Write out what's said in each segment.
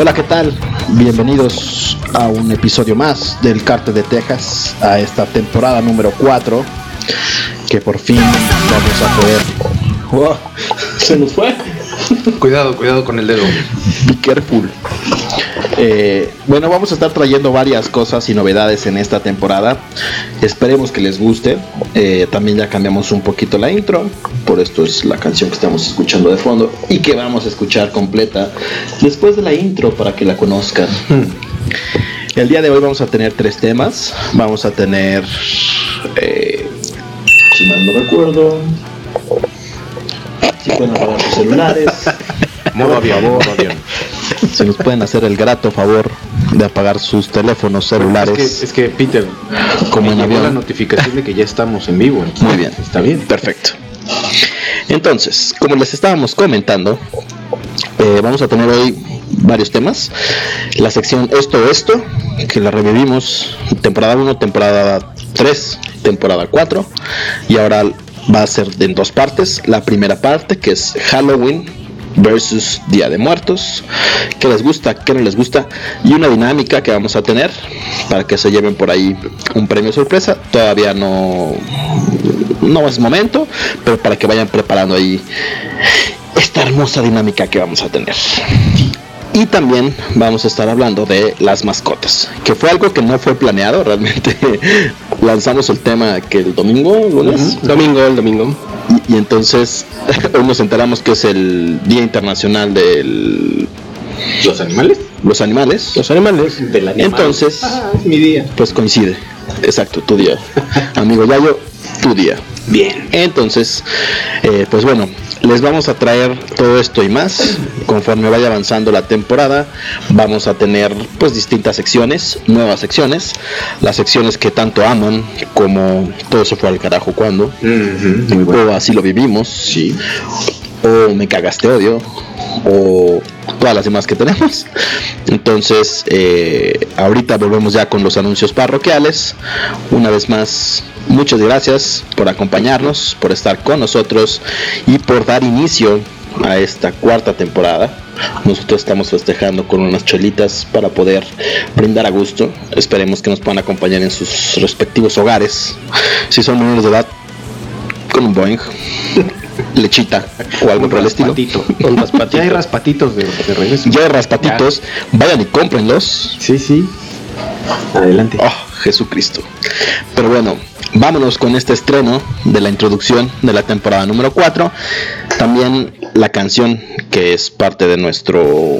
Hola, ¿qué tal? Bienvenidos a un episodio más del Cártel de Texas, a esta temporada número 4, que por fin vamos a poder... Wow, se nos fue. Cuidado, cuidado con el dedo. Be careful. Eh, bueno, vamos a estar trayendo varias cosas y novedades en esta temporada. Esperemos que les guste. Eh, también ya cambiamos un poquito la intro. Por esto es la canción que estamos escuchando de fondo y que vamos a escuchar completa después de la intro para que la conozcan. El día de hoy vamos a tener tres temas. Vamos a tener, eh, si mal no recuerdo, si pueden apagar sus celulares. Modo avión, modo avión. Si nos pueden hacer el grato favor de apagar sus teléfonos celulares. Es que, es que Peter, Como en avión. la notificación de que ya estamos en vivo. entonces, Muy bien, Está bien. Perfecto. Entonces, como les estábamos comentando, eh, vamos a tener hoy varios temas. La sección Esto, Esto, que la revivimos temporada 1, temporada 3, temporada 4. Y ahora va a ser en dos partes. La primera parte, que es Halloween versus Día de Muertos. ¿Qué les gusta? ¿Qué no les gusta? Y una dinámica que vamos a tener para que se lleven por ahí un premio sorpresa. Todavía no, no es momento, pero para que vayan preparando ahí esta hermosa dinámica que vamos a tener. Y también vamos a estar hablando de las mascotas, que fue algo que no fue planeado, realmente lanzamos el tema que el domingo, Domingo, el domingo. Y, y entonces hoy nos enteramos que es el Día Internacional de ¿Los animales? los animales. Los animales. Del animal. Entonces, Ah, es mi día. pues coincide. Exacto, tu día. Amigo Yayo, tu día. Bien. Entonces, eh, pues bueno, les vamos a traer todo esto y más. Conforme vaya avanzando la temporada, vamos a tener pues distintas secciones, nuevas secciones. Las secciones que tanto aman, como todo se fue al carajo cuando, bueno. o así lo vivimos, Sí. O me cagaste odio, o todas las demás que tenemos. Entonces, eh, ahorita volvemos ya con los anuncios parroquiales. Una vez más, muchas gracias por acompañarnos, por estar con nosotros y por dar inicio a esta cuarta temporada. Nosotros estamos festejando con unas chelitas para poder brindar a gusto. Esperemos que nos puedan acompañar en sus respectivos hogares. Si son menores de edad, con un Boeing, lechita o algo Un por el estilo. Un raspatito. Ya hay raspatitos de, de regreso. Ya de raspatitos, vayan y cómprenlos. Sí, sí. Adelante. Oh, Jesucristo. Pero bueno, vámonos con este estreno de la introducción de la temporada número 4. También la canción que es parte de nuestro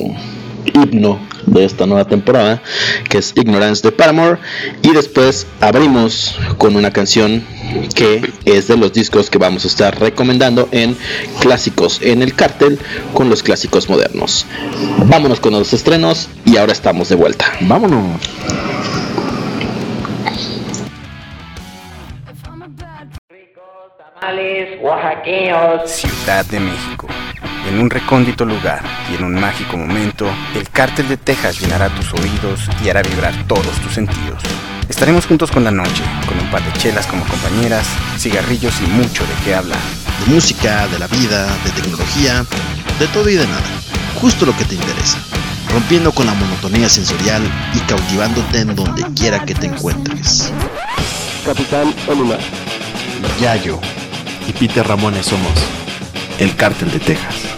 himno de esta nueva temporada, que es Ignorance de Paramore. Y después abrimos con una canción que es de los discos que vamos a estar recomendando en Clásicos en el Cártel con los clásicos modernos. Vámonos con los estrenos y ahora estamos de vuelta. Vámonos. Bad tamales oaxaqueños. Ciudad de México. En un recóndito lugar y en un mágico momento, el cártel de Texas llenará tus oídos y hará vibrar todos tus sentidos. Estaremos juntos con la noche, con un par de chelas como compañeras, cigarrillos y mucho de qué hablar. de música, de la vida, de tecnología, de todo y de nada. Justo lo que te interesa. Rompiendo con la monotonía sensorial y cautivándote en donde quiera que te encuentres. Capitán Onuma. Yayo y Peter Ramones somos El cártel de Texas.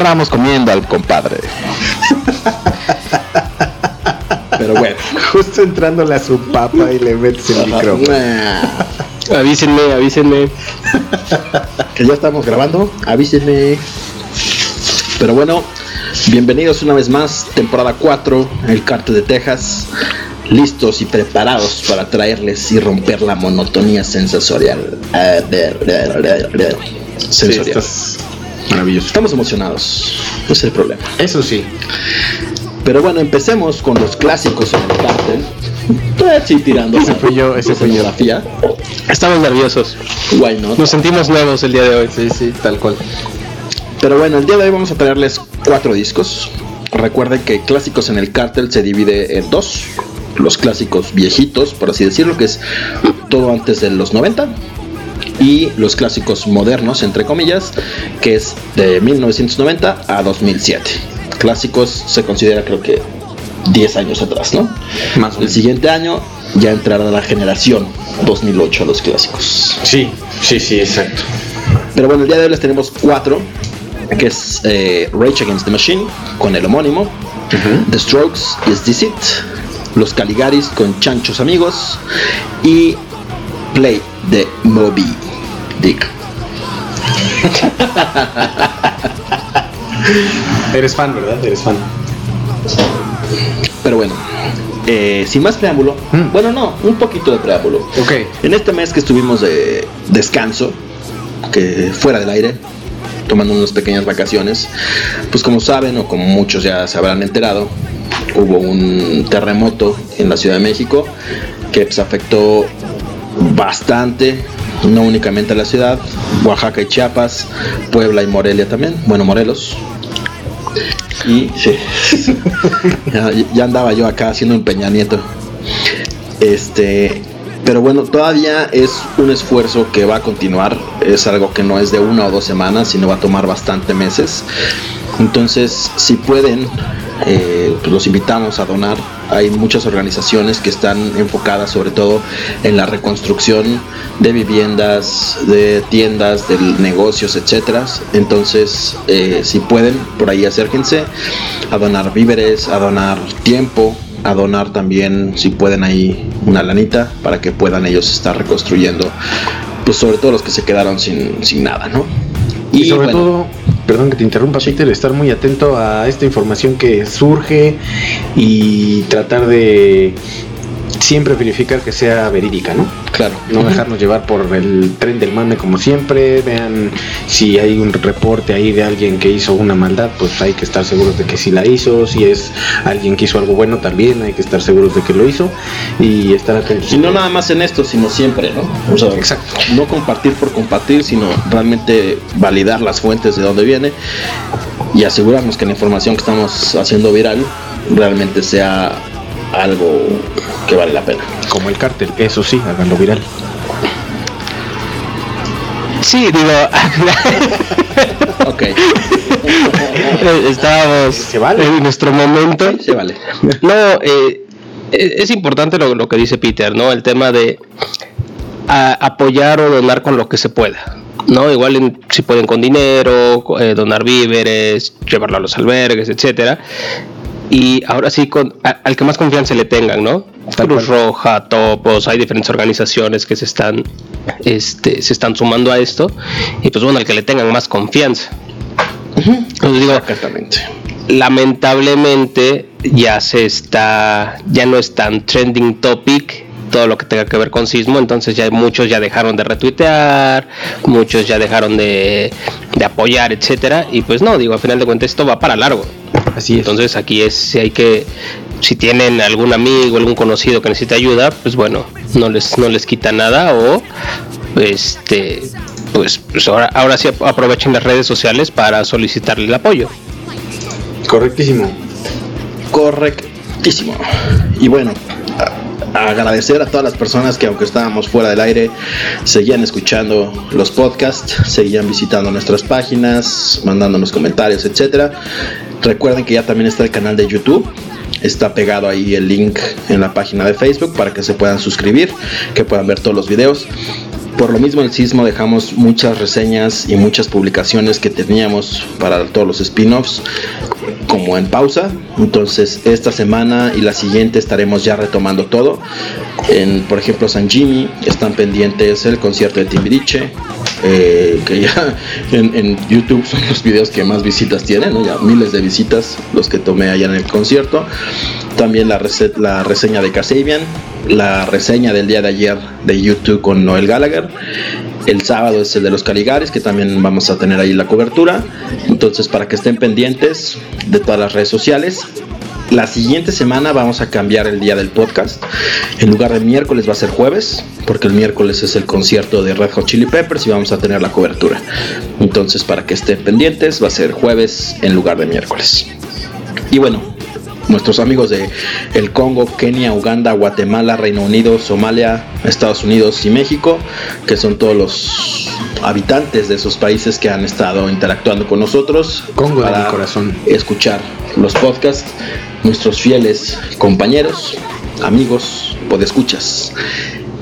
agarramos comiendo al compadre. Pero bueno. Justo entrándole a su papa y le metes el micrófono. Avísenme, avísenme. que ya estamos grabando. Avísenme. Pero bueno, bienvenidos una vez más. Temporada 4, el Cártel de Texas. Listos y preparados para traerles y romper la monotonía sensorial. Eh, Sí, Sensorial. estás maravilloso. Estamos emocionados. Ese es el problema. Eso sí. Pero bueno, empecemos con los clásicos en el cártel. Eh, Sí, tirando. Ese fui yo, ese fui yo. Estamos nerviosos. Why not? Nos sentimos nuevos el día de hoy. Sí, sí, tal cual. Pero bueno, el día de hoy vamos a traerles cuatro discos. Recuerden que clásicos en el cártel se divide en dos. Los clásicos viejitos, por así decirlo, que es todo antes de los 90. Y los clásicos modernos, entre comillas, que es de 1990 a 2007. Clásicos se considera creo que 10 años atrás, ¿no? Más El siguiente año ya entrará la generación 2008 a los clásicos. Sí, sí, sí, exacto. Pero bueno, el día de hoy les tenemos cuatro, que es eh, Rage Against the Machine, con el homónimo, The Strokes, Is This It, Los Caligaris con Chanchos Amigos, y Play de Moby Dick. Eres fan, ¿verdad? Eres fan. Pero bueno, eh, sin más preámbulo, Mm. bueno, no, un poquito de preámbulo. Ok. En este mes que estuvimos de descanso, que fuera del aire, tomando unas pequeñas vacaciones, pues como saben o como muchos ya se habrán enterado, hubo un terremoto en la Ciudad de México que pues, afectó bastante, no únicamente la ciudad, Oaxaca y Chiapas, Puebla y Morelia también, bueno, Morelos. Y sí, ya, ya andaba yo acá haciendo un Peña Nieto. Este, pero bueno, todavía es un esfuerzo que va a continuar. Es algo que no es de una o dos semanas, sino va a tomar bastante meses. Entonces, si pueden, eh, pues los invitamos a donar. Hay muchas organizaciones que están enfocadas sobre todo en la reconstrucción de viviendas, de tiendas, de negocios, etcétera. Entonces, eh, si pueden, por ahí acérquense a donar víveres, a donar tiempo, a donar también, si pueden ahí, una lanita para que puedan ellos estar reconstruyendo, pues sobre todo los que se quedaron sin, sin nada, ¿no? Y, sobre bueno, todo, perdón que te interrumpa, Peter, estar muy atento a esta información que surge y tratar de siempre verificar que sea verídica, ¿no? claro, No dejarnos llevar por el tren del mame como siempre. Vean si hay un reporte ahí de alguien que hizo una maldad, pues hay que estar seguros de que sí la hizo. Si es alguien que hizo algo bueno, también hay que estar seguros de que lo hizo y estar atentos. Y no nada más en esto, sino siempre, ¿no? O sea, Exacto. No compartir por compartir, sino realmente validar las fuentes de dónde viene y asegurarnos que la información que estamos haciendo viral realmente sea algo que vale la pena. Como el cártel, eso sí, háganlo viral. Sí, digo, Ok, estábamos Se vale. en nuestro momento. se vale. No, eh, es es importante lo, lo que dice Peter, ¿no? El tema de a- apoyar o donar con lo que se pueda. ¿no? Igual en- si pueden con dinero, eh, donar víveres, llevarlo a los albergues, etcétera. Y ahora sí, con, a- al que más confianza le tengan, ¿no? Tal Cruz cual. Roja, Topos, hay diferentes organizaciones que se están, este, se están sumando a esto. Y pues bueno, al que le tengan más confianza. Entonces digo, Exactamente. lamentablemente ya se está, ya no es tan trending topic todo lo que tenga que ver con sismo, entonces ya muchos ya dejaron de retuitear, muchos ya dejaron de, de apoyar, etcétera, y pues no, digo, al final de cuentas esto va para largo. Así es. Entonces aquí es si hay que si tienen algún amigo, algún conocido que necesite ayuda, pues bueno, no les no les quita nada o este pues, pues ahora, ahora sí aprovechen las redes sociales para solicitarle el apoyo. Correctísimo. Correctísimo. Y bueno, agradecer a todas las personas que aunque estábamos fuera del aire, seguían escuchando los podcasts, seguían visitando nuestras páginas, mandándonos comentarios, etcétera. Recuerden que ya también está el canal de YouTube. Está pegado ahí el link en la página de Facebook para que se puedan suscribir, que puedan ver todos los videos. Por lo mismo el sismo dejamos muchas reseñas y muchas publicaciones que teníamos para todos los spin-offs como en pausa. Entonces esta semana y la siguiente estaremos ya retomando todo. En, por ejemplo, San Jimmy están pendientes el concierto de Timbiriche. Eh, que ya en, YouTube son los videos que más visitas tienen, ¿no? ya miles de visitas los que tomé allá en el concierto. También la, rece- la reseña de Kasabian, la reseña del día de ayer de YouTube con Noel Gallagher. El sábado es el de los Caligares, que también vamos a tener ahí la cobertura. Entonces, para que estén pendientes de todas las redes sociales. La siguiente semana vamos a cambiar el día del podcast. En lugar de miércoles va a ser jueves, porque el miércoles es el concierto de Red Hot Chili Peppers y vamos a tener la cobertura. Entonces, para que estén pendientes, va a ser jueves en lugar de miércoles. Y bueno, nuestros amigos de el Congo, Kenia, Uganda, Guatemala, Reino Unido, Somalia, Estados Unidos y México, que son todos los habitantes de esos países que han estado interactuando con nosotros Congo de mi corazón. escuchar los podcasts, nuestros fieles compañeros, amigos, podescuchas.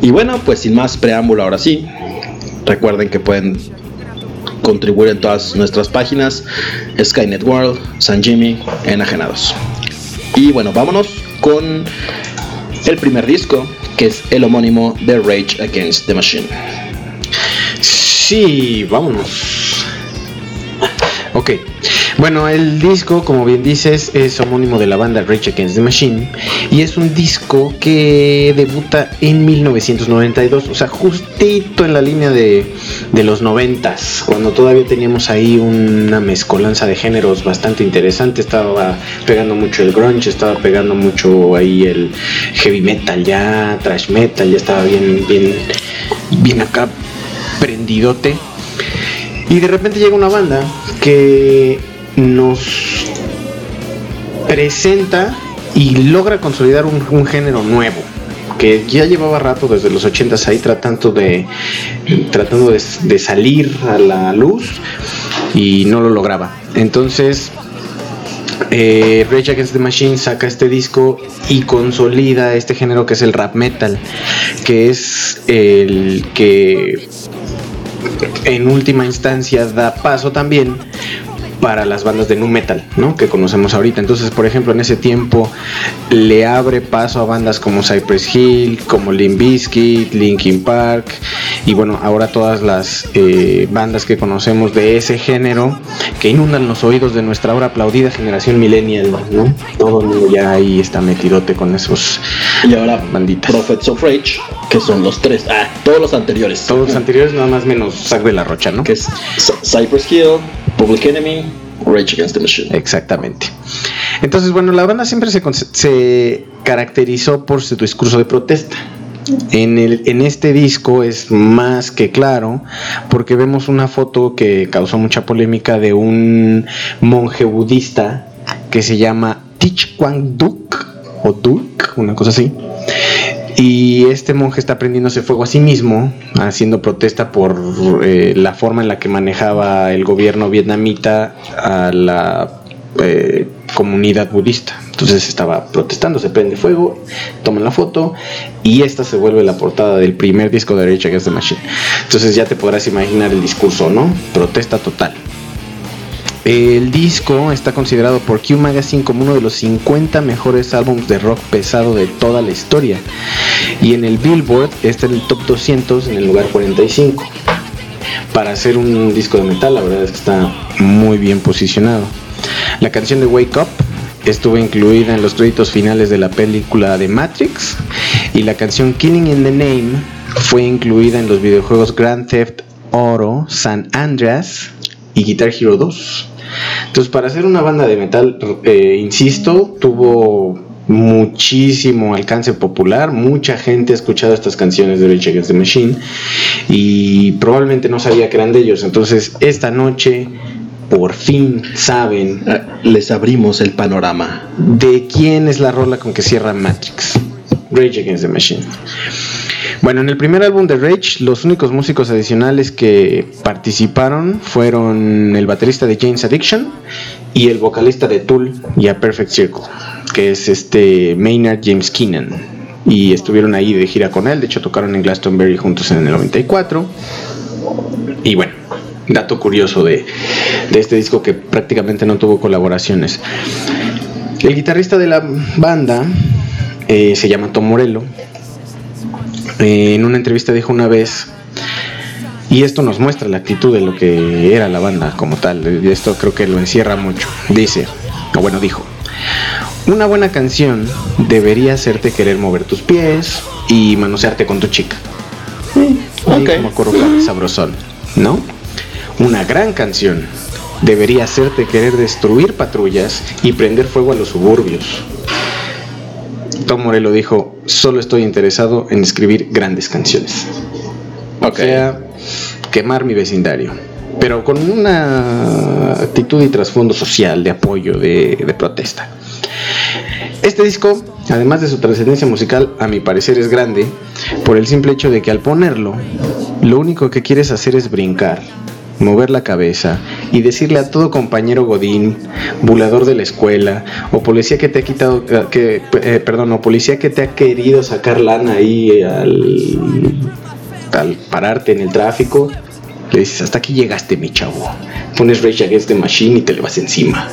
Y bueno, pues sin más preámbulo ahora sí, recuerden que pueden contribuir en todas nuestras páginas, Skynet World, San Jimmy, Enajenados. Y bueno, vámonos con el primer disco, que es el homónimo de Rage Against the Machine. Sí, vámonos. Ok. Bueno, el disco, como bien dices, es homónimo de la banda Rage Against the Machine y es un disco que debuta en 1992, o sea, justito en la línea de, de los noventas, cuando todavía teníamos ahí una mezcolanza de géneros bastante interesante, estaba pegando mucho el grunge, estaba pegando mucho ahí el heavy metal ya, thrash metal, ya estaba bien, bien, bien acá prendidote. Y de repente llega una banda que nos presenta y logra consolidar un, género nuevo que ya llevaba rato desde los 80s ahí tratando de tratando de salir a la luz y no lo lograba. Entonces eh, Rage Against the Machine saca este disco y consolida este género que es el rap metal, que es el que en última instancia da paso también para las bandas de nu metal, ¿no? Que conocemos ahorita. Entonces, por ejemplo, en ese tiempo le abre paso a bandas como Cypress Hill, como Limp Bizkit, Linkin Park y bueno, ahora todas las eh, bandas que conocemos de ese género que inundan los oídos de nuestra ahora aplaudida generación millennial, ¿no? Todo el mundo ya ahí está metidote con esos Y ahora banditas. Prophets of Rage, que son los tres, ah, todos los anteriores. Todos los anteriores nada más menos Zack de la Rocha, ¿no? que es Cypress Hill, Public Enemy, Rage Against the Machine. Exactamente. Entonces, bueno, la banda siempre se, se caracterizó por su discurso de protesta. En, el, en este disco es más que claro porque vemos una foto que causó mucha polémica de un monje budista que se llama Thich Quang Duc o Duc, una cosa así. Y este monje está prendiéndose fuego a sí mismo, haciendo protesta por eh, la forma en la que manejaba el gobierno vietnamita a la eh, comunidad budista. Entonces estaba protestando, se prende fuego, toman la foto y esta se vuelve la portada del primer disco de Rage Against the Machine. Entonces ya te podrás imaginar el discurso, ¿no? Protesta total. El disco está considerado por Q Magazine como uno de los 50 mejores álbumes de rock pesado de toda la historia. Y en el Billboard está en el top 200 en el lugar 45. Para hacer un disco de metal, la verdad es que está muy bien posicionado. La canción de Wake Up estuvo incluida en los créditos finales de la película de Matrix. Y la canción Killing in the Name fue incluida en los videojuegos Grand Theft Auto, San Andreas y Guitar Hero 2. Entonces, para hacer una banda de metal, eh, insisto, tuvo muchísimo alcance popular, mucha gente ha escuchado estas canciones de Rage Against the Machine y probablemente no sabía que eran de ellos. Entonces, esta noche por fin saben Ah, Les abrimos el panorama. de quién es la rola con que cierra Matrix. Rage Against the Machine. Bueno, en el primer álbum de Rage, los únicos músicos adicionales que participaron fueron el baterista de James Addiction y el vocalista de Tool y A Perfect Circle, que es este Maynard James Keenan. Y estuvieron ahí de gira con él, de hecho tocaron en Glastonbury juntos en el 94. Y bueno, dato curioso de, de este disco que prácticamente no tuvo colaboraciones. El guitarrista de la banda eh, se llama Tom Morello. Eh, en una entrevista dijo una vez, y esto nos muestra la actitud de lo que era la banda como tal, y esto creo que lo encierra mucho. Dice, o bueno, dijo, una buena canción debería hacerte querer mover tus pies y manosearte con tu chica. Ok. como acurrucar, sabrosón, ¿no? Una gran canción debería hacerte querer destruir patrullas y prender fuego a los suburbios. Tom Morello dijo, solo estoy interesado en escribir grandes canciones. O sea, quemar mi vecindario. Pero con una actitud y trasfondo social, de apoyo, de, de protesta. Este disco, además de su trascendencia musical, a mi parecer es grande por el simple hecho de que al ponerlo, lo único que quieres hacer es brincar, mover la cabeza y decirle a todo compañero godín, bulador de la escuela o policía que te ha quitado, eh, que, eh, perdón, o policía que te ha querido sacar lana ahí al, al pararte en el tráfico, le dices, hasta aquí llegaste mi chavo. Pones Rage Against the Machine y te le vas encima.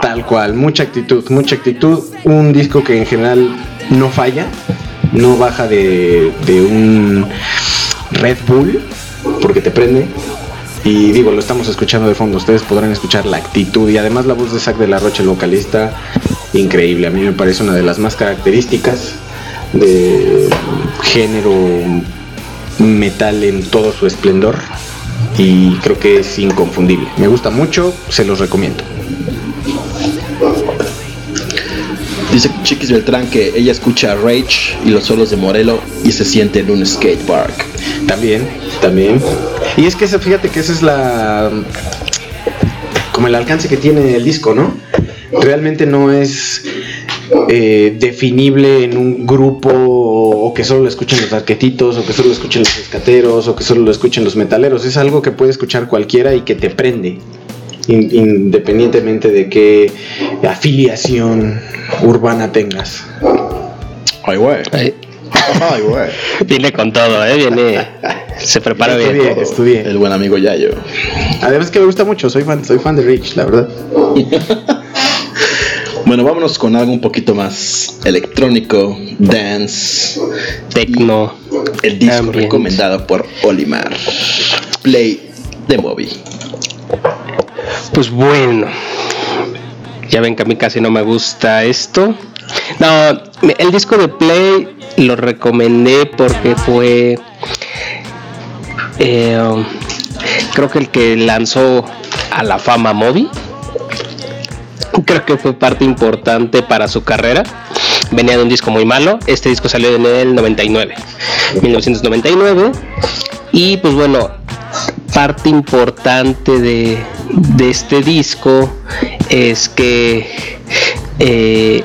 Tal cual, mucha actitud, mucha actitud. Un disco que en general no falla, no baja de, de un Red Bull, porque te prende. Y digo, lo estamos escuchando de fondo, ustedes podrán escuchar la actitud y además la voz de Zack de la Rocha, el vocalista, increíble. A mí me parece una de las más características de género metal en todo su esplendor y creo que es inconfundible. Me gusta mucho, se los recomiendo. Dice Chiquis Beltrán que ella escucha Rage y los solos de Morelo y se siente en un skate park. También, también. Y es que fíjate que esa es la como el alcance que tiene el disco, ¿no? Realmente no es eh, definible en un grupo o que solo lo escuchen los arquetitos o que solo lo escuchen los escateros o que solo lo escuchen los metaleros. Es algo que puede escuchar cualquiera y que te prende. In- independientemente de qué afiliación urbana tengas. Ay, güey. Ay, Ay, güey. Viene con todo, ¿eh? Viene. Se prepara bien. Estudié, estudié. El buen amigo Yayo. Además que me gusta mucho, soy fan, soy fan de Rich, la verdad. Bueno, vámonos con algo un poquito más electrónico, dance. Tecno. El disco Ambient. recomendado por Olimar. Play de Moby. Pues bueno. Ya ven que a mí casi no me gusta esto. No, el disco de Play lo recomendé porque fue. eh, creo que el que lanzó a la fama Moby. Creo que fue parte importante para su carrera. Venía de un disco muy malo. Este disco salió en el 99. 1999. Y pues bueno, parte importante de, de este disco es que eh,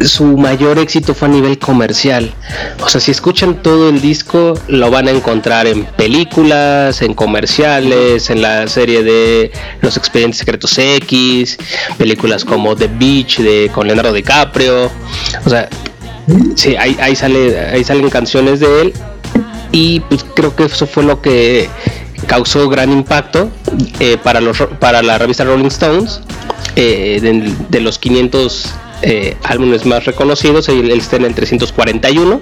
su mayor éxito fue a nivel comercial. O sea, si escuchan todo el disco, lo van a encontrar en películas, en comerciales, en la serie de Los Expedientes Secretos X, películas como The Beach de, con Leonardo DiCaprio. O sea, sí, ahí, ahí, sale, ahí salen canciones de él y pues creo que eso fue lo que causó gran impacto eh, para, los, para la revista Rolling Stones. eh, de, de los 500 eh, álbumes más reconocidos, él, él está en el 341.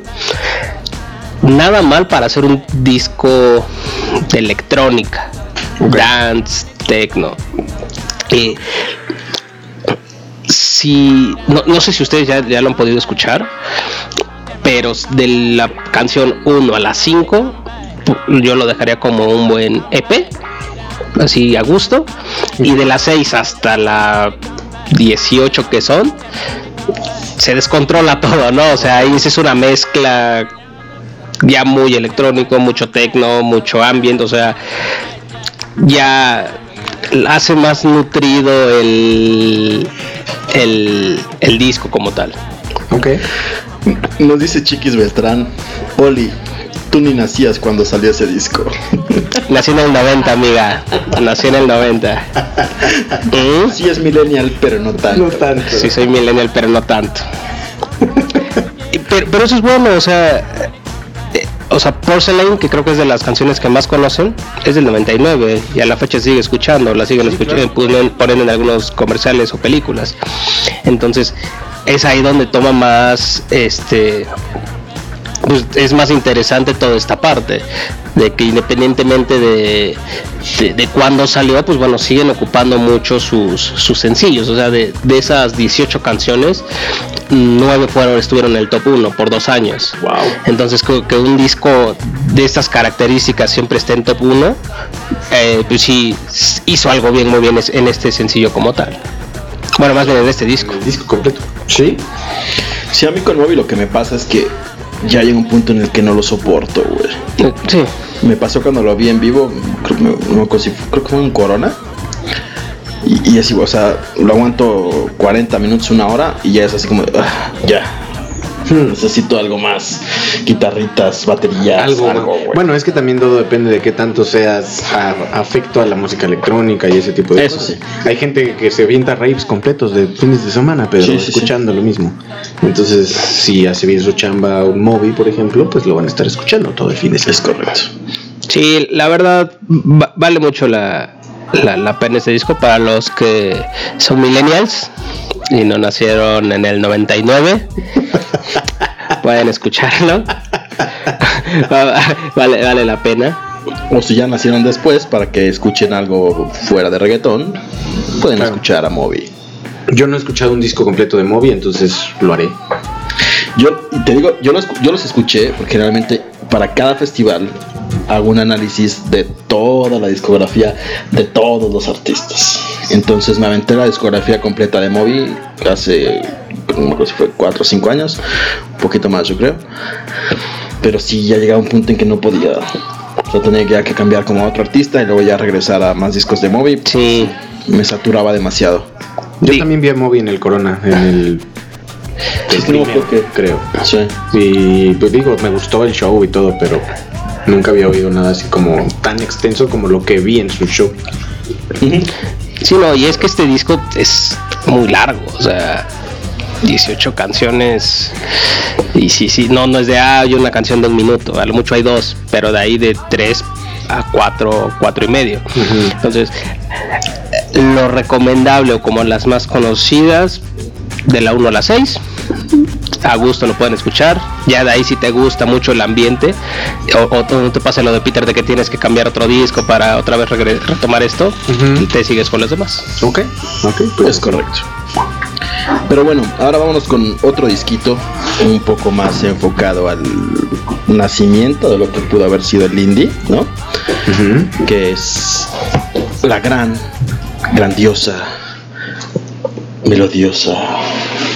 Nada mal para hacer un disco de electrónica, dance, techno. Si, no, no sé si ustedes ya, ya lo han podido escuchar, pero de la canción 1 a la 5 yo lo dejaría como un buen EP así a gusto. Y de la 6 hasta la 18 que son se descontrola todo no o sea ahí es una mezcla ya muy electrónico mucho techno mucho ambient o sea ya hace más nutrido el, el disco como tal Ok. Nos dice Chiquis Beltrán. Oli, tú ni nacías cuando salió ese disco. Nací en el 90, amiga. Nací en el 90. ¿Mm? Sí es millennial, pero no tanto. tanto. Sí, soy millennial, pero no tanto. Pero, pero eso es bueno, o sea. eh, O sea, Porcelain, que creo que es de las canciones que más conocen, es del 99 y a la fecha sigue escuchando, la siguen escuchando, ponen, ponen en algunos comerciales o películas. Entonces, es ahí donde toma más este pues es más interesante toda esta parte de que independientemente de, de, de cuándo salió, pues bueno, siguen ocupando mucho sus, sus sencillos. O sea, de, de esas 18 canciones, 9 fueron, estuvieron en el top 1 por dos años. Wow. Entonces, que, que un disco de estas características siempre esté en top 1, eh, pues sí, hizo algo bien, muy bien en este sencillo como tal. Bueno, más bien en este disco. El disco completo. Sí. Sí, a mí con Moby lo que me pasa es que ya llega un punto en el que no lo soporto, güey. Eh, Sí. Me pasó cuando lo vi en vivo, no creo que fue en Corona. Y, y así, o sea, lo aguanto 40 minutos, una hora y ya es así como, ah, ya. Necesito algo más. Guitarritas, baterías, Algo, algo, bueno, es que también todo depende de qué tanto seas a- afecto a la música electrónica y ese tipo de Eso cosas. sí. Hay gente que se avienta raves completos de fines de semana, pero Sí, sí, escuchando lo mismo. Entonces, si hace bien su chamba un móvil, por ejemplo, pues lo van a estar escuchando todo el fin de es semana. correcto. Sí, la verdad va- vale mucho la, la, la pena este disco para los que son millennials y no nacieron en el 99. Pueden escucharlo. vale, vale la pena. O si ya nacieron después, para que escuchen algo fuera de reggaetón, pueden Claro. escuchar a Moby. Yo no he escuchado un disco completo de Moby, entonces lo haré. Yo te digo, yo los, yo los escuché porque generalmente para cada festival hago un análisis de toda la discografía de todos los artistas. Entonces me aventé la discografía completa de Moby hace, no me acuerdo si fue 4 o 5 años, un poquito más yo creo. Pero sí, ya llegaba un punto en que no podía. O sea, tenía ya que cambiar como a otro artista y luego ya regresar a más discos de Moby. Sí, Me saturaba demasiado. Yo Sí. también vi a Moby en el Corona, en el, Sí, que- creo. Sí. Y pues digo, me gustó el show y todo, pero nunca había oído nada así como tan extenso como lo que vi en su show. Sí, no, y es que este disco es muy largo, o sea, 18 canciones. Y sí, sí, no, no es de, ah, hay una canción de un minuto, a lo mucho hay dos, pero de ahí de tres a cuatro, cuatro y medio. Entonces, lo recomendable o como las más conocidas, de la 1 a la 6. A gusto lo pueden escuchar. Ya de ahí si te gusta mucho el ambiente o, no te pasa lo de Peter de que tienes que cambiar otro disco para otra vez retomar esto, te sigues con los demás. Ok, ok, Es correcto. Pero bueno, ahora vámonos con otro disquito un poco más enfocado al nacimiento de lo que pudo haber sido el indie, ¿no? Que es la gran, grandiosa, melodiosa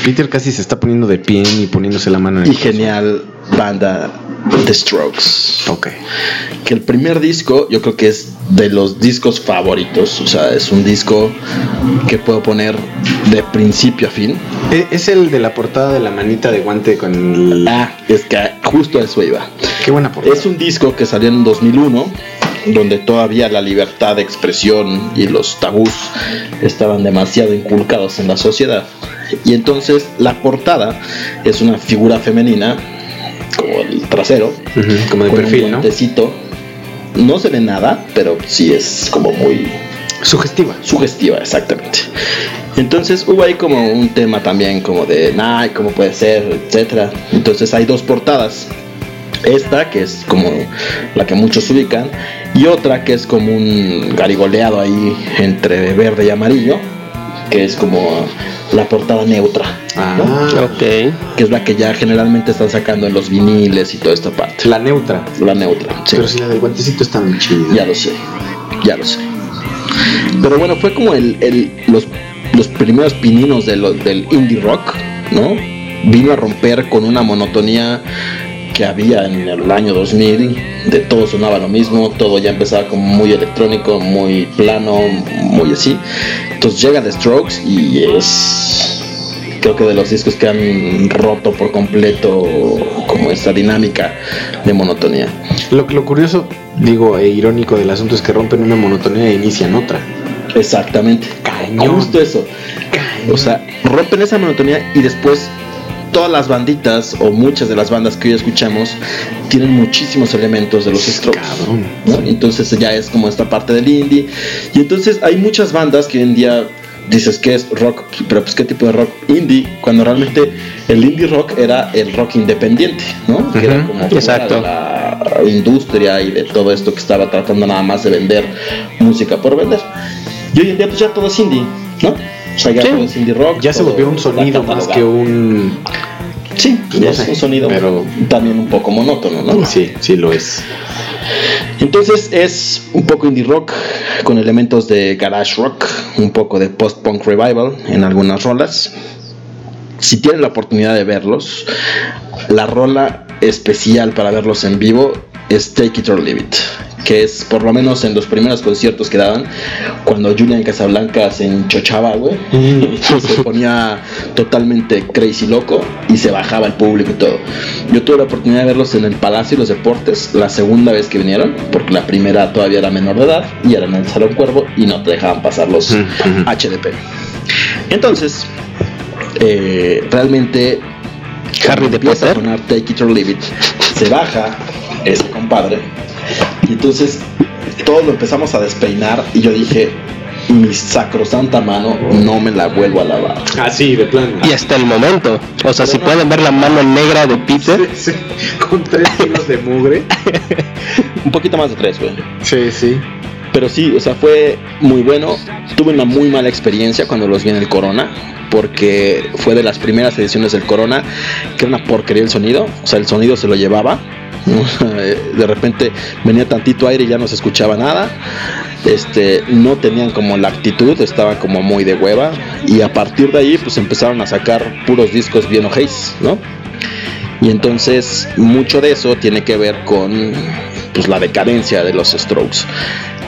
Peter casi se está poniendo de pie y poniéndose la mano en el y genial banda The Strokes. Ok. que el primer disco yo creo que es de los discos favoritos, o sea, es un disco que puedo poner de principio a fin. E- Es el de la portada de la manita de guante con el... Ah, es que justo a eso iba. Qué buena portada. Es un disco que salió en 2001, donde todavía la libertad de expresión y los tabús estaban demasiado inculcados en la sociedad. Y entonces la portada es una figura femenina, como el trasero, como de con perfil, un ¿no? No se ve nada, pero sí es como muy Sugestiva. sugestiva, exactamente. Entonces hubo ahí como un tema también como de, nah, ¿cómo puede ser? etcétera. Entonces hay dos portadas. Esta, que es como la que muchos ubican, y otra que es como un garigoleado ahí entre verde y amarillo, que es como la portada neutra, Ah, Ok. que es la que ya generalmente están sacando en los viniles y toda esta parte. la neutra. La neutra, sí. Pero si la del guantecito está muy chida. Ya lo sé, ya lo sé. Pero bueno, fue como el, el- los, los primeros pininos de lo- del indie rock, ¿no? Vino a romper con una monotonía que había en el año 2000, de todo sonaba lo mismo, todo ya empezaba como muy electrónico, muy plano, muy así. Entonces llega The Strokes y es creo que de los discos que han roto por completo como esta dinámica de monotonía. Lo, lo curioso, digo, e irónico del asunto es que rompen una monotonía e inician otra. Exactamente. Cañón. Justo eso. O sea, rompen esa monotonía y después todas las banditas o muchas de las bandas que hoy escuchamos tienen muchísimos elementos de los Strokes. ¿no? Entonces ya es como esta parte del indie. Y entonces hay muchas bandas que hoy en día dices que es rock, pero pues qué tipo de rock indie, cuando realmente el indie rock era el rock independiente, ¿no? Que era como exacto. de la industria y de todo esto que estaba tratando nada más de vender música por vender. Y hoy en día pues ya todo es indie, ¿no? O sea, ya Sí. todo es indie rock. Ya se volvió un sonido más que un... Sí, ya es sé, un sonido pero- también un poco monótono, ¿no? Sí, sí lo es. Entonces es un poco indie rock con elementos de garage rock, un poco de post-punk revival en algunas rolas. Si tienen la oportunidad de verlos, la rola especial para verlos en vivo es Take It or Leave It, que es por lo menos en los primeros conciertos que daban, cuando Julian Casablanca se enchochaba, güey, se ponía totalmente crazy loco y se bajaba el público y todo. Yo tuve la oportunidad de verlos en el Palacio de los Deportes la segunda vez que vinieron, porque la primera todavía era menor de edad y era en el Salón Cuervo y no te dejaban pasar los Ujú, ujú. HDP. Entonces, eh, realmente Harry de Potter. Take It or Leave It, se baja ese compadre y entonces todos lo empezamos a despeinar y yo dije mi sacrosanta mano no me la vuelvo a lavar. Ah, sí, de plano. Y hasta el momento. O sea, si no. pueden ver la mano negra de Peter, Sí, sí, Con tres kilos de mugre. Un poquito más de tres, güey. Sí, sí. Pero sí, o sea, fue muy bueno. Tuve una muy mala experiencia cuando los vi en el Corona, porque fue de las primeras ediciones del Corona, que era una porquería el sonido. O sea, el sonido se lo llevaba. ¿no? De repente venía tantito aire y ya no se escuchaba nada. Este, no tenían como la actitud, estaban como muy de hueva. Y a partir de ahí, pues empezaron a sacar puros discos bien ojéis, ¿no? Y entonces mucho de eso tiene que ver con pues, la decadencia de los Strokes.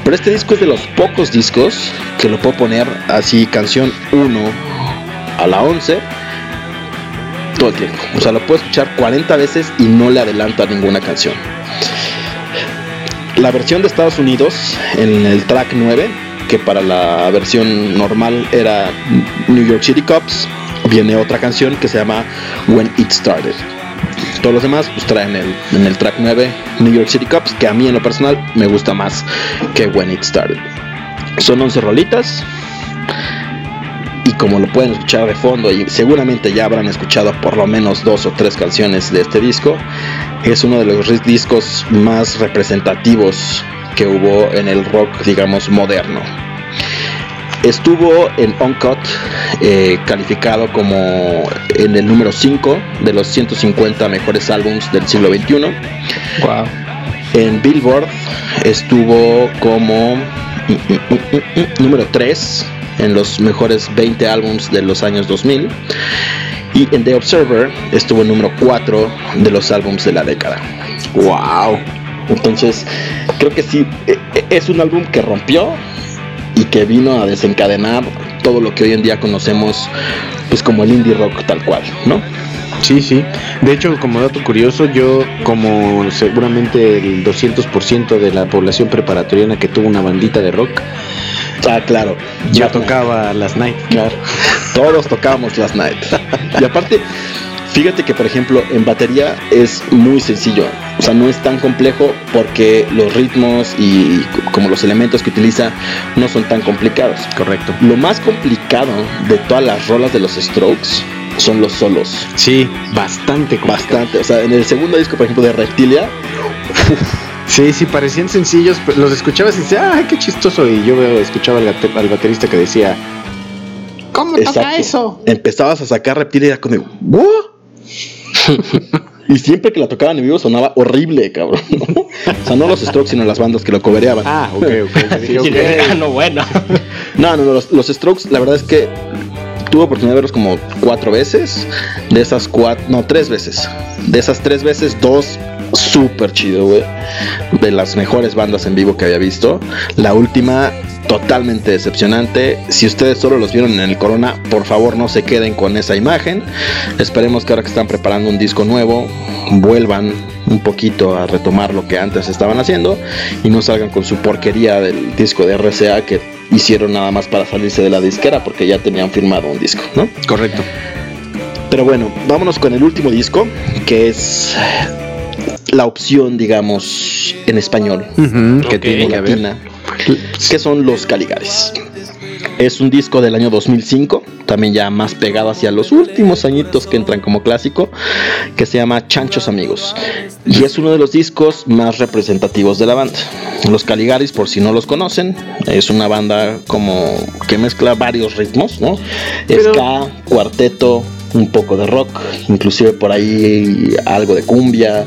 Pero este disco es de los pocos discos que lo puedo poner así, canción 1 a la 11, todo el tiempo. O sea, lo puedo escuchar 40 veces y no le adelanto a ninguna canción. La versión de Estados Unidos, en el track 9, que para la versión normal era New York City Cops, viene otra canción que se llama When It Started. Todos los demás pues traen el, en el track 9 New York City Cops, que a mí en lo personal me gusta más que When It Started. Son 11 rolitas, como lo pueden escuchar de fondo y seguramente ya habrán escuchado por lo menos dos o tres canciones de este disco, es uno de los discos más representativos que hubo en el rock, digamos, moderno. Estuvo en Uncut, eh, calificado como en el número 5 de los 150 mejores álbums del siglo XXI. Wow. En Billboard estuvo como mm, mm, mm, número 3 en los mejores 20 álbums de los años 2000. Y en The Observer estuvo número 4 de los álbums de la década. ¡Wow! Entonces, creo que sí, e- e- es un álbum que rompió y que vino a desencadenar todo lo que hoy en día conocemos pues como el indie rock tal cual, ¿no? Sí, sí. De hecho, como dato curioso, yo como seguramente el 200% de la población preparatoriana que tuvo una bandita de rock, Ah, claro. yo tocaba las night. Claro. Todos tocábamos Last Night. Y aparte, fíjate que por ejemplo en batería es muy sencillo. O sea, no es tan complejo porque los ritmos y como los elementos que utiliza no son tan complicados. Correcto. Lo más complicado de todas las rolas de los Strokes son los solos. Sí, bastante complicado. Bastante. O sea, en el segundo disco, por ejemplo, de Reptilia, Sí, sí, parecían sencillos, pero los escuchabas y decías, ¡ay, qué chistoso! Y yo veo- escuchaba al, baterista que decía, ¿cómo toca eso? Empezabas a sacar reptilia y era como, y siempre que la tocaban en vivo sonaba horrible, cabrón. O sea, no los Strokes, sino las bandas que lo cobereaban. Ah, ok, ok. dije, Y ok. le- ah, no, bueno. No, no, no, los, los Strokes, la verdad es que tuve oportunidad de verlos como cuatro veces. De esas cuatro, no, tres veces. De esas tres veces, dos súper chido, güey. De las mejores bandas en vivo que había visto. La última, totalmente decepcionante. Si ustedes solo los vieron en el Corona, por favor no se queden con esa imagen. Esperemos que ahora que están preparando un disco nuevo, vuelvan un poquito a retomar lo que antes estaban haciendo y no salgan con su porquería del disco de RCA que hicieron nada más para salirse de la disquera porque ya tenían firmado un disco, ¿no? Correcto. Pero bueno, vámonos con el último disco, que es la opción, digamos, en español, que ok, tiene latina, que son Los Caligares. Es un disco del año 2005, también ya más pegado hacia los últimos añitos que entran como clásico, que se llama Chanchos Amigos. Y es uno de los discos más representativos de la banda. Los Caligaris, por si no los conocen, es una banda como que mezcla varios ritmos, ¿no? Pero- Ska, cuarteto, un poco de rock, inclusive por ahí algo de cumbia,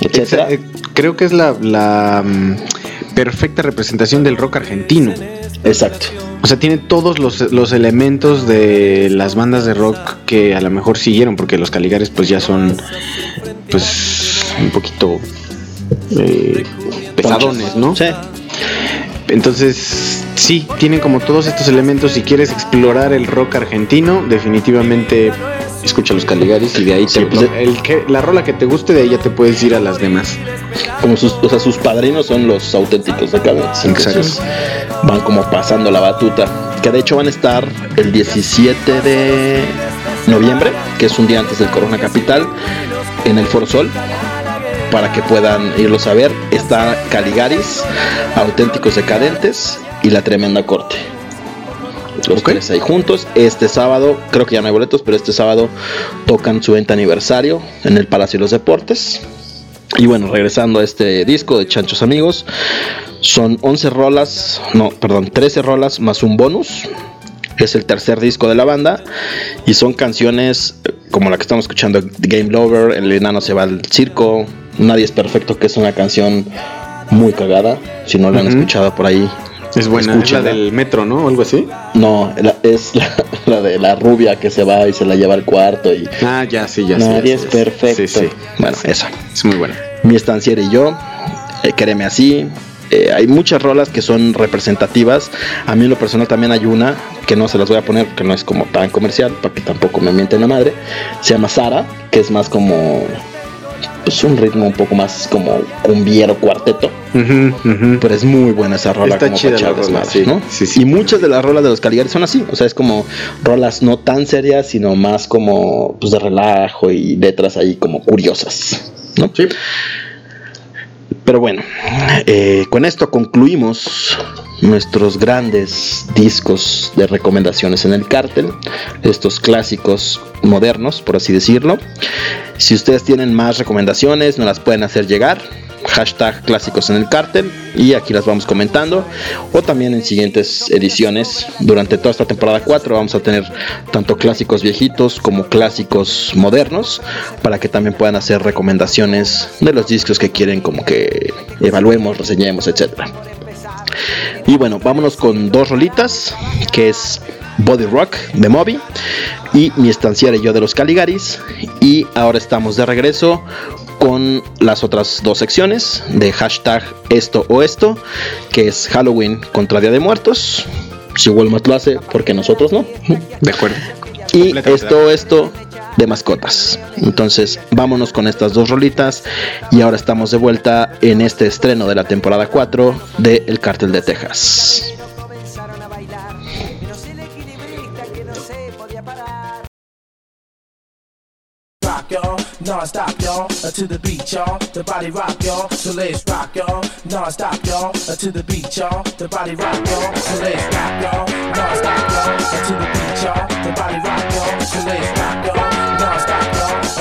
etcétera. Eh, Creo que es la, la, mm, perfecta representación del rock argentino. Exacto. O sea, tiene todos los, los elementos de las bandas de rock que a lo mejor siguieron, porque los Caligares pues ya son pues un poquito eh, pesadones, ¿no? Sí. Entonces, sí, tienen como todos estos elementos. Si quieres explorar el rock argentino, definitivamente escucha los Caligaris y de ahí Sí, te- pues, lo- el que, la rola que te guste, de ahí ya te puedes ir a las demás. como sus, o sea, sus padrinos son los auténticos de. Entonces van como pasando la batuta. Que de hecho van a estar el 17 de noviembre, que es un día antes del Corona Capital, en el Foro Sol. Para que puedan irlos a ver. Está Caligaris, Auténticos Decadentes y La Tremenda Corte. Los Ok. tres ahí juntos. Este sábado, creo que ya no hay boletos, pero este sábado tocan su 20 aniversario en el Palacio de los Deportes. Y bueno, regresando a este disco de Chanchos Amigos, son 11 rolas, no, perdón, 13 rolas más un bonus. Es el tercer disco de la banda y son canciones como la que estamos escuchando, Game Lover, El enano se va al circo, Nadie es perfecto, que es una canción muy cagada. Si no la han escuchado por ahí, Es buena, es la Escúchenla. del metro, ¿no? O algo así. no, la- es la, la de la rubia que se va y se la lleva al cuarto y Ah, ya, sí, ya nadie ya es perfecto. Sí, sí. Bueno, esa. Es muy buena. Mi estanciera y yo, eh, Quéreme así. Eh, hay muchas rolas que son representativas. A mí en lo personal también hay una que no se las voy a poner porque no es como tan comercial, para que tampoco me mienten la madre. Se llama Sara, que es más como pues, un ritmo un poco más como cumbiero cuarteto. Pero es muy buena esa rola Está como chida para la rola, desmadre, sí. ¿no? Sí, sí. Y muchas de las rolas de los Caligaris son así, o sea, es como rolas no tan serias, sino más como pues de relajo y letras ahí como curiosas, ¿no? Sí. Pero bueno, eh, con esto concluimos nuestros grandes discos de recomendaciones en el cártel, estos clásicos modernos, por así decirlo. Si ustedes tienen más recomendaciones, nos las pueden hacer llegar. Hashtag clásicos en el cártel y aquí las vamos comentando o también en siguientes ediciones durante toda esta temporada 4 vamos a tener tanto clásicos viejitos como clásicos modernos para que también puedan hacer recomendaciones de los discos que quieren como que evaluemos, reseñemos, etcétera. Y bueno, vámonos con dos rolitas, que es Body Rock de Moby y Mi estanciera y yo de los Caligaris. Y ahora estamos de regreso con las otras dos secciones de hashtag esto o esto, que es Halloween contra Día de Muertos. Si Walmart lo hace, porque nosotros no. De acuerdo. Y esto, esto de mascotas. Entonces, vámonos con estas dos rolitas. Y ahora estamos de vuelta en este estreno de la temporada 4 de El Cártel de Texas.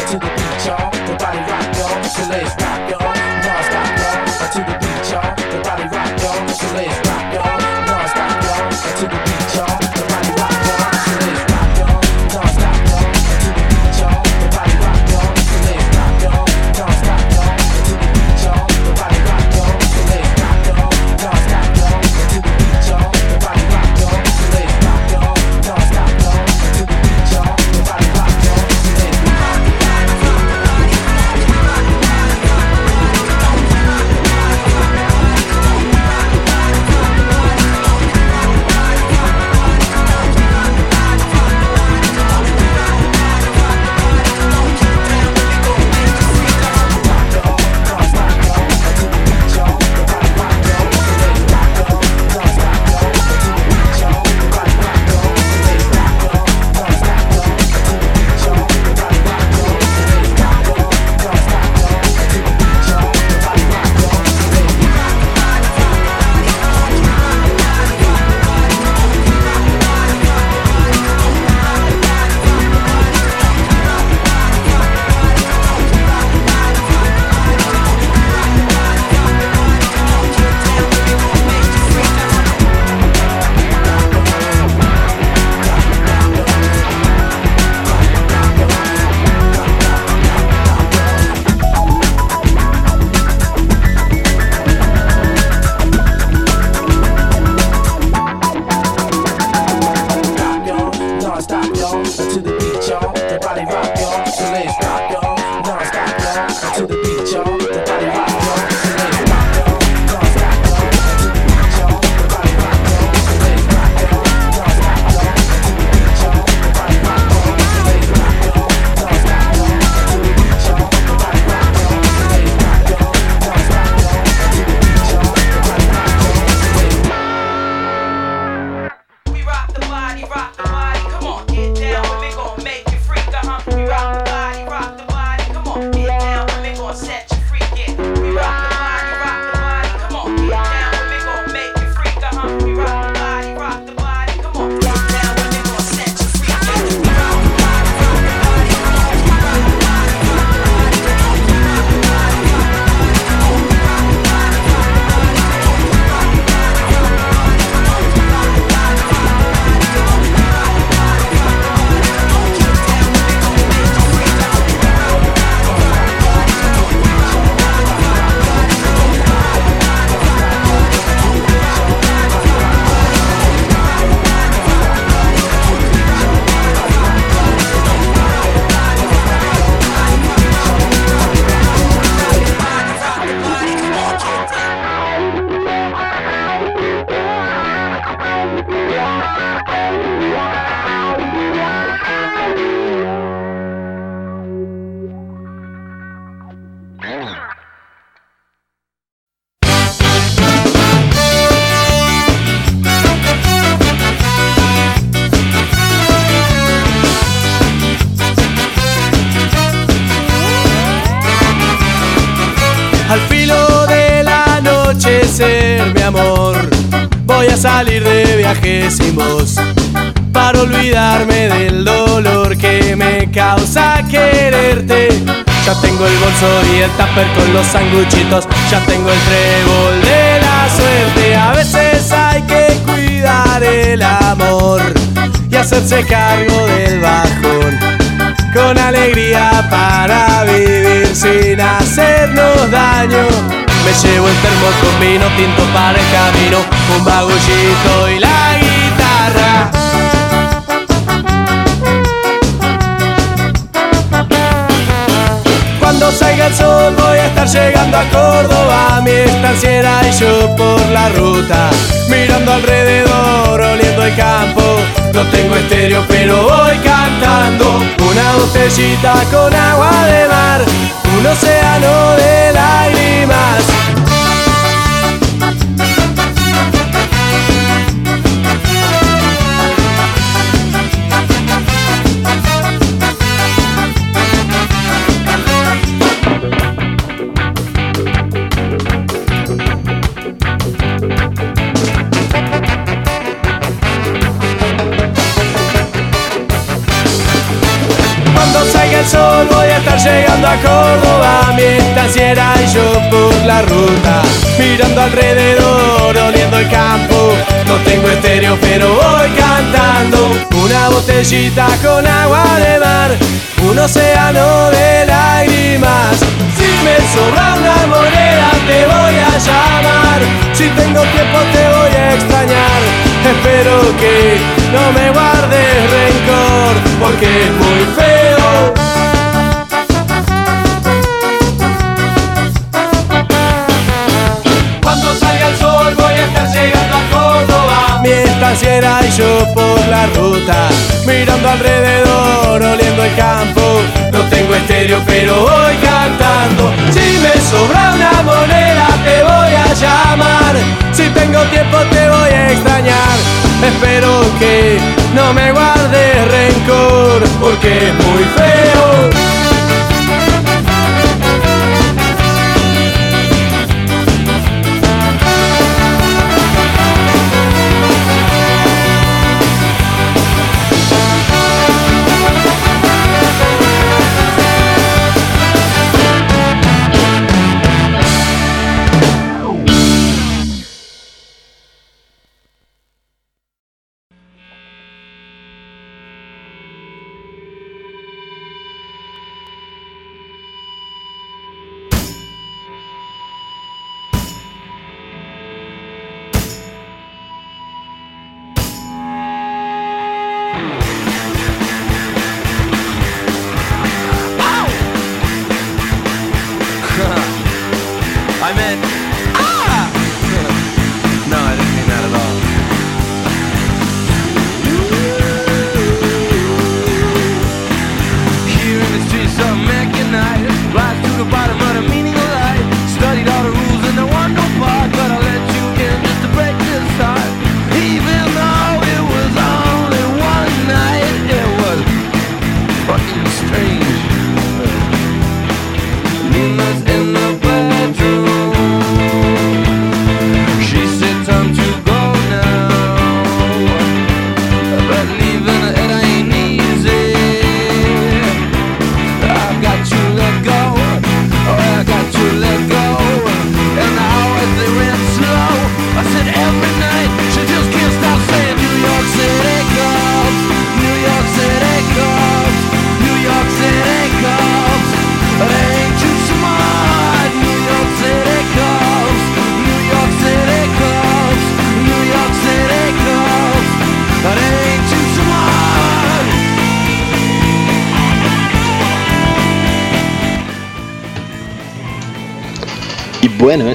To the beat, y'all, the body rock, y'all, so let's rock, y'all, y el tupper con los sanguchitos, ya tengo el trébol de la suerte. A veces hay que cuidar el amor y hacerse cargo del bajón. Con alegría para vivir sin hacernos daño. Me llevo el termo con vino tinto para el camino, un bagullito y la guitarra. Salga el sol voy a estar llegando a Córdoba. Mi estanciera y yo por la ruta Mirando alrededor, oliendo el campo. No tengo estéreo pero voy cantando. Una botellita con agua de mar Un océano de lágrimas estar llegando a Córdoba Mi estanciera y yo por la ruta Mirando alrededor, oliendo el campo. No tengo estéreo pero voy cantando. Una botellita con agua de mar Un océano de lágrimas. Si me sobra una moneda te voy a llamar. Si tengo tiempo te voy a extrañar. Espero que no me guardes rencor Porque es muy feo Y yo por la ruta Mirando alrededor, oliendo el campo. No tengo estéreo pero voy cantando. Si me sobra una moneda te voy a llamar. Si tengo tiempo te voy a extrañar. Espero que no me guardes rencor Porque es muy feo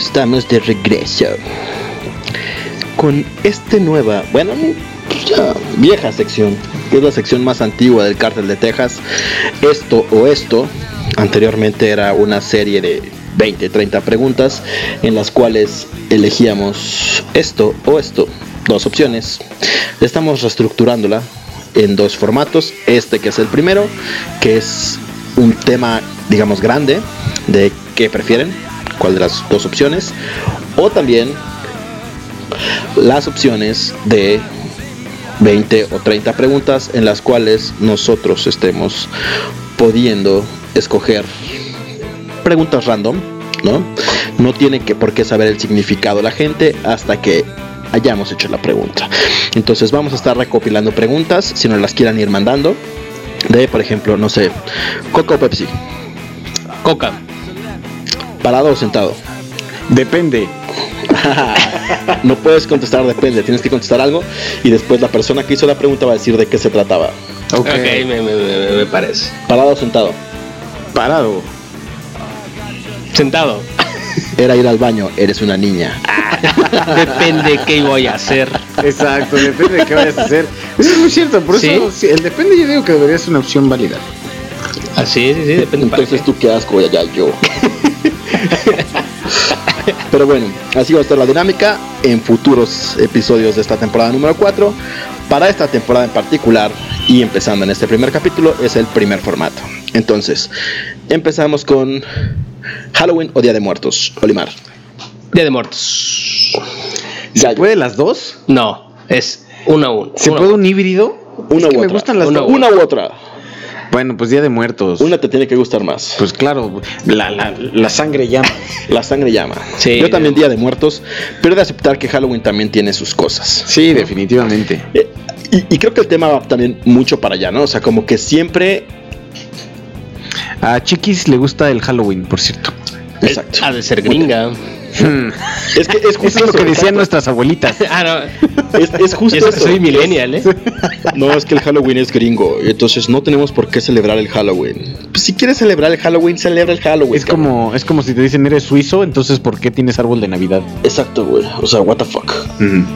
estamos de regreso. Con esta nueva, bueno, vieja sección, que es la sección más antigua del cártel de Texas. Esto o esto, anteriormente era una serie de 20, 30 preguntas en las cuales elegíamos esto o esto, dos opciones. Estamos reestructurándola en dos formatos. Este que es el primero, que es un tema, digamos, grande de qué prefieren, cuál de las dos opciones. O también las opciones de 20 o 30 preguntas en las cuales nosotros estemos pudiendo escoger preguntas random, ¿no? No tiene que por qué saber el significado la gente hasta que hayamos hecho la pregunta. Entonces vamos a estar recopilando preguntas, si nos las quieran ir mandando, de por ejemplo, no sé, Coca o Pepsi, Coca. Parado o sentado. Depende. no puedes contestar depende, tienes que contestar algo y después la persona que hizo la pregunta va a decir de qué se trataba. Ok. Ok, me, me- me- me parece. Parado o sentado. Parado. Sentado. Era ir al baño, eres una niña. Depende qué voy a hacer. Exacto, depende de qué vayas a hacer. Eso es muy cierto, por ¿Sí? eso el depende yo digo que debería ser una opción válida. Así, sí, sí, depende. Entonces tú qué asco, ya, ya yo. Pero bueno, así va a estar la dinámica en futuros episodios de esta temporada número 4. Para esta temporada en particular y empezando en este primer capítulo es el primer formato. Entonces, empezamos con Halloween o Día de Muertos. Olimar. Día de muertos. ¿Se puede las dos? No, es uno a uno. ¿Se uno puede uno. un híbrido? Una Es que u me otra. gustan las Una dos. u Una u otra. Bueno, pues Día de Muertos. Una te tiene que gustar más. Pues claro, la, la, la sangre llama. La sangre llama. Sí. Yo también Día de Muertos, pero de aceptar que Halloween también tiene sus cosas. Sí, definitivamente. Eh, Y, y creo que el tema va también mucho para allá, ¿no? O sea, como que siempre. A Chiquis le gusta el Halloween, por cierto. Exacto. Ha de ser gringa. Es que es justo Eso es lo que decían exacto. nuestras abuelitas. ah, no. Es, es Y justo eso que eso. soy millennial, ¿eh? No, es que el Halloween es gringo, entonces no tenemos por qué celebrar el Halloween. Pues si quieres celebrar el Halloween, celebra el Halloween. Es como, es como si te dicen eres suizo, entonces ¿por qué tienes árbol de Navidad? Exacto, güey. O sea, what the fuck.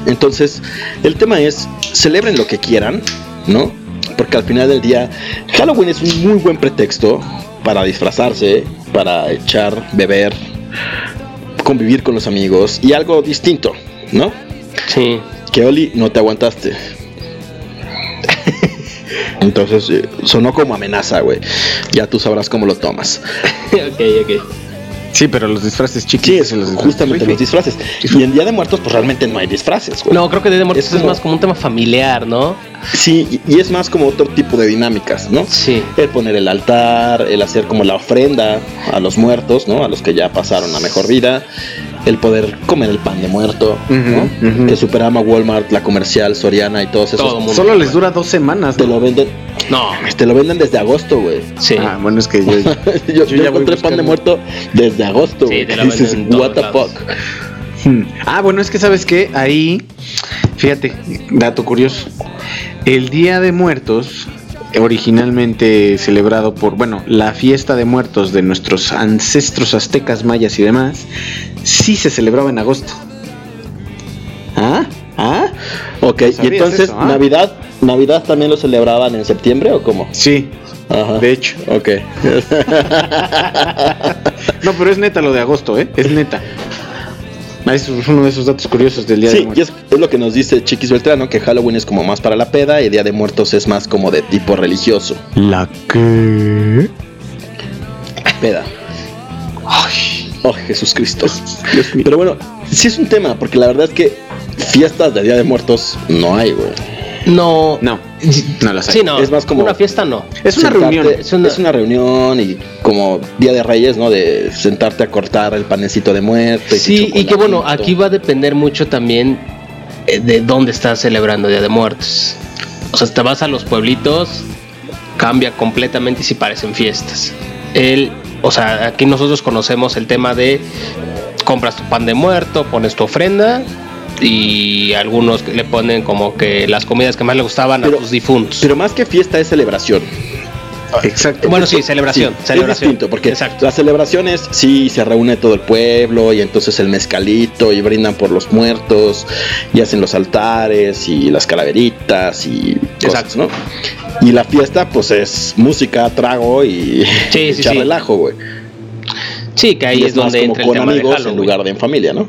Entonces, el tema es, celebren lo que quieran, ¿no? Porque al final del día, Halloween es un muy buen pretexto para disfrazarse, para echar, beber, convivir con los amigos y algo distinto, ¿no? Sí. Que Oli, no te aguantaste. Entonces, eh, sonó como amenaza, güey. Ya tú sabrás cómo lo tomas. ok, ok. Sí, pero los disfraces chiquis. Sí, es se los disfraces justamente los disfraces. Y en Día de Muertos, pues realmente no hay disfraces, güey. No, creo que Día de Muertos Es es, más como un tema familiar, ¿no? Sí, y y es más como otro tipo de dinámicas, ¿no? Sí. El poner el altar, el hacer como la ofrenda a los muertos, ¿no? A los que ya pasaron a mejor vida, el poder comer el pan de muerto, ¿no? Que Superama, Walmart, la comercial, Soriana y todos esos. Todo mundo. Solo les dura dos semanas. Te lo venden, No. te lo venden desde agosto, güey. Sí. Ah, bueno, es que yo, yo, yo yo ya encontré pan de muerto desde agosto, Sí, te lo dices, venden en todos what the lados. fuck. Hmm. Ah, bueno, es que sabes que ahí, fíjate, dato curioso. El Día de Muertos, originalmente celebrado por, bueno, la fiesta de muertos de nuestros ancestros aztecas, mayas y demás, sí se celebraba en agosto. ¿Ah? ¿Ah? Ok, y ¿Sabías entonces, eso, ah? Navidad, ¿Navidad también lo celebraban en septiembre o cómo? Sí, Ajá. de hecho. Ok. No, pero es neta lo de agosto, ¿eh? Es neta. Ah, es uno de esos datos curiosos del Día de Sí, y Muertos. es, es lo que nos dice Chiquis Beltrano, que Halloween es como más para la peda y Día de Muertos es más como de tipo religioso. ¿La qué? Peda. Ay, oh, Jesús Cristo. Pero bueno, sí es un tema, porque la verdad es que fiestas de Día de Muertos no hay, güey. No. No, no las hay. Sí, no. Es más como- Una fiesta no. Es una Sentarte- reunión. Es una, es una reunión y como Día de Reyes, ¿no? De sentarte a cortar el panecito de muerte. Sí, y que bueno, aquí va a depender mucho también eh, de dónde estás celebrando Día de Muertos. O sea, te vas a los pueblitos, cambia completamente y si parecen fiestas. El, o sea, aquí nosotros conocemos el tema de compras tu pan de muerto, pones tu ofrenda y algunos le ponen como que las comidas que más le gustaban Pero- a tus difuntos. Pero más que fiesta es celebración. Exacto. bueno, sí, celebración, Sí, celebración. Es distinto, porque Exacto. las celebraciones sí se reúne todo el pueblo y entonces el mezcalito y brindan por los muertos y hacen los altares y las calaveritas y cosas, Exacto. ¿no? Y la fiesta pues es música, trago y Sí, sí, echar sí. relajo, güey. Sí, que ahí Y es, más donde como entra el con tema de amigos en lugar de en familia, ¿no?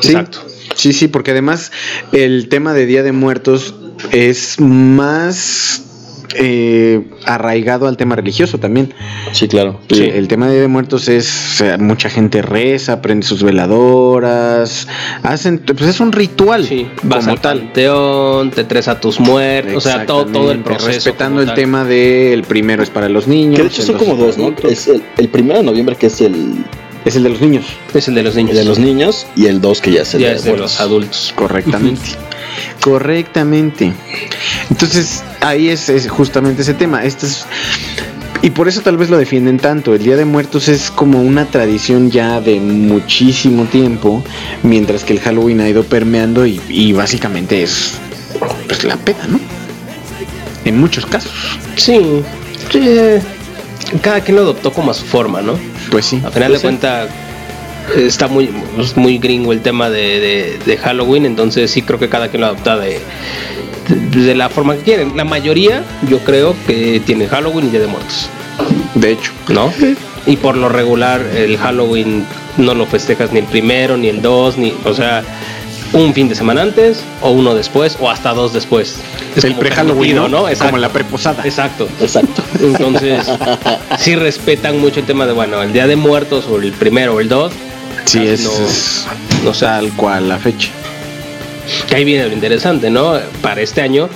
Sí, Exacto. Sí, sí, porque además el tema de Día de Muertos es más eh, arraigado al tema religioso también. Sí, claro. El, el tema de Día de Muertos es, o sea, mucha gente reza, prende sus veladoras, hacen, pues es un ritual Sí, vas como al tal. panteón, te traes a tus muertos, o sea, todo, todo el proceso. Respetando el tal. tema de el primero es para los niños. Que de hecho son como dos dos, ¿no? Es el, el primero de noviembre que es el, Es el de los niños. Es el de los niños. el de los niños y el 2 que ya de es de los adultos. Correctamente. Correctamente. Entonces, ahí es, es justamente ese tema. Este es, y por eso tal vez lo defienden tanto. El Día de Muertos es como una tradición ya de muchísimo tiempo, mientras que el Halloween ha ido permeando y, y básicamente es pues la peda, ¿no? En muchos casos. Sí, sí, eh, cada quien lo adoptó como a su forma, ¿no? Pues sí. A final de cuentas está muy, es muy gringo el tema de, de- de Halloween, entonces sí creo que cada quien lo adopta de, de, de la forma que quieren. La mayoría, yo creo que tiene Halloween y Día de Muertos, De hecho. ¿no? Y por lo regular el Halloween no lo festejas ni el primero, ni el dos, ni, o sea, un fin de semana antes, o uno después, o hasta dos después. Es el pre-Halloween, permitido, ¿no? Exacto. Como la preposada. Exacto. Exacto. Entonces, sí respetan mucho el tema de, bueno, el Día de Muertos o el primero o el dos. Sí, es, no- es no sé, tal cual la fecha. que ahí viene lo interesante, ¿no? Para este año,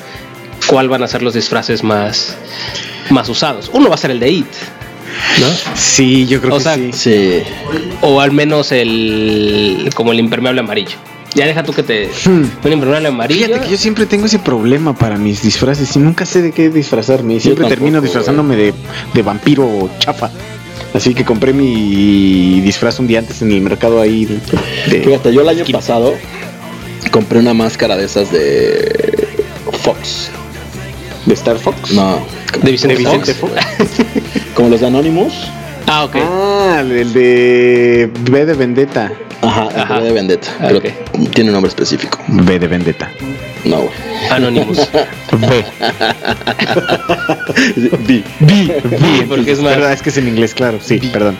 ¿cuál van a ser los disfraces más, más usados? Uno va a ser el de It, ¿no? Sí, yo creo O que sea, sí. Sí. O al menos el como el impermeable amarillo. Ya deja tú que te Hmm. un impermeable amarillo. Fíjate que yo siempre tengo ese problema para mis disfraces y nunca sé de qué disfrazarme. Y siempre tampoco, termino disfrazándome de, de vampiro chafa. Así que compré mi disfraz un día antes en el mercado ahí. de- de- Fíjate, yo el año pasado compré una máscara de esas de Fox. de Star Fox. No, de Vicente, de Vicente Fox. como los de Anonymous. Ah, ok. Ah, el de B de Vendetta. Ajá, Ajá. de Vendetta. Ah, Pero ok. tiene un nombre específico. B de Vendetta. No, güey. Anonymous. B. Vi. V. V, porque es más- Verdad, es que es en inglés, claro. Sí, perdón.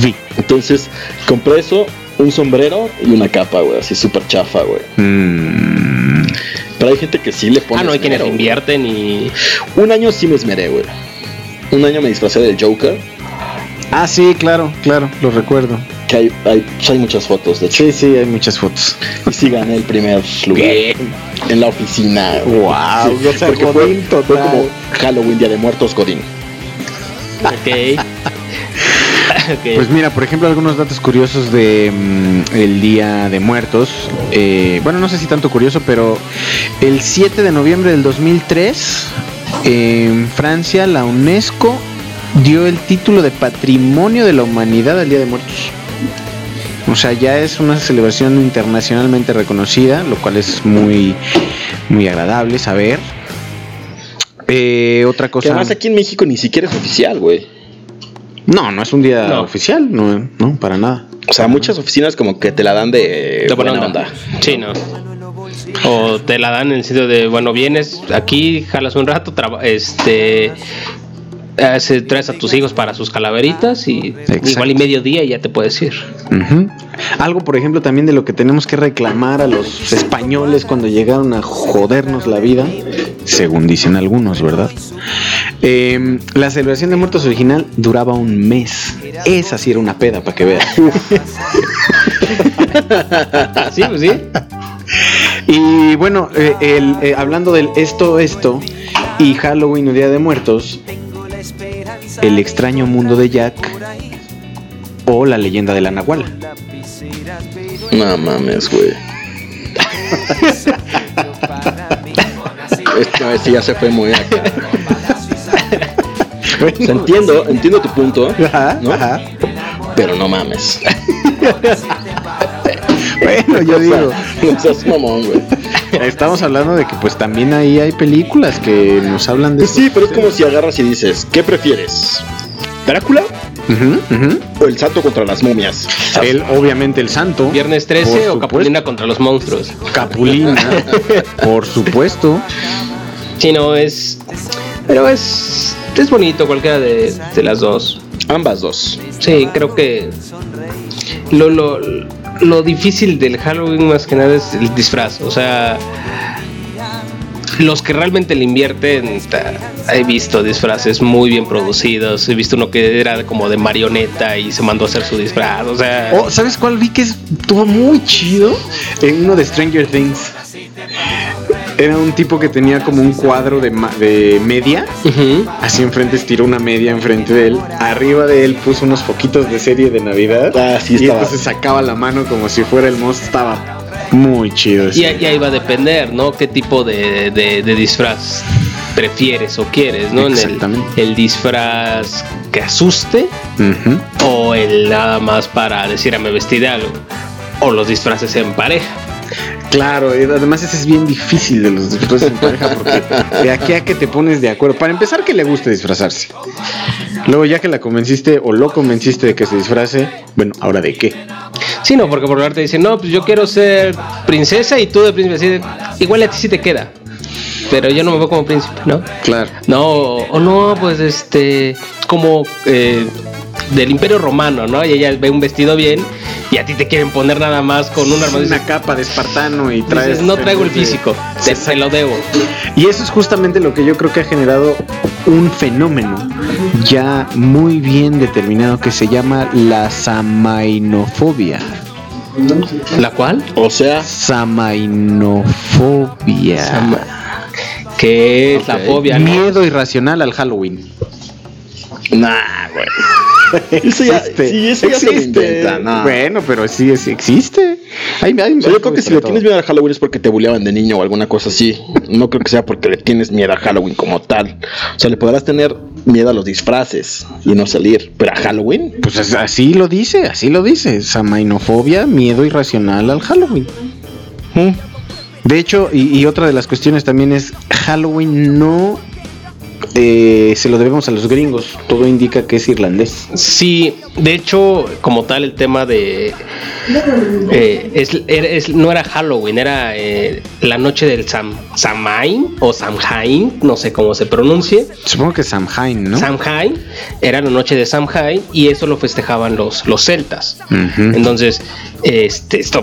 V. Entonces, compré eso, un sombrero y una capa, güey. Así súper chafa, güey. Mm. Pero hay gente que sí le pone. ah, no hay quienes esmero, güey. invierten y Un año sí me esmeré, güey. Un año me disfracé del Joker. Ah, sí, claro, claro, lo recuerdo. Que hay, hay, hay muchas fotos, de hecho. Sí, sí, hay muchas fotos. Y sí gané el primer lugar. En la oficina. Wow, Sí, o sea, porque Godín fue, fue total. como Halloween, Día de Muertos, Godín. Ok. Ok. Pues mira, por ejemplo, algunos datos curiosos de mm, el Día de Muertos. Eh, bueno, no sé si tanto curioso, pero el 7 de noviembre del 2003, en Francia, la UNESCO dio el título de Patrimonio de la Humanidad al Día de Muertos. O sea, ya es una celebración internacionalmente reconocida, lo cual es muy, muy agradable saber. Eh, otra Que cosa. además aquí en México ni siquiera es oficial, güey. No, no es un día No. oficial, no, no, para nada. O sea, muchas oficinas como que te la dan de, De buena buena onda. onda. Sí, no. O te la dan en el sitio de, bueno, vienes aquí, jalas un rato, traba- hace- traes a tus hijos para sus calaveritas y Exacto. igual y mediodía y ya te puedes ir. Algo, por ejemplo, también de lo que tenemos que reclamar a los españoles cuando llegaron a jodernos la vida, según dicen algunos, ¿verdad? Eh, la celebración de muertos original duraba un mes. Esa sí era una peda, para que veas. Sí, pues sí. Y bueno, eh, el, eh, hablando del esto, esto y Halloween o Día de Muertos, el extraño mundo de Jack o la leyenda de la Nahuala. No mames, güey. Esto este ya se fue muy acá. O sea, entiendo, entiendo tu punto, Ajá, ¿no? ajá. Pero no mames. Bueno, yo digo, No seas mamón, güey. Estamos hablando de que pues también ahí hay películas que nos hablan de Pues sí, pero es como si agarras y dices, ¿qué prefieres? ¿Drácula o el santo contra las momias? Él, obviamente, el santo. Viernes 13 Por o supuesto. Capulina contra los monstruos. Capulina, por supuesto. Sí, no, es. Pero es. Es bonito cualquiera de, de las dos. Ambas dos. Sí, creo que. Lo, lo, lo difícil del Halloween más que nada es el disfraz. O sea. los que realmente le invierten, ta- he visto disfraces muy bien producidos. He visto uno que era como de marioneta y se mandó a hacer su disfraz. O sea, Oh, ¿sabes cuál vi que estuvo muy chido? En uno de Stranger Things. Era un tipo que tenía como un cuadro de, ma- de media. Así enfrente estiró una media enfrente de él. Arriba de él puso unos foquitos de serie de Navidad. Ah, sí, y estaba. entonces sacaba la mano como si fuera el monstruo. Estaba muy chido. y, ahí- y ahí va a depender, ¿no? ¿Qué tipo de, de- de disfraz prefieres o quieres, ¿no? En el, Exactamente. el disfraz que asuste o el nada más para decir, "Ah, me vestí de algo. O los disfraces en pareja. Claro, además ese es bien difícil de los disfraces en pareja porque de aquí a que te pones de acuerdo. Para empezar, que le guste disfrazarse. Luego, ya que la convenciste o lo convenciste de que se disfrace, bueno, ¿ahora de qué? Sí, no, porque por hablar te dicen, no, pues yo quiero ser princesa y tú de príncipe. Así de, igual a ti sí te queda. Pero yo no me veo como príncipe, ¿no? Claro. No, o no, pues este, como eh, del Imperio Romano, ¿no? Y ella ve un vestido bien y a ti te quieren poner nada más con una armadura. una capa de espartano y Dices, traes. no traigo el de- físico, te, te lo debo. Y eso es justamente lo que yo creo que ha generado un fenómeno ya muy bien determinado que se llama la samainofobia. ¿La cual? O sea, Samainofobia. Sama- Que es la fobia, ¿no? Miedo irracional al Halloween. nah, güey. Eso ya- sí, eso ya se lo inventan, no. Bueno, pero sí, sí existe. Hay, hay- O sea, yo creo que si le todo. tienes miedo al Halloween es porque te buleaban de niño o alguna cosa así. No creo que sea porque le tienes miedo a Halloween como tal. O sea, le podrás tener miedo a los disfraces y no salir. Pero a Halloween, Pues as- así lo dice, así lo dice. Samainofobia, miedo irracional al Halloween. Mm. De hecho, y, y otra de las cuestiones también es Halloween no eh, se lo debemos a los gringos. Todo indica que es irlandés. Sí, de hecho, como tal, el tema de. eh, es, era- es- no era Halloween, era eh, la noche del Sam, Samhain o Samhain, no sé cómo se pronuncie. Supongo que Samhain, ¿no? Samhain era la noche de Samhain y eso lo festejaban los, los celtas. Entonces, este, esto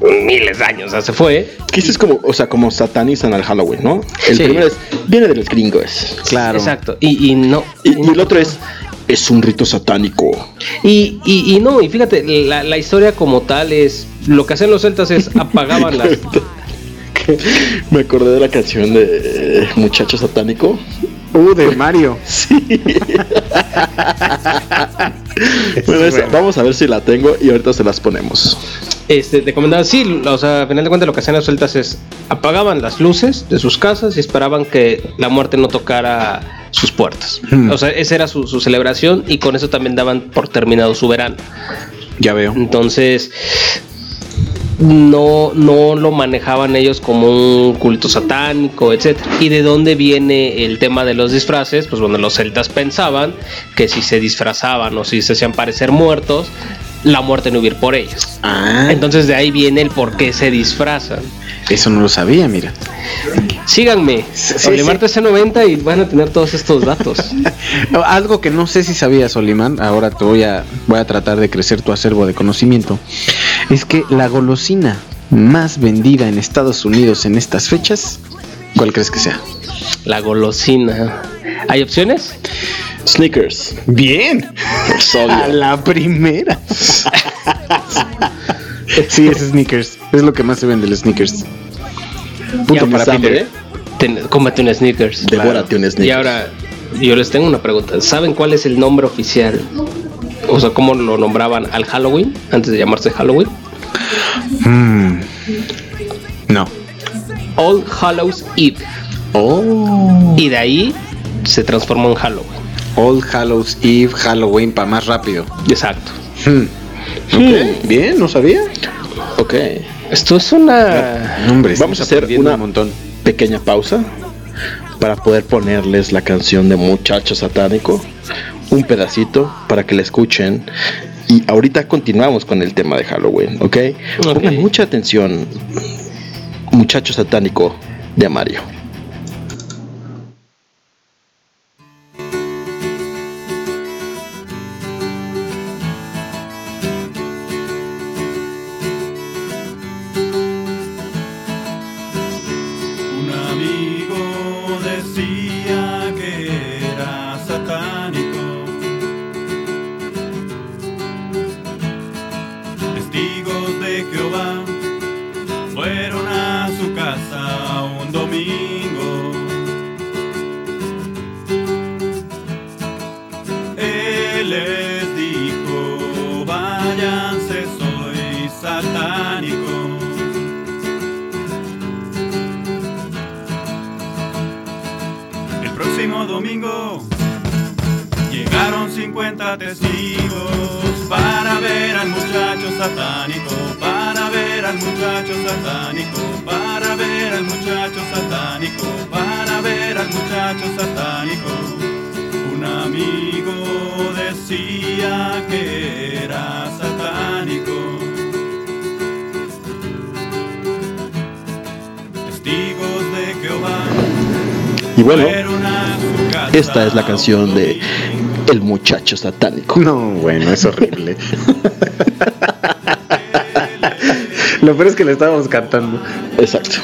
miles de años ya se fue. que es como, o sea, como satanizan al Halloween, ¿no? El Sí. primero es, viene de los gringos. Claro. Exacto. Y, y no. Y, y el otro es, es un rito satánico. Y, y, y no, y fíjate, la, la historia como tal es. Lo que hacían los celtas es apagaban las. Me acordé de la canción de Muchacho Satánico. Uh, de Mario. Bueno, esa- vamos a ver si la tengo y ahorita se las ponemos. Este, te comentaba, sí, o sea, a final de cuentas lo que hacían los celtas es apagaban las luces de sus casas y esperaban que la muerte no tocara sus puertas. Hmm. O sea, esa era su, su celebración y con eso también daban por terminado su verano. Ya veo. Entonces, no, no lo manejaban ellos como un culto satánico, etcétera. ¿Y de dónde viene el tema de los disfraces? Pues bueno, los celtas pensaban que si se disfrazaban o si se hacían parecer muertos, la muerte no iba a ir por ellos. Ah, Entonces de ahí viene el por qué se disfrazan. eso no lo sabía, mira. Síganme, Sí, Olimar TC90 y van a tener todos estos datos. Algo que no sé si sabías, Olimán, ahora te voy a, voy a tratar de crecer tu acervo de conocimiento, es que la golosina más vendida en Estados Unidos en estas fechas, ¿cuál crees que sea? La golosina. ¿Hay opciones? Sneakers. Bien, a la primera. sí, es sneakers, es lo que más se vende el sneakers. Punto para Peter. hambre. Ten- cómete un sneakers. Devórate un sneakers. Y ahora, yo les tengo una pregunta. ¿Saben cuál es el nombre oficial? O sea, ¿cómo lo nombraban al Halloween antes de llamarse Halloween? Mm. No. All Hallows Eve. Oh. Y de ahí se transformó en Halloween. All Hallows Eve, Halloween, para más rápido. Exacto. Hmm. Bien, no sabía. Ok. Esto es una. Hombre, Vamos a hacer una un montón. pequeña pausa para poder ponerles la canción de Muchacho Satánico, un pedacito para que la escuchen. Y ahorita continuamos con el tema de Halloween, ¿ok? Ok. Pongan mucha atención, Muchacho Satánico de Mario. De El muchacho satánico. No, bueno, es horrible. Lo peor es que le estábamos cantando. Exacto.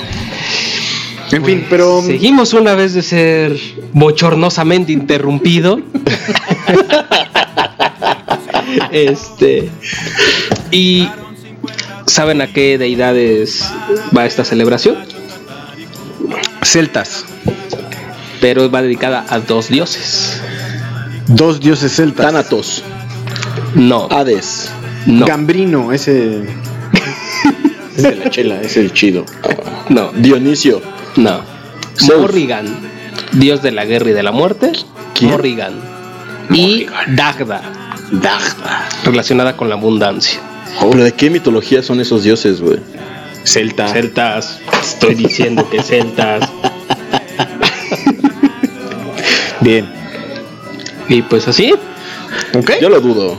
En fin, pero Seguimos una vez de ser bochornosamente interrumpido. este. Y. ¿Saben a qué deidades va esta celebración? celtas, Pero va dedicada a dos dioses. Dos dioses celtas. Thanatos, No, Hades, no, Gambrino, ese es de la chela, es el chido. no, Dionisio, no. Zeus. Morrigan, dios de la guerra y de la muerte. ¿Quién? Morrigan. Y Dagda, Dagda, relacionada con la abundancia. ¿Pero de qué mitología son esos dioses, güey? celta. Celtas, estoy diciendo que celtas. Bien. Y pues así, ¿Ok? Yo lo dudo.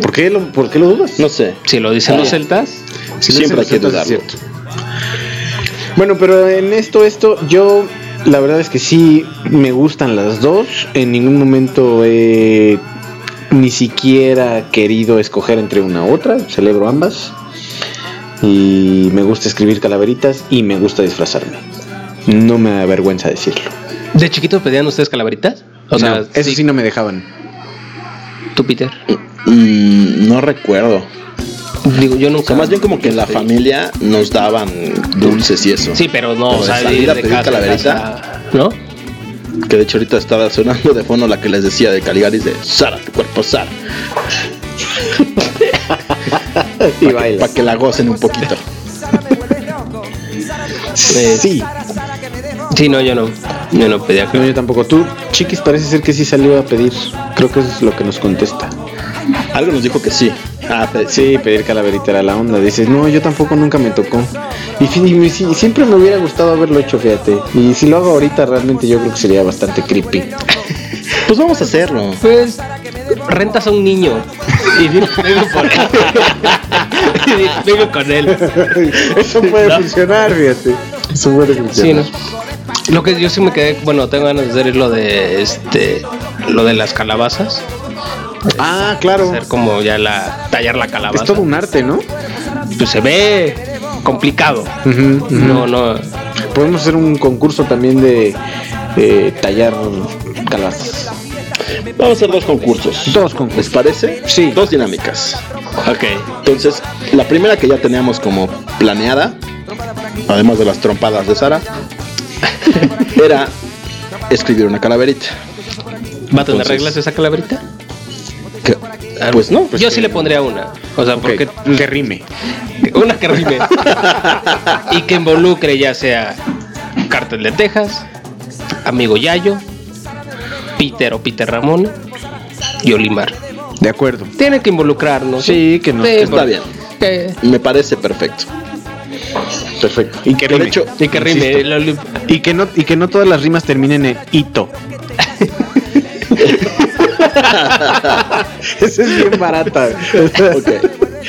¿Por qué lo, por qué lo dudas? No sé. si lo dicen los celtas, Si Siempre hay que dudarlo. Bueno, pero en esto, esto, yo la verdad es que sí me gustan las dos. En ningún momento he ni siquiera querido escoger entre una u otra. Celebro ambas. Y me gusta escribir calaveritas y me gusta disfrazarme. No me avergüenza decirlo. ¿de chiquito pedían ustedes calaveritas? O sea, No, eso sí no me dejaban. tú, Peter. Mm, no recuerdo. Digo, yo O nunca. sea, más bien como que en la familia nos daban dulces y eso. Sí, pero no, Pero o sea, salir ir a pedir casa calaverita. casa, ¿No? Que de hecho ahorita estaba sonando de fondo la que les decía de Caligaris de Sara, tu cuerpo Sara. Y Para baila. que la gocen un poquito. Sí, Sí, no, yo no. Yo no pedía no, calaveritas. yo tampoco. Tú, Chiquis, parece ser que sí salió a pedir. Creo que eso es lo que nos contesta. Algo nos dijo que sí. Ah, pe- Sí, pedir calaverita era la onda. Dices, no, yo tampoco nunca me tocó. Y, sí, siempre me hubiera gustado haberlo hecho, fíjate. Y si lo hago ahorita, realmente yo creo que sería bastante creepy. Pues vamos a hacerlo. Pues rentas a un niño y vengo por él. Y vengo con él. Eso puede No. funcionar, fíjate. Eso puede Sí, funcionar. ¿no? Lo que yo sí me quedé, bueno, tengo ganas de hacer es lo de este, lo de las calabazas, Ah, claro. hacer como ya la tallar la calabaza. Es todo un arte, ¿no? Pues se ve complicado. No, no. Podemos hacer un concurso también de eh, tallar calabazas. Vamos a hacer dos concursos. Dos concursos. ¿Les parece? Sí. Dos dinámicas. Ok. Entonces, la primera que ya teníamos como planeada, además de las trompadas de Sara, era escribir una calaverita. ¿Va a tener Entonces- reglas esa calaverita? Que- pues no. yo sí le pondría una. O sea, porque Que rime. una que rime y que involucre ya sea Cártel de Texas, Amigo Yayo, Peter o Peter Ramón y Olimar. De acuerdo. Tiene que involucrarnos. Sí, que no. Está por- bien. que- Me parece perfecto. Perfecto. Y que rime. hecho, y que rime. Y no, y que no todas las rimas terminen en hito. Esa es bien barata.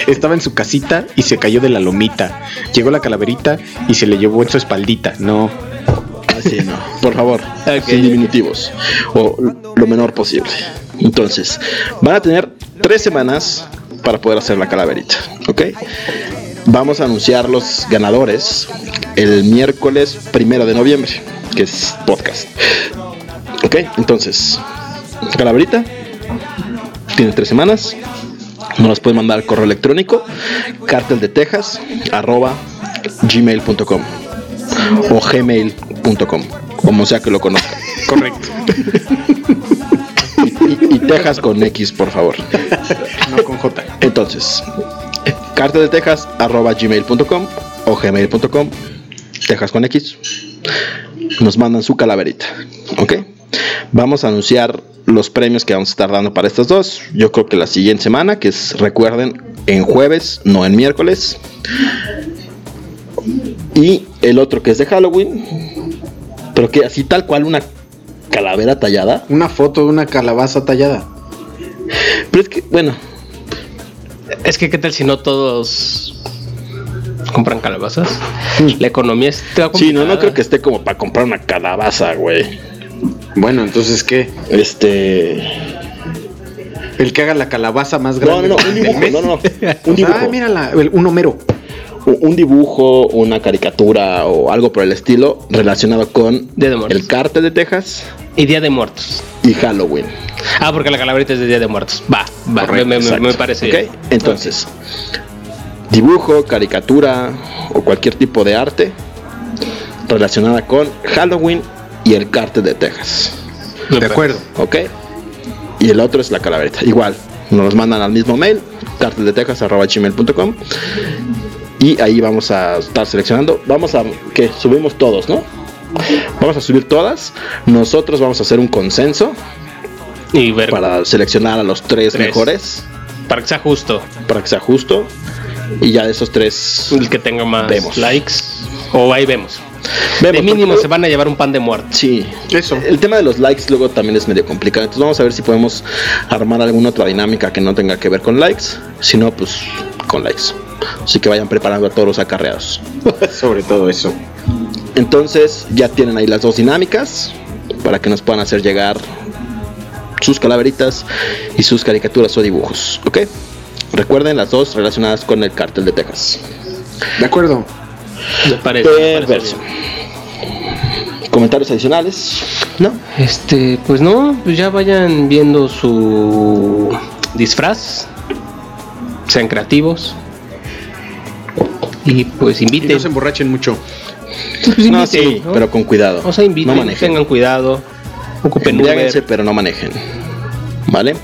Estaba en su casita y se cayó de la lomita. Llegó la calaverita y se le llevó en su espaldita. No. Así no. Por favor, sin diminutivos. O lo menor posible. Entonces, van a tener tres semanas para poder hacer la calaverita. ¿Ok? Vamos a anunciar los ganadores el miércoles primero de noviembre, que es podcast. ¿Ok? Entonces, calaverita. Tiene tres semanas. Nos las pueden mandar al correo electrónico cartel de Texas arroba gmail.com o gmail.com, como sea que lo conozcan. Correcto. Y, y Texas con X, por favor. No con J. Entonces, cartel de Texas arroba gmail.com o gmail.com, Texas con X. Nos mandan su calaverita, ¿ok? Vamos a anunciar los premios que vamos a estar dando para estas dos. Yo creo que la siguiente semana, que es, recuerden, en jueves, no en miércoles. Y el otro que es de Halloween. Pero que así tal cual una calavera tallada. Una foto de una calabaza tallada. Pero es que, bueno, Es que, ¿qué tal si no todos compran calabazas? La economía está sí, no, no creo que esté como para comprar una calabaza, güey. Bueno, entonces, ¿qué? Este. El que haga la calabaza más No, grande. no, no, un del dibujo, no, no. Un dibujo. Ay, mira, la- el- un Homero. Un dibujo, una caricatura o algo por el estilo relacionado con Día de Muertos. el cártel de Texas Y Día de Muertos. y Halloween. Ah, porque la calaverita es de Día de Muertos. Va, va, Correcto, me, me- exacto. me parece Ok, bien. Entonces, dibujo, caricatura o cualquier tipo de arte relacionada con Halloween y el cártel de Texas. De acuerdo. ¿Ok? Y el otro es la calaverita. Igual, nos los mandan al mismo mail, carteldetexas.gmail.com y ahí vamos a estar seleccionando. Vamos a, que subimos todos, ¿no? Vamos a subir todas. Nosotros vamos a hacer un consenso Y ver para seleccionar a los tres, Tres. mejores, para que sea justo. para que sea justo. Y ya de esos tres, El que tenga más Vemos. likes. O ahí vemos. Vemos, de mínimo porque- se van a llevar un pan de muerto. Sí, Eso. El tema de los likes luego también es medio complicado. Entonces vamos a ver si podemos armar alguna otra dinámica que no tenga que ver con likes. Si no, pues con likes. Así que vayan preparando a todos los acarreados. Sobre todo eso. Entonces ya tienen ahí las dos dinámicas para que nos puedan hacer llegar sus calaveritas y sus caricaturas o dibujos. ¿Ok? Recuerden las dos relacionadas con el cártel de Texas. De acuerdo. Me parece. me parece Perverso. Comentarios adicionales. No. Este, pues no, pues ya vayan viendo su disfraz. Sean creativos. Y pues Y inviten. no se emborrachen mucho. Pues No, inviten, sí, ¿no? pero con cuidado. O sea, inviten, no tengan cuidado. Ocupen Uber. pero no manejen. ¿Vale?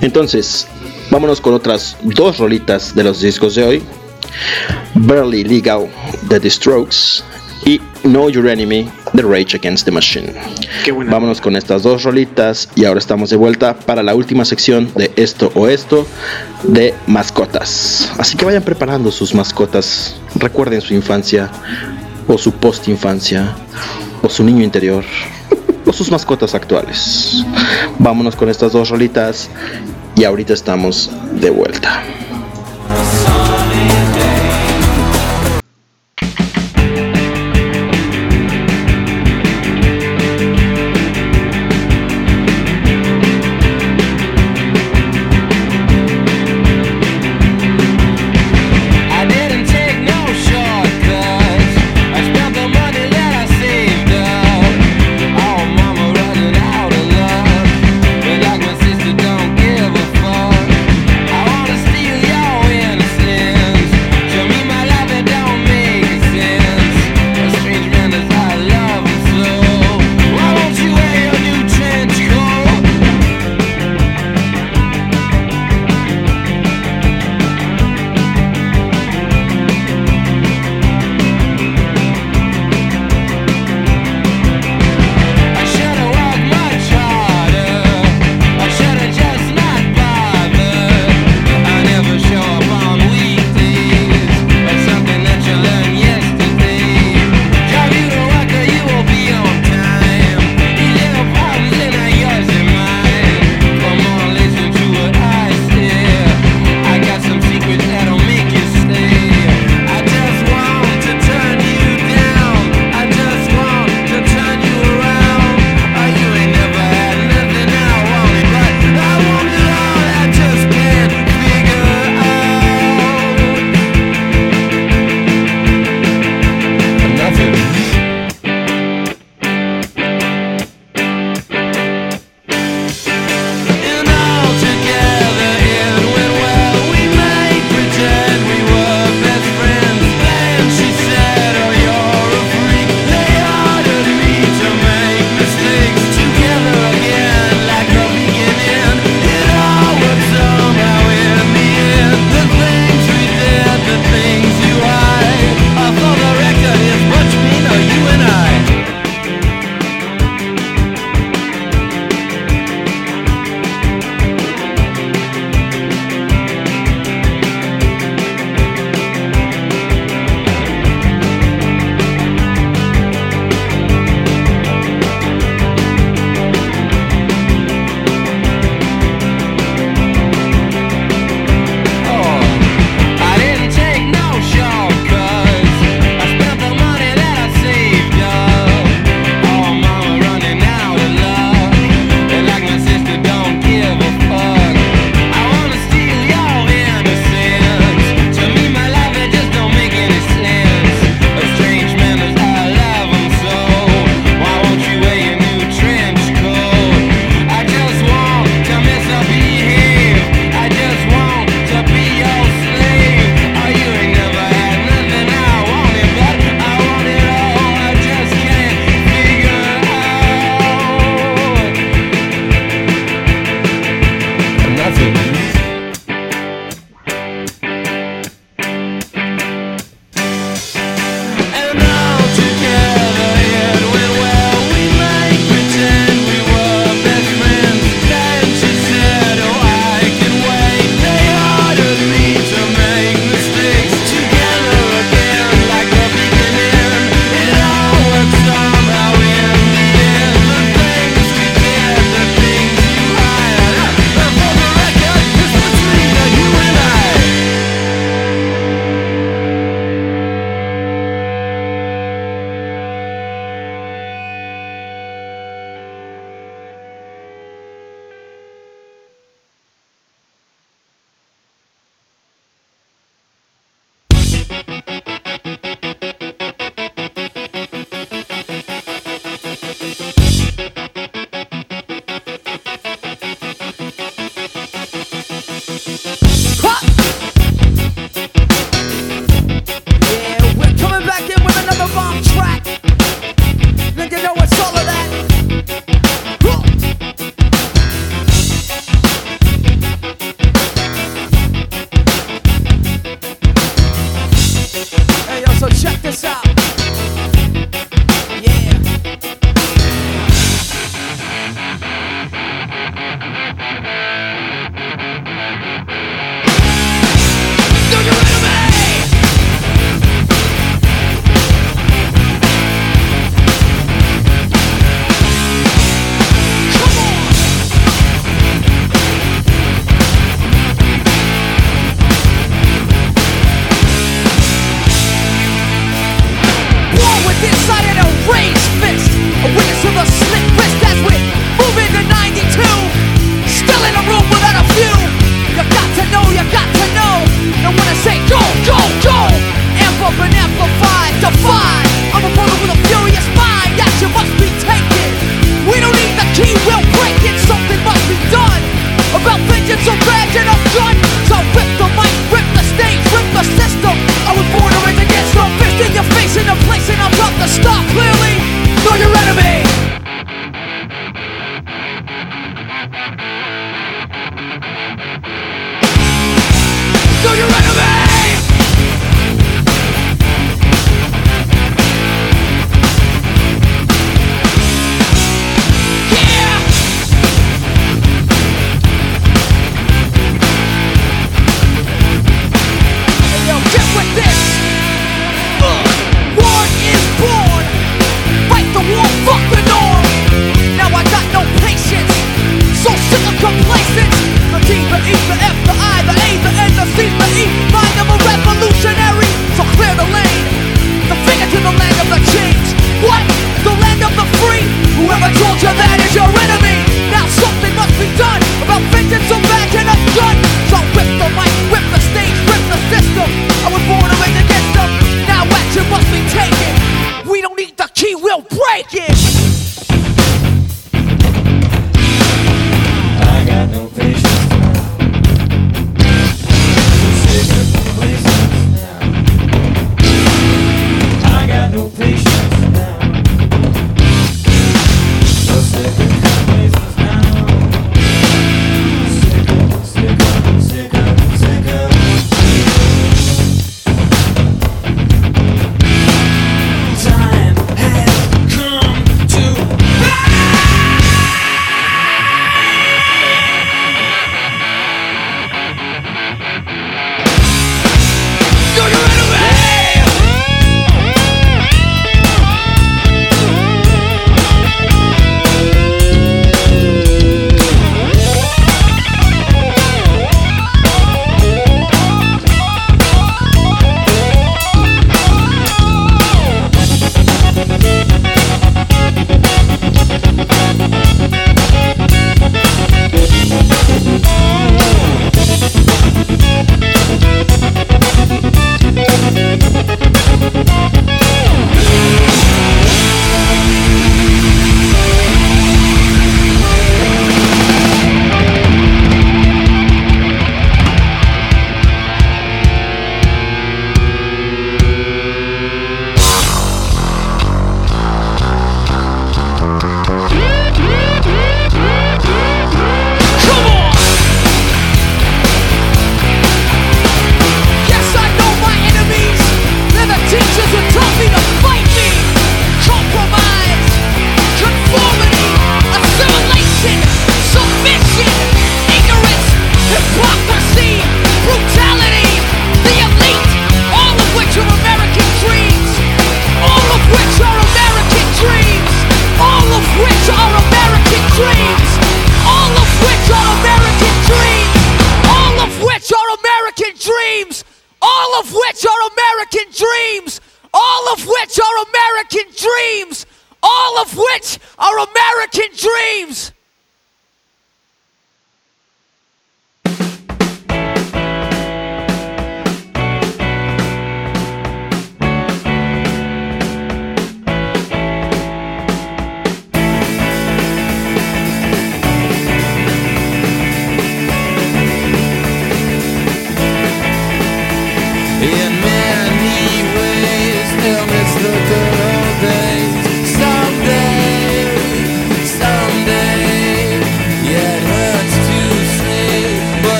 Entonces, vámonos con otras dos rolitas de los discos de hoy. Barely Legal de The Strokes y Know Your Enemy de Rage Against the Machine. Qué buena. Vámonos con estas dos rolitas y ahora estamos de vuelta para la última sección de esto o esto de mascotas. Así que vayan preparando sus mascotas. Recuerden su infancia o su post infancia o su niño interior o sus mascotas actuales. Vámonos con estas dos rolitas y ahorita estamos de vuelta.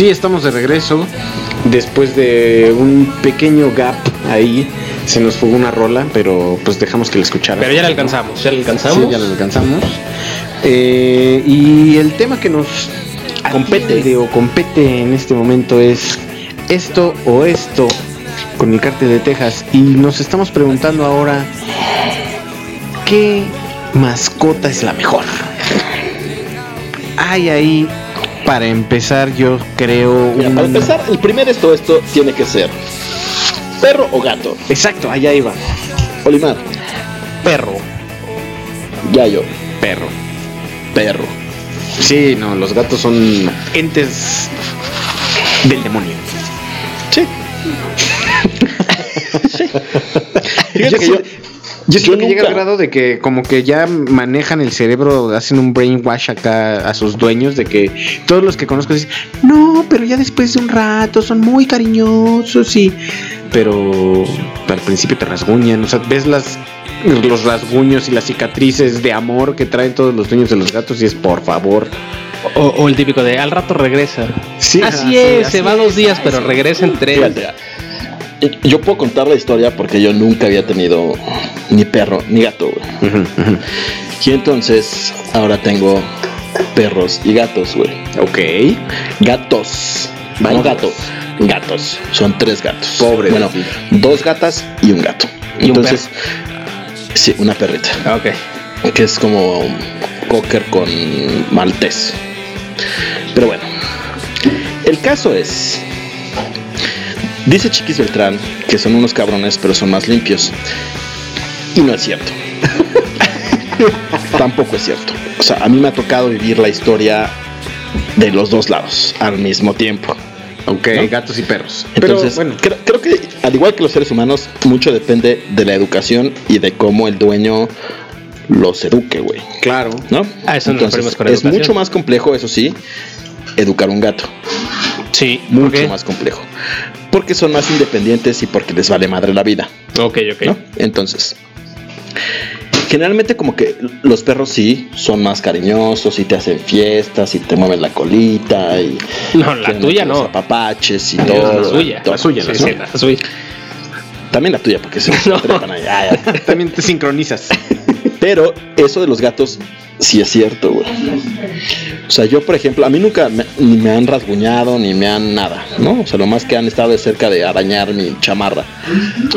Sí, estamos de regreso. Después de un pequeño gap ahí, se nos fugó una rola, pero pues dejamos que la escuchara. Pero ya la alcanzamos, ya la alcanzamos. Sí, ya la alcanzamos. Eh, y el tema que nos compete o compete en este momento es esto o esto con el cártel de Texas. Y nos estamos preguntando ahora, ¿qué mascota es la mejor? Hay ahí, para empezar, yo creo... Mira, un- para empezar, el primer esto esto tiene que ser perro o gato. Exacto, allá iba. Olimar, Perro. Yayo, Perro. perro. Sí, no, los gatos son entes del demonio. Sí. Fíjate que yo, yo siento que llega al grado de que como que ya manejan el cerebro, hacen un brainwash acá a sus dueños de que todos los que conozco dicen, no, pero ya después de un rato son muy cariñosos y... Pero al principio te rasguñan, o sea, ves las los rasguños y las cicatrices de amor que traen todos los dueños de los gatos y es por favor. O, o el típico de al rato regresa. Sí, así ah, sí, es, así se va es, dos días, pero regresa en tres. Fíjate, yo puedo contar la historia porque yo nunca había tenido ni perro ni gato. güey. Y entonces ahora tengo perros y gatos, güey. Ok. Gatos. No Vaya. gato. Gatos. Son tres gatos. Pobre Bueno, dos gatas y un gato. ¿Y un entonces, sí, una perrita. Ok. Que es como cocker con maltés. Pero bueno. El caso es. Dice Chiquis Beltrán que son unos cabrones, pero son más limpios. Y no es cierto. Tampoco es cierto. O sea, a mí me ha tocado vivir la historia de los dos lados al mismo tiempo. Ok, ¿No? gatos y perros. Entonces, Pero bueno, creo, creo que al igual que los seres humanos, mucho depende de la educación y de cómo el dueño los eduque, güey. claro. ¿No? A eso nos referimos con es mucho más complejo, eso sí, educar un gato. Sí, ¿por Mucho más complejo. Porque son más independientes y porque les vale madre la vida. Ok, ok. ¿no? Entonces, generalmente como que los perros sí son más cariñosos y te hacen fiestas y te mueven la colita y No, la tuya no. apapaches y todo. suya. todo, La suya, la ¿no? Sí, la suya. También la tuya, porque se No. trepan ahí. Ah, ya. También te sincronizas. Pero eso de los gatos sí es cierto, güey. O sea, yo, por ejemplo, a mí nunca me, ni me han rasguñado ni me han nada, ¿no? O sea, lo más que han estado es cerca de arañar mi chamarra.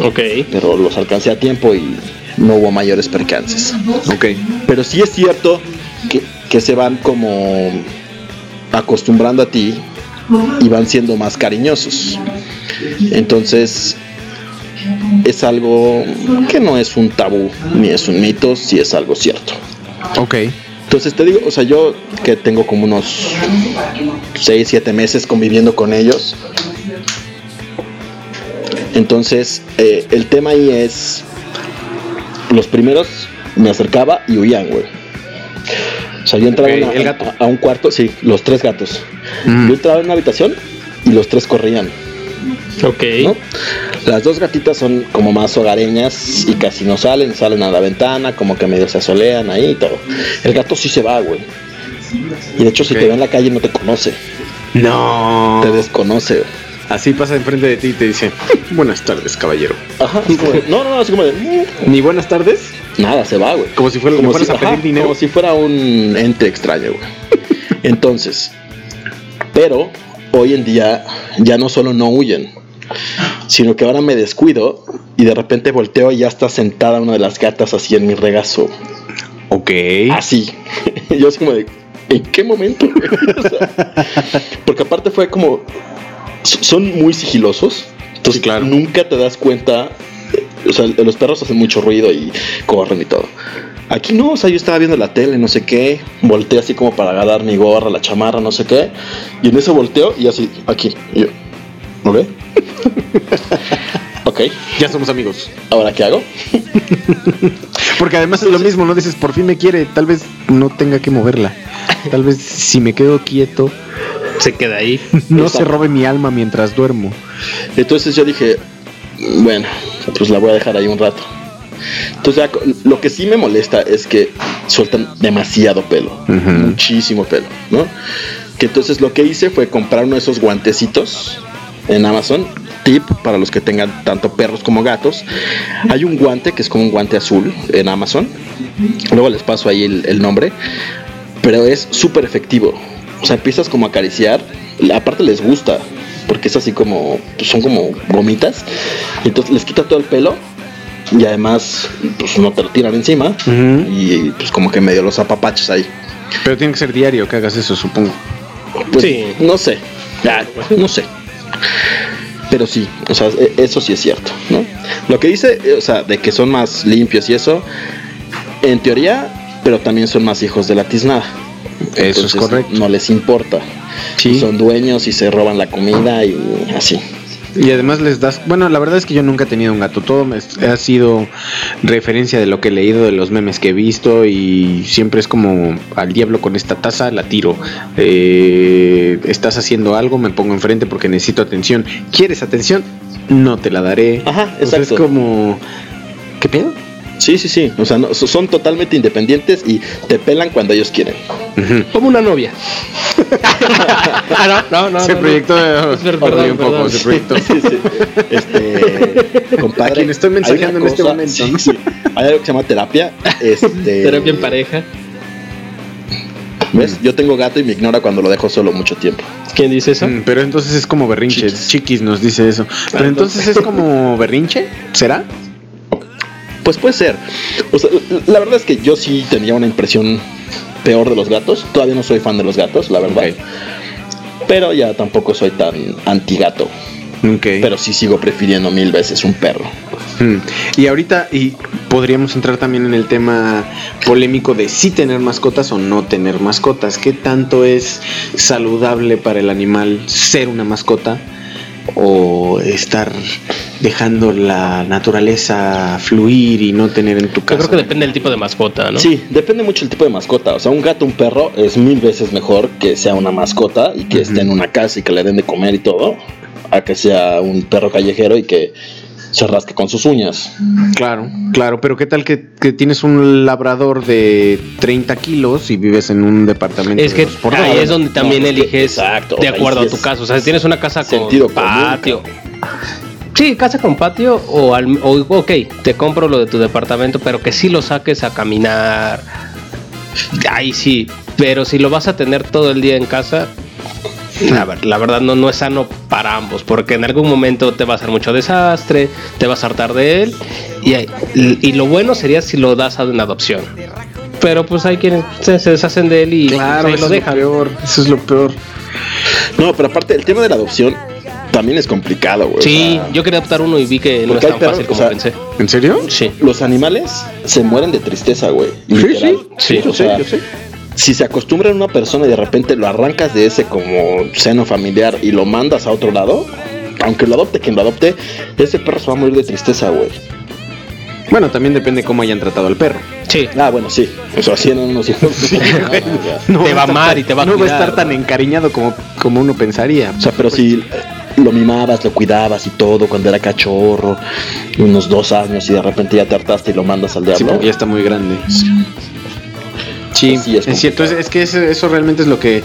Ok. Pero los alcancé a tiempo y no hubo mayores percances. Ok. Pero sí es cierto que, que se van como acostumbrando a ti y van siendo más cariñosos. Entonces es algo que no es un tabú ni es un mito, sí es algo cierto. Ok. Entonces te digo, o sea, yo que tengo como unos 6, 7 meses conviviendo con ellos. Entonces, eh, el tema ahí es, los primeros me acercaba y huían, güey. O sea, yo entraba una- el gato. A, a un cuarto, sí, los tres gatos. Mm. Yo entraba en una habitación y los tres corrían. Ok. ¿no? Las dos gatitas son como más hogareñas y casi no salen, salen a la ventana, como que medio se asolean ahí y todo. El gato sí se va, güey. Y de hecho, si te ve en la calle, no te conoce, No. te desconoce. Así pasa enfrente de ti y te dice, buenas tardes, caballero. Ajá, de- no, no, no, así como de, "Mm". Ni buenas tardes. nada, se va, güey. Como si fuera, Como si, a pedir ajá, dinero. como si fuera un ente extraño, güey. Entonces, pero hoy en día ya no solo no huyen, sino que ahora me descuido y de repente volteo y ya está sentada una de las gatas así en mi regazo. Ok. Así. Yo así como de, ¿en qué momento? güey? O sea, porque aparte fue como, son muy sigilosos. Entonces, Sí, claro. nunca te das cuenta. O sea, los perros hacen mucho ruido y corren y todo. Aquí no, o sea, yo estaba viendo la tele, no sé qué, volteé así como para agarrar mi gorra, la chamarra, no sé qué, y en eso volteo y así, aquí, y yo, ¿ok? ok, Ya somos amigos. ¿ahora qué hago? Porque además es lo mismo, ¿no? Dices, por fin me quiere, tal vez no tenga que moverla. Tal vez si me quedo quieto, Se queda ahí. no se robe mi alma mientras duermo. Entonces yo dije, bueno, pues la voy a dejar ahí un rato. Entonces ya lo que sí me molesta es que sueltan demasiado pelo, muchísimo pelo, ¿no? Que entonces lo que hice fue comprar uno de esos guantecitos en Amazon. Tip para los que tengan tanto perros como gatos. Hay un guante que es como un guante azul en Amazon. Luego les paso ahí el, el nombre. Pero es súper efectivo. O sea, empiezas como a acariciar. Aparte les gusta. Porque es así como. pues, son como gomitas. Y entonces les quita todo el pelo. Y además, pues no te lo tiran encima. Y pues como que medio los apapachos ahí. Pero tiene que ser diario que hagas eso, supongo. Pues, No sé. Ah, no sé. Pero sí, o sea, e- eso sí es cierto, ¿no? Lo que dice, eh, o sea, de que son más limpios y eso, en teoría, pero también son más hijos de la tiznada. Eso es correcto. No les importa. Sí. Son dueños y se roban la comida y así. Y además les das, bueno, la verdad es que yo nunca he tenido un gato, todo me- ha sido referencia de lo que he leído, de los memes que he visto y siempre es como al diablo con esta taza, la tiro. Eh, estás haciendo algo, me pongo enfrente porque necesito atención. ¿Quieres atención? No te la daré. Ajá, O sea, es exacto. como... ¿Qué pedo? Sí, sí, sí. O sea, no- so- son totalmente independientes y te pelan cuando ellos quieren. Como una novia. ah, no, no, no. se no, proyectó no. Perdón, un poco, perdón. se proyectó. Sí, sí. Este, compadre, A quien estoy una en este momento, sí. Hay algo que se llama terapia. Este, Terapia en pareja. ¿Ves? Yo tengo gato y me ignora cuando lo dejo solo mucho tiempo. ¿Quién dice eso? Mm, Pero entonces es como berrinche. Chiquis, nos dice eso. Pero entonces es como berrinche, ¿será? Pues puede ser. O sea, la verdad es que yo sí tenía una impresión peor de los gatos. Todavía no soy fan de los gatos, la verdad. Pero ya tampoco soy tan anti-gato. Pero sí sigo prefiriendo mil veces un perro. Mm. Y ahorita y podríamos entrar también en el tema polémico de si tener mascotas o no tener mascotas. ¿Qué tanto es saludable para el animal ser una mascota o estar dejando la naturaleza fluir y no tener en tu Yo casa? creo que depende del tipo de mascota, ¿no? Sí, depende mucho el tipo de mascota. O sea, un gato, un perro es mil veces mejor que sea una mascota y que esté en una casa y que le den de comer y todo, a que sea un perro callejero y que se rasque con sus uñas. Claro, claro, pero ¿qué tal que, que tienes un labrador de 30 kilos y vives en un departamento? Es de que dos por ahí es donde también No, es que- eliges exacto, de acuerdo a tu caso. O sea, si tienes una casa con común, patio. Sí, casa con patio o, al, o ok, te compro lo de tu departamento, pero que sí lo saques a caminar. Ahí sí, pero si lo vas a tener todo el día en casa, la, ver- la verdad no, no es sano para ambos, porque en algún momento te va a hacer mucho desastre, te vas a hartar de él, y, hay- y lo bueno sería si lo das a una adopción. Pero pues hay quienes se, se deshacen de él y Claro, pues, ahí eso lo es lo dejan. peor. Eso es lo peor. No, pero aparte, el tema de la adopción también es complicado, güey. Sí, O sea, yo quería adoptar uno y vi que no es tan perros, fácil o como sea, pensé. ¿En serio? Sí. los animales se mueren de tristeza, güey. Literal. sí, yo o sé, sea, yo sé. Si se acostumbra a una persona y de repente lo arrancas de ese como seno familiar y lo mandas a otro lado, aunque lo adopte quien lo adopte, ese perro se va a morir de tristeza, güey. Bueno, también depende cómo hayan tratado al perro. Sí. Ah, bueno, sí. O sea, sí, no, no, sí. No Te va a amar y te va a No va a estar tan encariñado como, como uno pensaría. O sea, pero si lo mimabas, lo cuidabas y todo cuando era cachorro, unos dos años y de repente ya te hartaste y lo mandas al Sí, diablo. porque ya está muy grande. Sí, Sí, es es, cierto, es, es que eso, eso realmente es lo que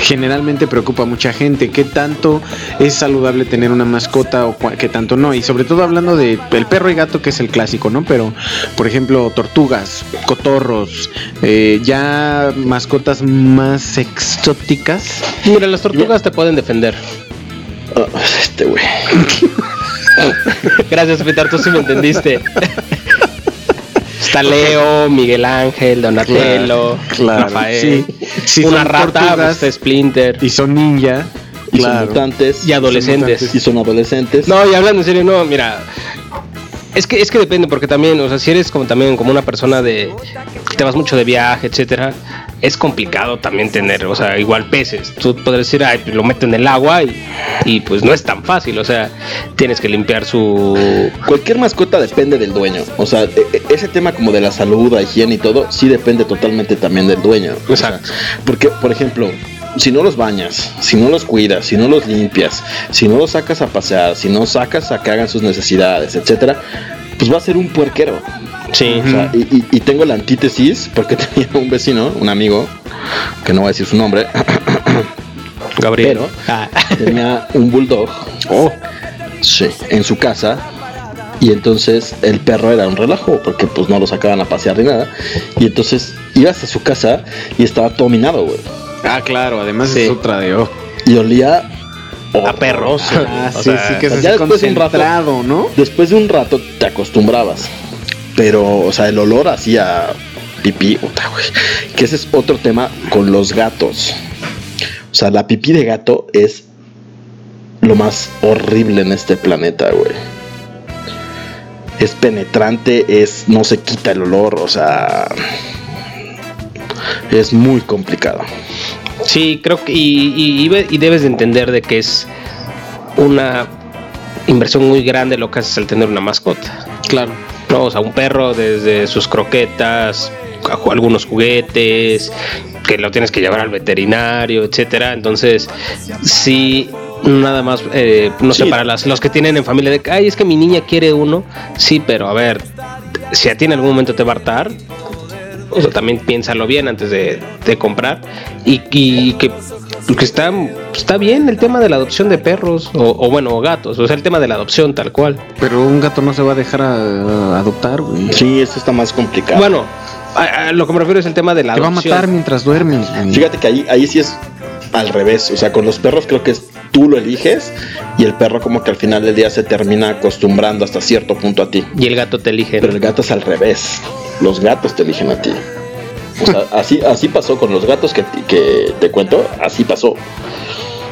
generalmente preocupa a mucha gente, qué tanto es saludable tener una mascota o qué tanto no, y sobre todo hablando de el perro y gato que es el clásico, ¿no? Pero, por ejemplo, tortugas, cotorros, eh, ya mascotas más exóticas. Mira, las tortugas te pueden defender. Ah, este güey. Gracias, Peter, tú sí me entendiste. Está Leo, Miguel Ángel, Donatello, Claro, Rafael. sí. Sí, una son rata, pues, Splinter. Y son ninja. Y son mutantes. Y adolescentes. Y son adolescentes. No, y hablando en serio, no, mira. Es que, es que depende, porque también, o sea, si eres como también como una persona de te vas mucho de viaje, etcétera, es complicado también tener, o sea, igual peces. Tú podrías decir, ay, pues lo meto en el agua y, y pues no es tan fácil, o sea, tienes que limpiar su Cualquier mascota depende del dueño. O sea, e- e- ese tema como de la salud, la higiene y todo, sí depende totalmente también del dueño. O sea, porque, por ejemplo, si no los bañas, si no los cuidas, si no los limpias, si no los sacas a pasear, si no sacas a que hagan sus necesidades, etcétera, pues va a ser un puerquero. Sí. O sea, y, y- y tengo la antítesis porque tenía un vecino, un amigo, que no voy a decir su nombre, Gabriel. Pero Ah. tenía un bulldog. Sí, en su casa. Y entonces el perro era un relajo porque pues no lo sacaban a pasear ni nada. Y entonces ibas a su casa y estaba todo minado, güey. Ah, claro, además Sí. es otra de oh. Y olía A perros. Ah, sí, sea, sí, que sea, ya después de un rato- ¿no? Después de un rato te acostumbrabas. Pero, o sea, el olor hacía pipí, puta, güey. Que ese es otro tema con los gatos. O sea, la pipí de gato es lo más horrible en este planeta, güey. Es penetrante, es no se quita el olor, o sea, es muy complicado. Sí, creo que y, y- y ve- y debes de entender de que es una inversión muy grande lo que haces al tener una mascota. Claro. No, o sea, un perro desde sus croquetas, algunos juguetes, que lo tienes que llevar al veterinario, etcétera. Entonces, sí, nada más, eh, no sé, para las, los que tienen en familia de que, ay, es que mi niña quiere uno, sí, pero a ver, si a ti en algún momento te va a hartar, o sea, también piénsalo bien antes de, de comprar y, y que, que está, está bien el tema de la adopción de perros o, o bueno, o gatos, o sea, el tema de la adopción tal cual. Pero un gato no se va a dejar a- a adoptar, güey. Sí, esto está más complicado. Bueno, a, a lo que me refiero es el tema de la Te va a adopción. matar mientras duermes. güey. Fíjate que ahí, ahí sí es al revés. O sea, con los perros creo que es tú lo eliges y el perro como que al final del día se termina acostumbrando hasta cierto punto a ti. Y el gato te elige. Pero el gato es al revés. Los gatos te eligen a ti. O sea, así, así pasó con los gatos que, que te cuento. Así pasó.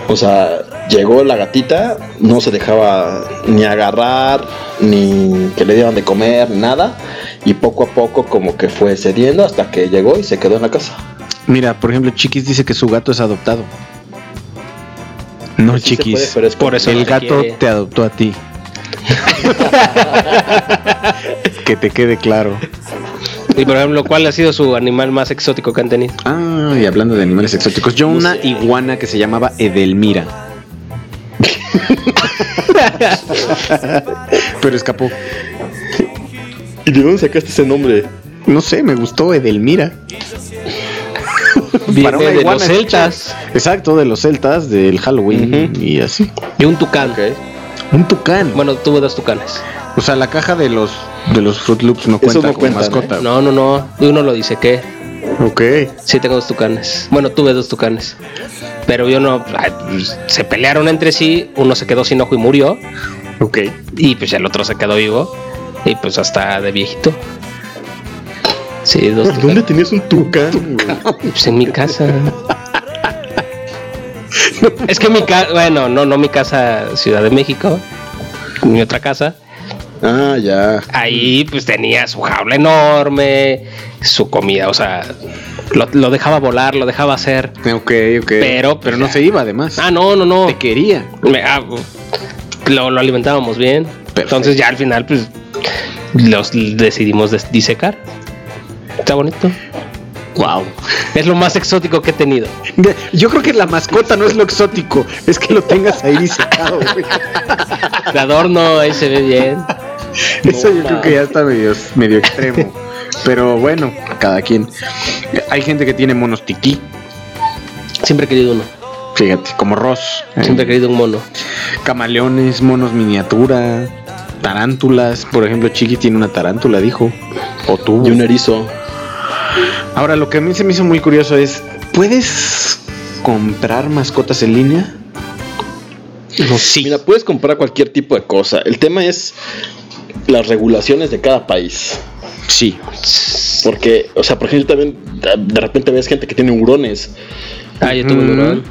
O sea, llegó la gatita, no se dejaba ni agarrar, ni que le dieran de comer, nada. Y poco a poco como que fue cediendo hasta que llegó y se quedó en la casa. Mira, por ejemplo, Chiquis dice que su gato es adoptado. No, Sí se Chiquis. puede, pero es Por eso el gato quiere. te adoptó a ti. que te quede claro. Y por ejemplo, ¿cuál ha sido su animal más exótico que han tenido? Ah, y hablando de animales exóticos, yo una iguana que se llamaba Edelmira. Pero escapó. ¿Y de dónde sacaste ese nombre? No sé, me gustó Edelmira. Viene Para una de los celtas Exacto, de los celtas, del Halloween y así. y un tucán. Un tucán. Bueno, tuve dos tucanes. O sea, la caja de los de los Fruit Loops no Eso cuenta no como cuentan, mascota. No, no, no. Y uno lo dice que. Ok. Sí, tengo dos tucanes. Bueno, tuve dos tucanes. Pero yo no. ay, pues, Se pelearon entre sí. Uno se quedó sin ojo y murió. Ok. Y pues el otro se quedó vivo. Y pues hasta de viejito. Sí, dos tucanes. ¿Dónde tenías un tucán? Pues en mi casa. Es que mi casa, bueno, no, no mi casa Ciudad de México, mi otra casa. Ah, ya. Ahí pues tenía su jaula enorme, su comida, o sea, lo, lo dejaba volar, lo dejaba hacer. Ok, ok. Pero, pero no se iba además. Ah, no, no, no. Te quería. Me- ah, lo, lo alimentábamos bien. Entonces ya al final pues los decidimos des- disecar. Está bonito. Wow. Es lo más exótico que he tenido. Yo creo que la mascota no es lo exótico, es que lo tengas ahí güey. De adorno, ahí se ve bien. Eso yo creo que ya está medio, medio extremo. Pero bueno, cada quien. Hay gente que tiene monos tiquí, Siempre he querido uno. fíjate, como Ross. Siempre he querido un mono. Camaleones, monos miniatura, tarántulas. Por ejemplo, Chiqui tiene una tarántula, dijo. O tuvo. Y un erizo. Ahora, lo que a mí se me hizo muy curioso es: ¿puedes comprar mascotas en línea? No, sí. Mira, puedes comprar cualquier tipo de cosa. El tema es las regulaciones de cada país. Sí. Porque, o sea, por ejemplo, también de repente ves gente que tiene hurones. Ah, yo tuve un hurón.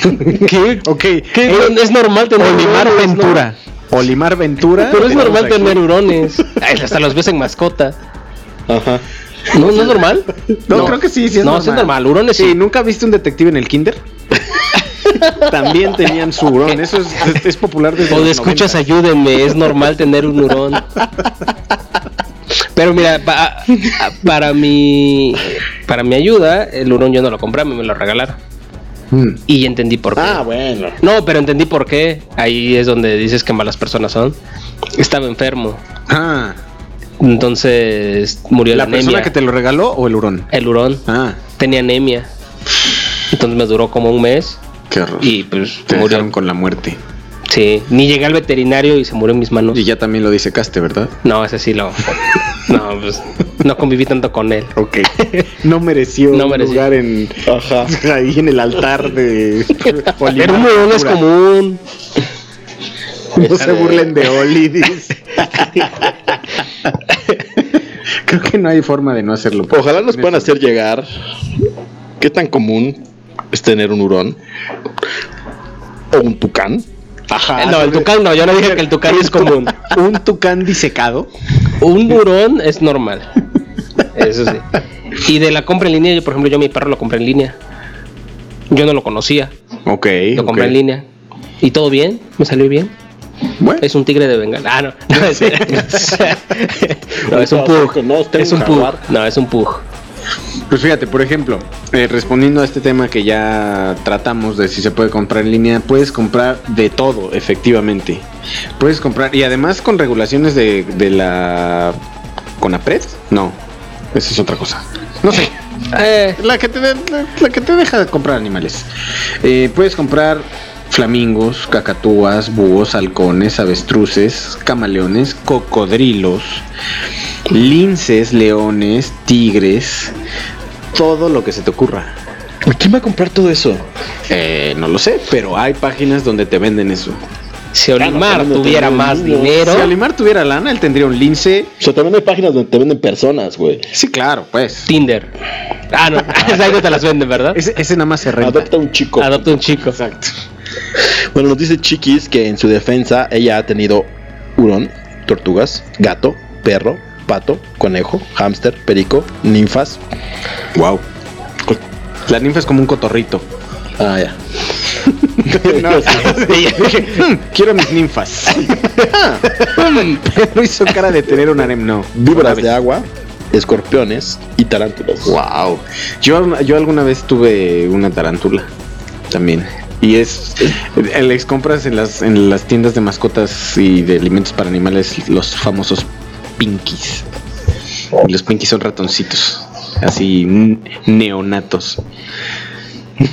¿Qué? Ok. ¿Qué? Es normal tener Olimar hurones, ¿no? Ventura. Olimar Ventura. Pero es normal aquí. tener hurones. Ay, hasta los ves en mascota. Ajá. ¿No, no es normal? No, creo que sí, sí es no, normal. sí es normal. Hurones Sí, sí. ¿nunca viste un detective en el kinder? También tenían su hurón. Eso es, es- es popular desde O los de escuchas, 90. ayúdenme. Es normal tener un hurón. Pero mira, pa- para mi para mi ayuda, el hurón yo no lo compré, me lo regalaron. Mm. Y entendí por qué. Ah, bueno. No, pero entendí por qué. Ahí es donde dices que malas personas son. Estaba enfermo. Ah, Entonces murió ¿la de persona anemia. que te lo regaló o el hurón? El hurón Ah, tenía anemia. Entonces me duró como un mes Qué horror. y pues Te murió. dejaron con la muerte. Sí, ni llegué al veterinario y se murió en mis manos. Y ya también lo disecaste, ¿verdad? No, ese sí lo. No, pues no conviví tanto con él. Ok. No mereció No un mereció. lugar en ahí en el altar de. Pero un murón es común. No se burlen de Oli, dice. Creo que no hay forma de no hacerlo. Ojalá nos puedan hacer llegar qué tan común es tener un hurón o un tucán. Ajá. no, el tucán no, yo no dije que el tucán es común. Un tucán disecado. Un murón es normal. Eso sí. Y de la compra en línea, yo por ejemplo, yo mi perro lo compré en línea. Yo no lo conocía, Ok. lo compré en línea. Y todo bien, me salió bien. Bueno, Es un tigre de Bengala. Ah, no. No, es, no, es un pug. Es un pug. No, es un pug. pues fíjate, por ejemplo, eh, respondiendo a este tema que ya tratamos de si se puede comprar en línea, puedes comprar de todo, efectivamente. Puedes comprar, y además con regulaciones de, de la CONAPRED, no, esa es otra cosa. No sé, Eh, la que te, de- la, la que te deja de comprar animales. Eh, puedes comprar flamingos, cacatúas, búhos, halcones, avestruces, camaleones, cocodrilos, linces, leones, tigres, todo lo que se te ocurra. ¿Quién va a comprar todo eso? Eh, no lo sé, pero hay páginas donde te venden eso. si Olimar tuviera más dinero. Si Olimar tuviera lana, él tendría un lince. O sea, también hay páginas donde te venden personas, güey. Sí, claro, pues. Tinder. Ah, no. Esa ahí no te las venden, ¿verdad? Ese, ese nada más se renta. Adopta un chico. Adopta un chico. Exacto. Bueno, nos dice Chiquis que en su defensa ella ha tenido hurón, tortugas, gato, perro, pato, conejo, hámster, perico, ninfas. Wow. La ninfa es como un cotorrito. Ah, ya. No, dije, "Hmm, quiero mis ninfas. Pero hizo cara de tener un harem, no. Víboras de agua, escorpiones y tarántulas. Wow. Yo, yo alguna vez tuve una tarántula también. Y es. Les compras en las, en las tiendas de mascotas y de alimentos para animales los famosos pinkies. Y los pinkies son ratoncitos. Así neonatos.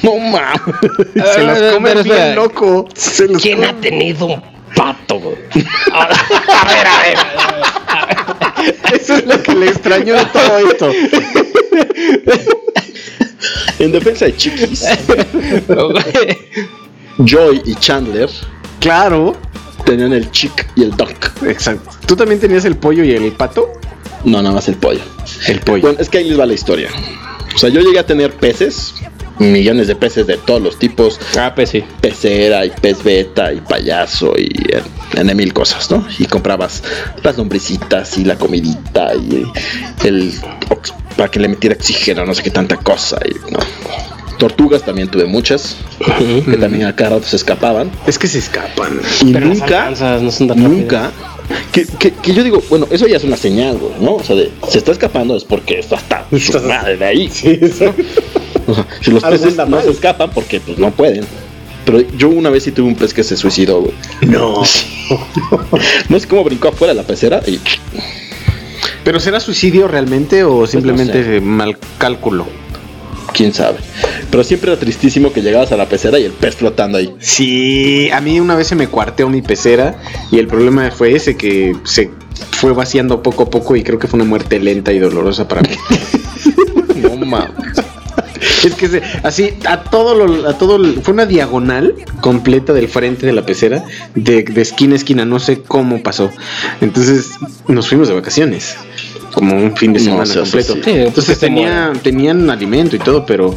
No mames. Se los Ah, come bien espera. loco. Se los ¿Quién come- ha tenido un pato? A ver, a ver. a ver. Eso es lo que le extraño de todo esto. En defensa de Chiquis, Joy y Chandler Claro. tenían el chick y el duck. Exacto. ¿Tú también tenías el pollo y el pato? No, nada más el pollo. El pollo. Bueno, es que ahí les va la historia. O sea, yo llegué a tener peces, millones de peces de todos los tipos, Ah, pues sí. pecera y pez beta y payaso y eh, N mil cosas, ¿no? Y comprabas las lombricitas y la comidita y el ox- para que le metiera oxígeno, no sé qué tanta cosa y no. Tortugas también tuve muchas, que también a cada rato se escapaban. Es que se escapan. Y Pero nunca, alcanzas no son tan nunca, que, que- que yo digo, bueno, eso ya es una señal, güey, ¿no? O sea, de, se está escapando es porque está hasta su madre de ahí. ¿no? O sea, si los peces no mal. se escapan porque pues no pueden. Pero yo una vez sí tuve un pez que se suicidó, güey. No. No sé cómo brincó afuera de la pecera y ¿Pero será suicidio realmente o simplemente sé. mal cálculo? quién sabe. Pero siempre era tristísimo que llegabas a la pecera y el pez flotando ahí. Sí, a mí una vez se me cuarteó mi pecera y el problema fue ese que se fue vaciando poco a poco y creo que fue una muerte lenta y dolorosa para mí. No mames. Es que se- así a todo lo, a todo el- fue una diagonal completa del frente de la pecera de, de esquina a esquina, no sé cómo pasó. Entonces nos fuimos de vacaciones. Como un fin de No semana completo. así. Sí, Entonces tenía, tenían alimento y todo, pero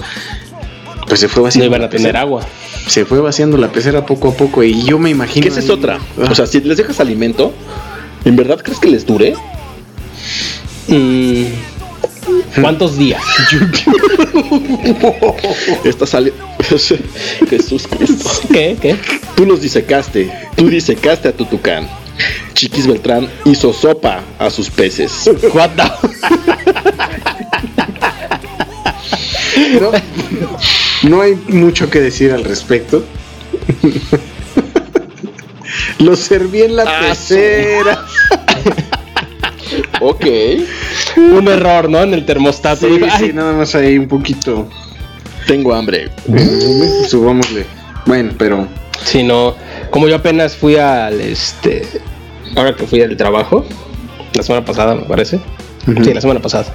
pues se fue No vaciando. iban a tener agua. Se fue vaciando la pecera poco a poco y yo me imagino. Que esa es otra. Ah. O sea, si les dejas alimento, ¿en verdad crees que les dure? Mm, ¿Cuántos días? Esta sale. Jesús Cristo. ¿Qué? ¿Qué? Tú los disecaste. Tú disecaste a tu tucán. Chiquis Beltrán hizo sopa a sus peces. What the- No, no hay mucho que decir al respecto. Lo serví en la Ah, pecera. ok. Un error, ¿no? En el termostato. Sí, Ay, sí, nada más ahí un poquito. Tengo hambre. Subámosle. Bueno, pero. Sí, no. Como yo apenas fui al este. Ahora que fui al trabajo, la semana pasada, me parece. Sí, la semana pasada.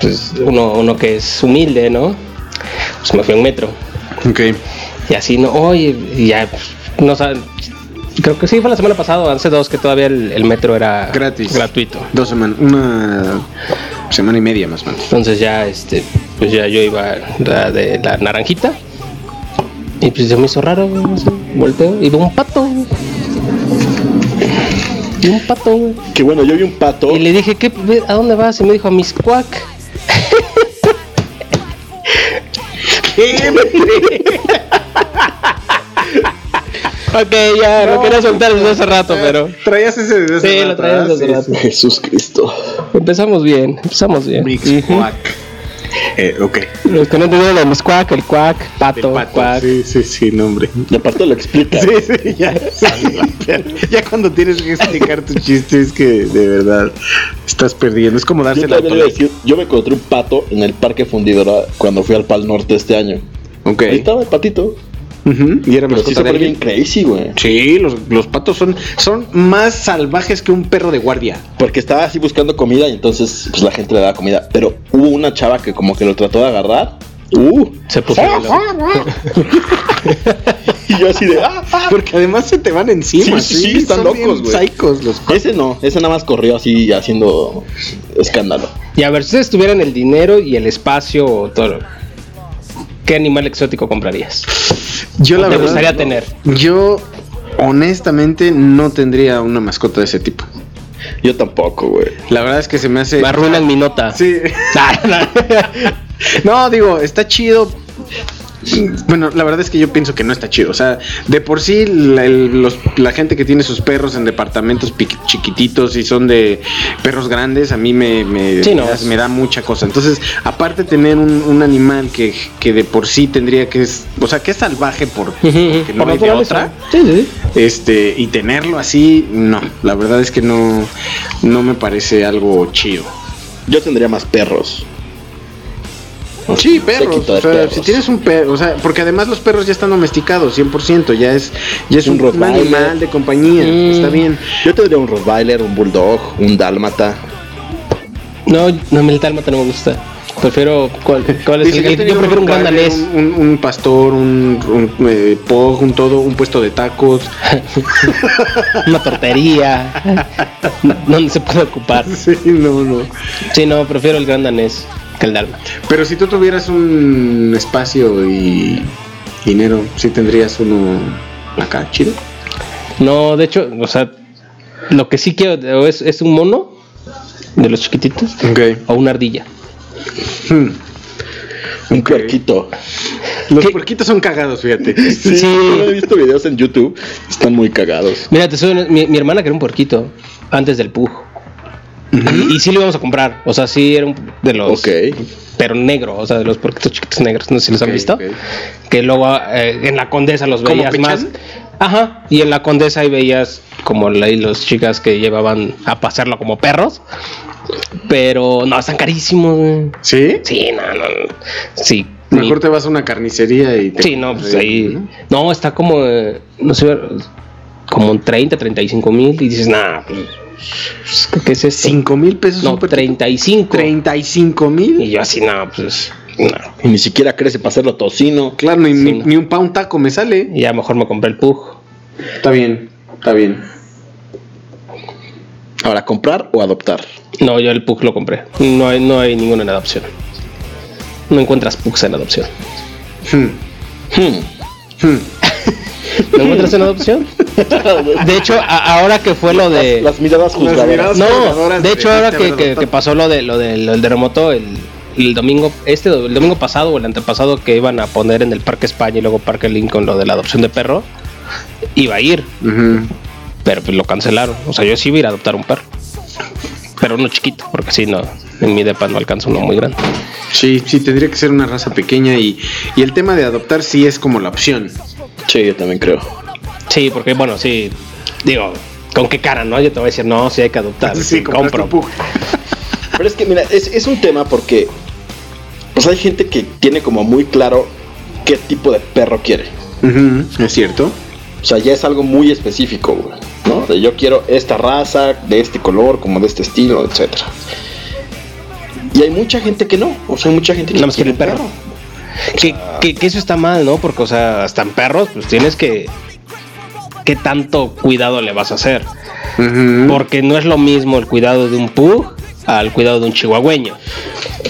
Pues uno, uno que es humilde, ¿no? Pues me fui en metro. Ok. Y así, no, oye, ya, pues, no saben. Creo que sí, fue la semana pasada, hace dos, que todavía el, el metro era Gratis. gratuito. Dos semanas. Una semana y media más o menos. Entonces ya, este, pues ya yo iba la de la naranjita. Y pues se me hizo raro, güey, no sé, volteo y veo un pato. güey. Y un pato, güey. Que bueno, yo vi un pato. Y le dije, ¿qué, ¿a dónde vas? Y me dijo, a mis cuac. ok, ya, lo quería soltar desde hace rato, pero. Traías ese desde hace Sí, lo traías desde Sí, rato. Jesús Cristo. Empezamos bien, empezamos bien. Mix. Quack. Eh, ok. Los que no entendieron de mis cuac, el cuac, pato, El pato. cuac. Sí, sí, sí, nombre. Y aparte lo explica. Sí, sí, ya. ya cuando tienes que explicar tu chiste es que de verdad estás perdiendo. Es como darse Yo, la decir, yo me encontré un pato en el parque fundidora cuando fui al Pal Norte este año. Ok. Ahí estaba el patito. Ujú, Y era Pero sí mascota se de bien alguien. crazy, güey. Sí, los, los patos son, son más salvajes que un perro de guardia. Porque estaba así buscando comida y entonces pues la gente le daba comida. Pero hubo una chava que como que lo trató de agarrar. Uh, Se puso malo. y yo así de ah, ah. Porque además se te van encima. Sí, sí, sí, están son locos, güey. Los Ese no, ese nada más corrió así haciendo escándalo. Y a ver, si ustedes tuvieran el dinero y el espacio o todo, ¿qué animal exótico comprarías? Yo la ¿Te verdad. gustaría tener? Yo honestamente no tendría una mascota de ese tipo. Yo tampoco, güey. La verdad es que se me hace. Me arruinan mi nota. Sí. no, digo, está chido. Bueno, la verdad es que yo pienso que no está chido. O sea, de por sí, la, el- los- la gente que tiene sus perros en departamentos piqui- chiquititos y son de perros grandes, a mí me, me, Sí, no. me da- me da mucha cosa. Entonces, aparte tener un, un animal que, que de por sí tendría que es, o sea, que es salvaje por, porque no Por hay de otra. Sí, sí. Este, y tenerlo así, no. La verdad es que no, no me parece algo chido. Yo tendría más perros. Sí, perros. O sea, perros. si tienes un perro, o sea, porque además los perros ya están domesticados, 100%, ya es, ya es Un un, un Rottweiler. animal de compañía, Mm. está bien. Yo tendría un Rottweiler, un Bulldog, un Dálmata. No, no, el dálmata no me gusta. Prefiero. ¿Cuál, cuál es Dice, el, yo Yo prefiero un. Un, un- un pastor, un, un eh, pug, un todo, un puesto de tacos. Una tortería. donde se puede ocupar. sí, no, no. Sí, no, prefiero el gran danés que el. Pero si tú tuvieras un espacio y dinero, sí tendrías uno acá, chido. No, de hecho, o sea, lo que sí quiero es, es un mono de los chiquititos Ok. o una ardilla. Un puerquito. Los puerquitos son cagados, fíjate. Sí, yo he visto videos en YouTube. Están muy cagados. Mira, te soy mi, mi hermana quería un puerquito antes del Y, y sí lo íbamos a comprar. O sea, sí era un de los. Ok. Pero negro, o sea, de los puerquitos chiquitos negros. No sé si los han visto. ok. Que luego eh, en la condesa los ¿Cómo veías más. Ajá. Y en la condesa ahí veías como y los chicas que llevaban a pasearlo como perros. Pero no, están carísimos. güey. ¿Sí? Sí, no, no. Sí. Mejor mi- te vas a una carnicería y te Sí, no, pues ahí. ¿no? No, está como, eh, no sé, como en 30, 35 mil. Y dices, nah, pues, ¿qué es esto? ¿Cinco mil pesos No, un puerquito? 35. 35 mil. Y yo así, no, pues, no. Y ni siquiera crece para hacerlo tocino. Claro, ni, Sí, ni, no. ni un pa' un taco me sale. Y ya mejor me compré el Pug. Está bien, está bien. Ahora, ¿comprar o adoptar? No, yo el Pug lo compré. No hay, no hay ninguna en adopción. No encuentras Pugs en adopción. Hmm. Hmm. Hmm. ¿No encuentras en adopción? De hecho, a- ahora que fue lo de... Las miradas juzgadoras. No, de de- hecho de ahora que, que- que pasó lo de lo del el terremoto el, el domingo, este el domingo pasado o el antepasado que iban a poner en el Parque España y luego Parque Lincoln lo de la adopción de perro, iba a ir, pero pues lo cancelaron. O sea, yo sí iba a ir a adoptar un perro. Pero uno chiquito, porque si no, en mi depa no alcanza uno muy grande. Sí, sí, tendría que ser una raza pequeña y, y el tema de adoptar sí es como la opción. Sí, yo también creo. Sí, porque bueno, sí, digo, ¿con qué cara, no? Yo te voy a decir, no, sí hay que adoptar. Sí, sí, compro. Pero es que, mira, es, es un tema porque pues hay gente que tiene como muy claro qué tipo de perro quiere. Ujú, es cierto. O sea, ya es algo muy específico, güey, ¿no? De yo quiero esta raza, de este color, como de este estilo, etcétera. Y hay mucha gente que no. O sea, hay mucha gente que Nada más quiere el perro. Que, que- que eso está mal, ¿no? Porque, o sea, hasta en perros, pues tienes que. ¿Qué tanto cuidado le vas a hacer? Porque no es lo mismo el cuidado de un pug al cuidado de un chihuahueño,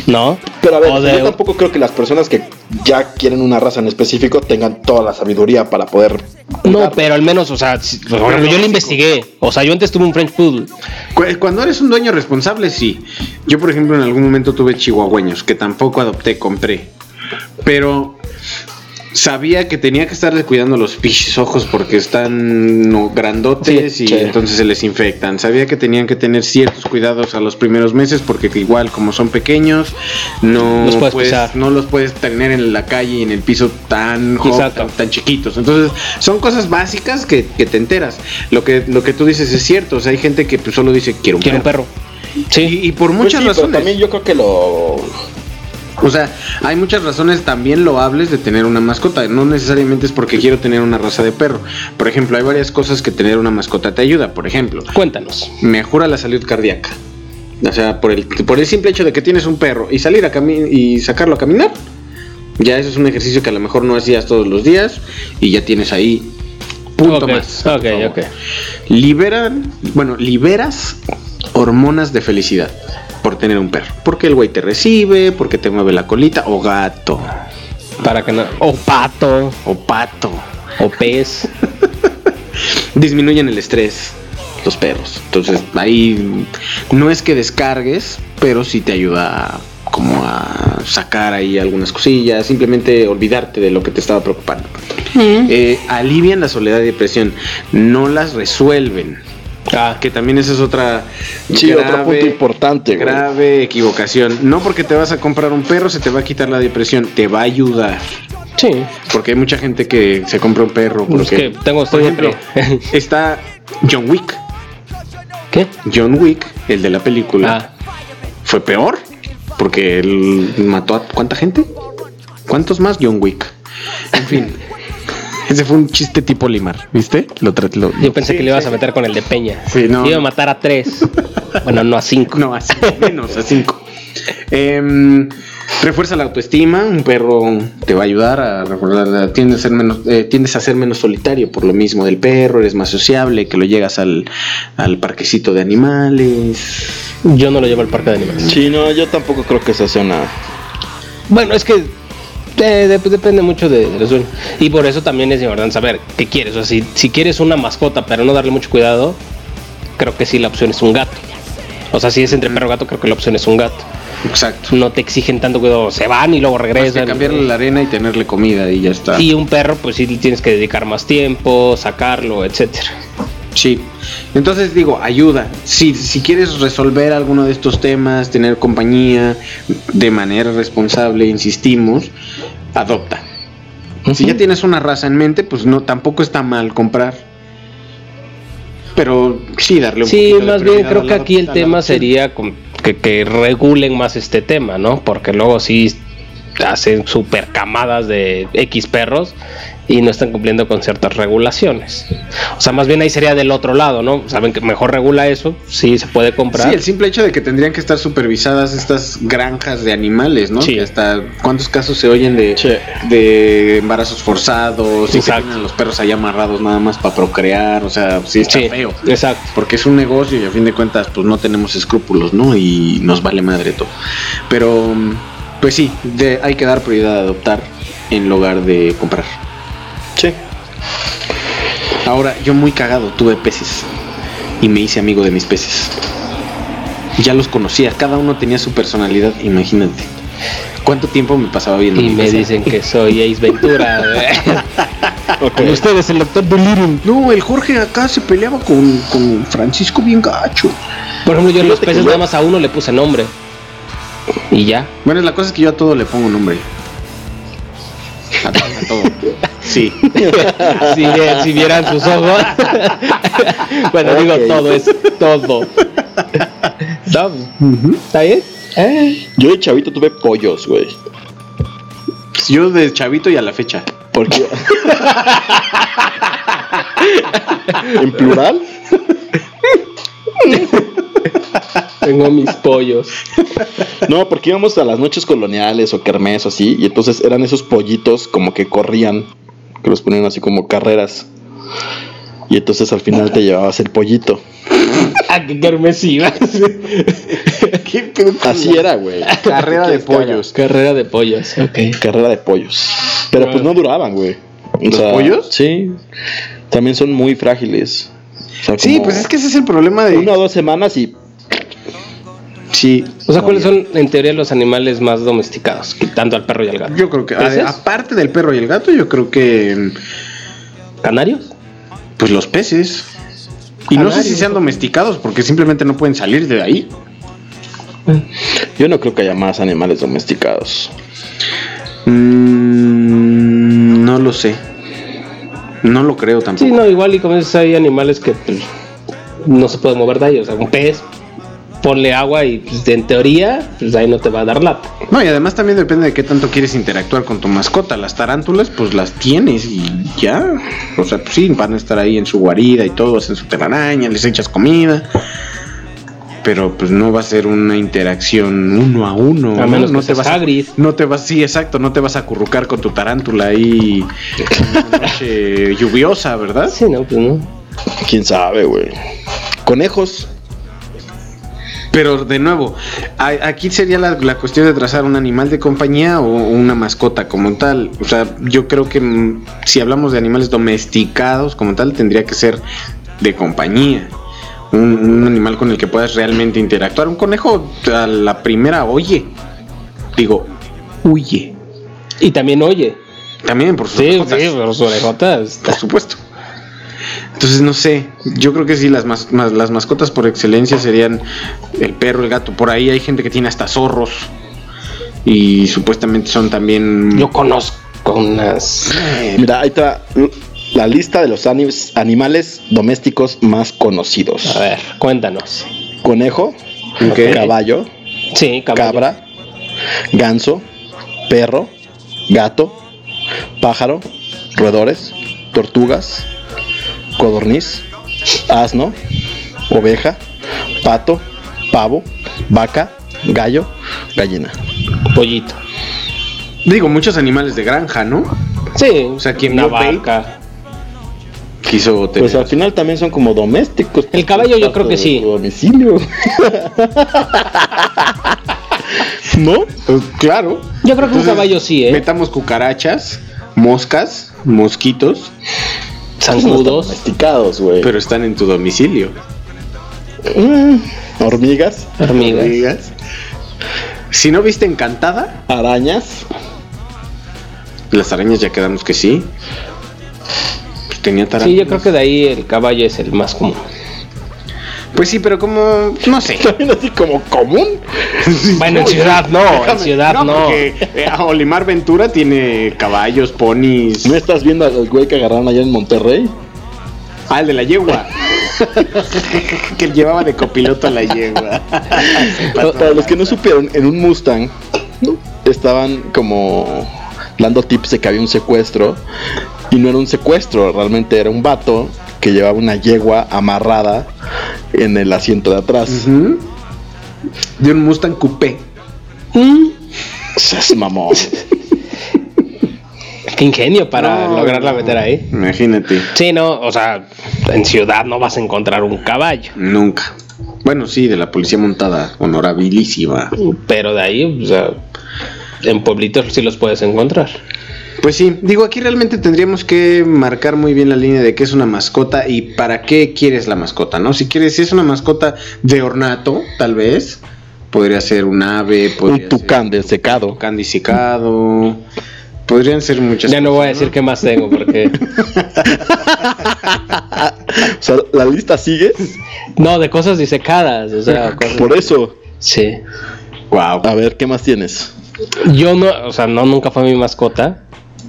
¿no? Pero a ver, de- yo tampoco creo que las personas que ya quieren una raza en específico tengan toda la sabiduría para poder. No, pero al menos, o sea, si- por ejemplo, yo lo investigué. O sea, yo antes tuve un French Poodle. Cu- Cuando eres un dueño responsable, sí. Yo, por ejemplo, en algún momento tuve chihuahueños que tampoco adopté, compré. Pero sabía que tenía que estarles cuidando los pinches ojos porque están no, grandotes Sí, y sí. entonces se les infectan. Sabía que tenían que tener ciertos cuidados a los primeros meses porque igual como son pequeños no Los puedes no los puedes tener en la calle y en el piso tan chiquitos. Entonces son cosas básicas que, que te enteras. Lo que lo que tú dices es cierto. O sea, hay gente que pues, solo dice quiero un Quiero un perro. perro. Sí. Y, y por Pues muchas pero razones. también yo creo que lo. O sea, hay muchas razones también loables de tener una mascota. No necesariamente es porque quiero tener una raza de perro. Por ejemplo, hay varias cosas que tener una mascota te ayuda. Por ejemplo, Cuéntanos. mejora la salud cardíaca. O sea, por el, por el simple hecho de que tienes un perro y salir a cami- y sacarlo a caminar, ya eso es un ejercicio que a lo mejor no hacías todos los días y ya tienes ahí punto más. ok, ok. Liberan, bueno, liberas hormonas de felicidad por tener un perro. Porque el güey te recibe, porque te mueve la colita, o gato, Para que no. O pato. o pato. O pez. Disminuyen el estrés los perros. Entonces ahí no es que descargues, pero sí te ayuda a- como a sacar ahí algunas cosillas, simplemente olvidarte de lo que te estaba preocupando. Eh, alivian la soledad y depresión, no las resuelven. Ah, Que también esa es otra Sí, otro punto importante, güey. grave equivocación. No porque te vas a comprar un perro se te va a quitar la depresión, te va a ayudar. sí. Porque hay mucha gente que se compra un perro. Es Porque, que tengo por ejemplo, está John Wick. ¿Qué? John Wick, el de la película, Ah, fue peor. Porque él mató a cuánta gente. ¿Cuántos más John Wick? En fin. Ese fue un chiste tipo Limar, ¿viste? Lo traté. lo- yo pensé Sí, que le ibas sí. a meter con el de Peña. Sí, no. Iba a matar a tres. bueno, no a cinco. No, a cinco, menos a cinco. Em, refuerza la autoestima. Un perro te va a ayudar a recordar. Tiendes a ser menos, eh, tiendes a ser menos solitario por lo mismo del perro. Eres más sociable. Que lo llegas al, al parquecito de animales. Yo no lo llevo al parque de animales. Sí, no, yo tampoco creo que esa sea una. Bueno, es que eh, dep- depende mucho de, de los dueños. Y por eso también es importante saber qué quieres. O sea, si, si quieres una mascota, pero no darle mucho cuidado, creo que sí la opción es un gato. O sea, si es entre perro y gato, creo que la opción es un gato. Exacto. No te exigen tanto cuidado. Se van y luego regresan. que cambiarle la arena y tenerle comida y ya está. Y un perro, pues sí tienes que dedicar más tiempo, sacarlo, etcétera. Sí. Entonces digo, ayuda. Si, si quieres resolver alguno de estos temas, tener compañía de manera responsable, insistimos, adopta. Si ya tienes una raza en mente, pues no, tampoco está mal comprar. Pero sí darle un Sí, de más bien creo que aquí el tema adopción. sería que, que regulen más este tema, ¿no? Porque luego sí hacen super camadas de X perros y no están cumpliendo con ciertas regulaciones. O sea, más bien ahí sería del otro lado, ¿no? Saben que mejor regula eso, sí se puede comprar. Sí, el simple hecho de que tendrían que estar supervisadas estas granjas de animales, ¿no? Sí. Que hasta cuántos casos se oyen de, de embarazos forzados y que tienen a los perros ahí amarrados nada más para procrear, o sea, sí está Sí, feo. exacto. Porque es un negocio y a fin de cuentas pues no tenemos escrúpulos, ¿no? Y nos vale madre todo. Pero pues sí, de- hay que dar prioridad a adoptar en lugar de comprar. Sí. Ahora, yo muy cagado tuve peces y me hice amigo de mis peces. Ya los conocía, cada uno tenía su personalidad, imagínate. ¿Cuánto tiempo me pasaba viendo Y mi me pez? dicen que soy Ace Ventura. Con ustedes, el doctor Delirium. No, el Jorge acá se peleaba con, con Francisco bien gacho. Por ejemplo, yo en los peces nada más a uno le puse nombre. Y ya. Bueno, la cosa es que yo a todo le pongo nombre. A, to- a todo. Sí. si, si vieran sus ojos. bueno, digo todo, es todo. No, ¿Está bien? Yo de chavito tuve pollos, güey. Yo de chavito y a la fecha. Porque. ¿En plural? Tengo mis pollos. No, porque íbamos a las noches coloniales o kermés o así, y entonces eran esos pollitos como que corrían, que los ponían así como carreras. Y entonces al final te llevabas el pollito. ¿A qué kermés ibas? Así era, güey. Carrera de ¿Qué pollos. Carrera de pollos. Ok. Carrera de pollos. Pero pues no duraban, güey. ¿Los pollos? Sí. También son muy frágiles. O sea, Sí, pues es que ese es el problema de. Una o dos semanas y Sí. O sea, ¿cuáles son en teoría los animales más domesticados? Quitando al perro y al gato. Yo creo que, aparte del perro y el gato, yo creo que. ¿Canarios? Pues los peces. Y no sé si sean domesticados, porque simplemente no pueden salir de ahí. yo no creo que haya más animales domesticados. Mm, no lo sé. No lo creo tampoco. Sí, no, igual y como dices, hay animales que pues, no se pueden mover de ahí. O sea, un pez, ponle agua y pues, en teoría, pues ahí no te va a dar lata. No, y además también depende de qué tanto quieres interactuar con tu mascota. Las tarántulas, pues las tienes y ya. O sea, pues sí, van a estar ahí en su guarida y todo, hacen su telaraña, les echas comida. Pero pues no va a ser una interacción uno a uno. A ¿no? menos no que te seas vas a, Hagrid. no te vas, sí, exacto, no te vas a acurrucar con tu tarántula ahí en una noche lluviosa, ¿verdad? Sí, no, pues no. ¿Quién sabe, güey? Conejos. Pero de nuevo, aquí sería la, la cuestión de trazar un animal de compañía o una mascota como tal. O sea, yo creo que mm, si hablamos de animales domesticados como tal, tendría que ser de compañía. Un, un animal con el que puedas realmente interactuar. Un conejo a la primera oye. Digo, huye. Y también oye. También, por sus Sí, su. Por supuesto. Entonces, no sé, yo creo que sí, las, mas- mas- las mascotas por excelencia serían el perro, el gato. Por ahí hay gente que tiene hasta zorros. Y supuestamente son también... Yo conozco unas. Mira, ahí está la lista de los animales domésticos más conocidos. A ver, cuéntanos. Conejo, caballo, Sí, caballo. cabra, ganso, perro, gato, pájaro, roedores, tortugas, codorniz, asno, oveja, pato, pavo, vaca, gallo, gallina. Pollito. Digo, muchos animales de granja, ¿no? Sí, O sea, quien una vio vaca. quiso tener... Pues al final también son como domésticos. El caballo yo creo que sí. domicilio. ¿No? Pues, claro. Yo creo que un caballo sí, ¿eh? Metamos cucarachas, moscas, mosquitos, Zancudos. Domesticados, güey. pero están en tu domicilio. Mm, hormigas, Hormigas. Si no viste encantada, arañas. las arañas ya quedamos que sí. Pues tenía Sí, tarántulas. yo creo que de ahí el caballo es el más común. Pues sí, pero como. No sé. También así como común. Bueno, en ciudad no, en ciudad no. Porque eh, Olimar Ventura tiene caballos, ponis. ¿No estás viendo al güey que agarraron allá en Monterrey? Ah, el de la yegua. que llevaba de copiloto a la yegua. Para, para los que no supieron, en un Mustang estaban como dando tips de que había un secuestro. Y no era un secuestro, realmente era un vato que llevaba una yegua amarrada en el asiento de atrás. De un Mustang Coupé. Seas mamón. Qué ingenio para No, lograrla no. meter ahí. Imagínate. Sí, no, o sea, en ciudad no vas a encontrar un caballo. Nunca. Bueno, sí, de la policía montada, honorabilísima. Pero de ahí, o sea, en pueblitos sí los puedes encontrar. Pues sí, digo, aquí realmente tendríamos que marcar muy bien la línea de qué es una mascota y para qué quieres la mascota, ¿no? Si quieres, si es una mascota de ornato, tal vez, podría ser un ave, podría un tucán del secado. ser tucán disecado, podrían ser muchas Ya no voy a decir qué más tengo porque... O sea, la lista sigue. No, de cosas disecadas, o sea, cosas... Por eso. Sí. Wow. A ver, ¿qué más tienes? Yo no, o sea, no nunca fue mi mascota.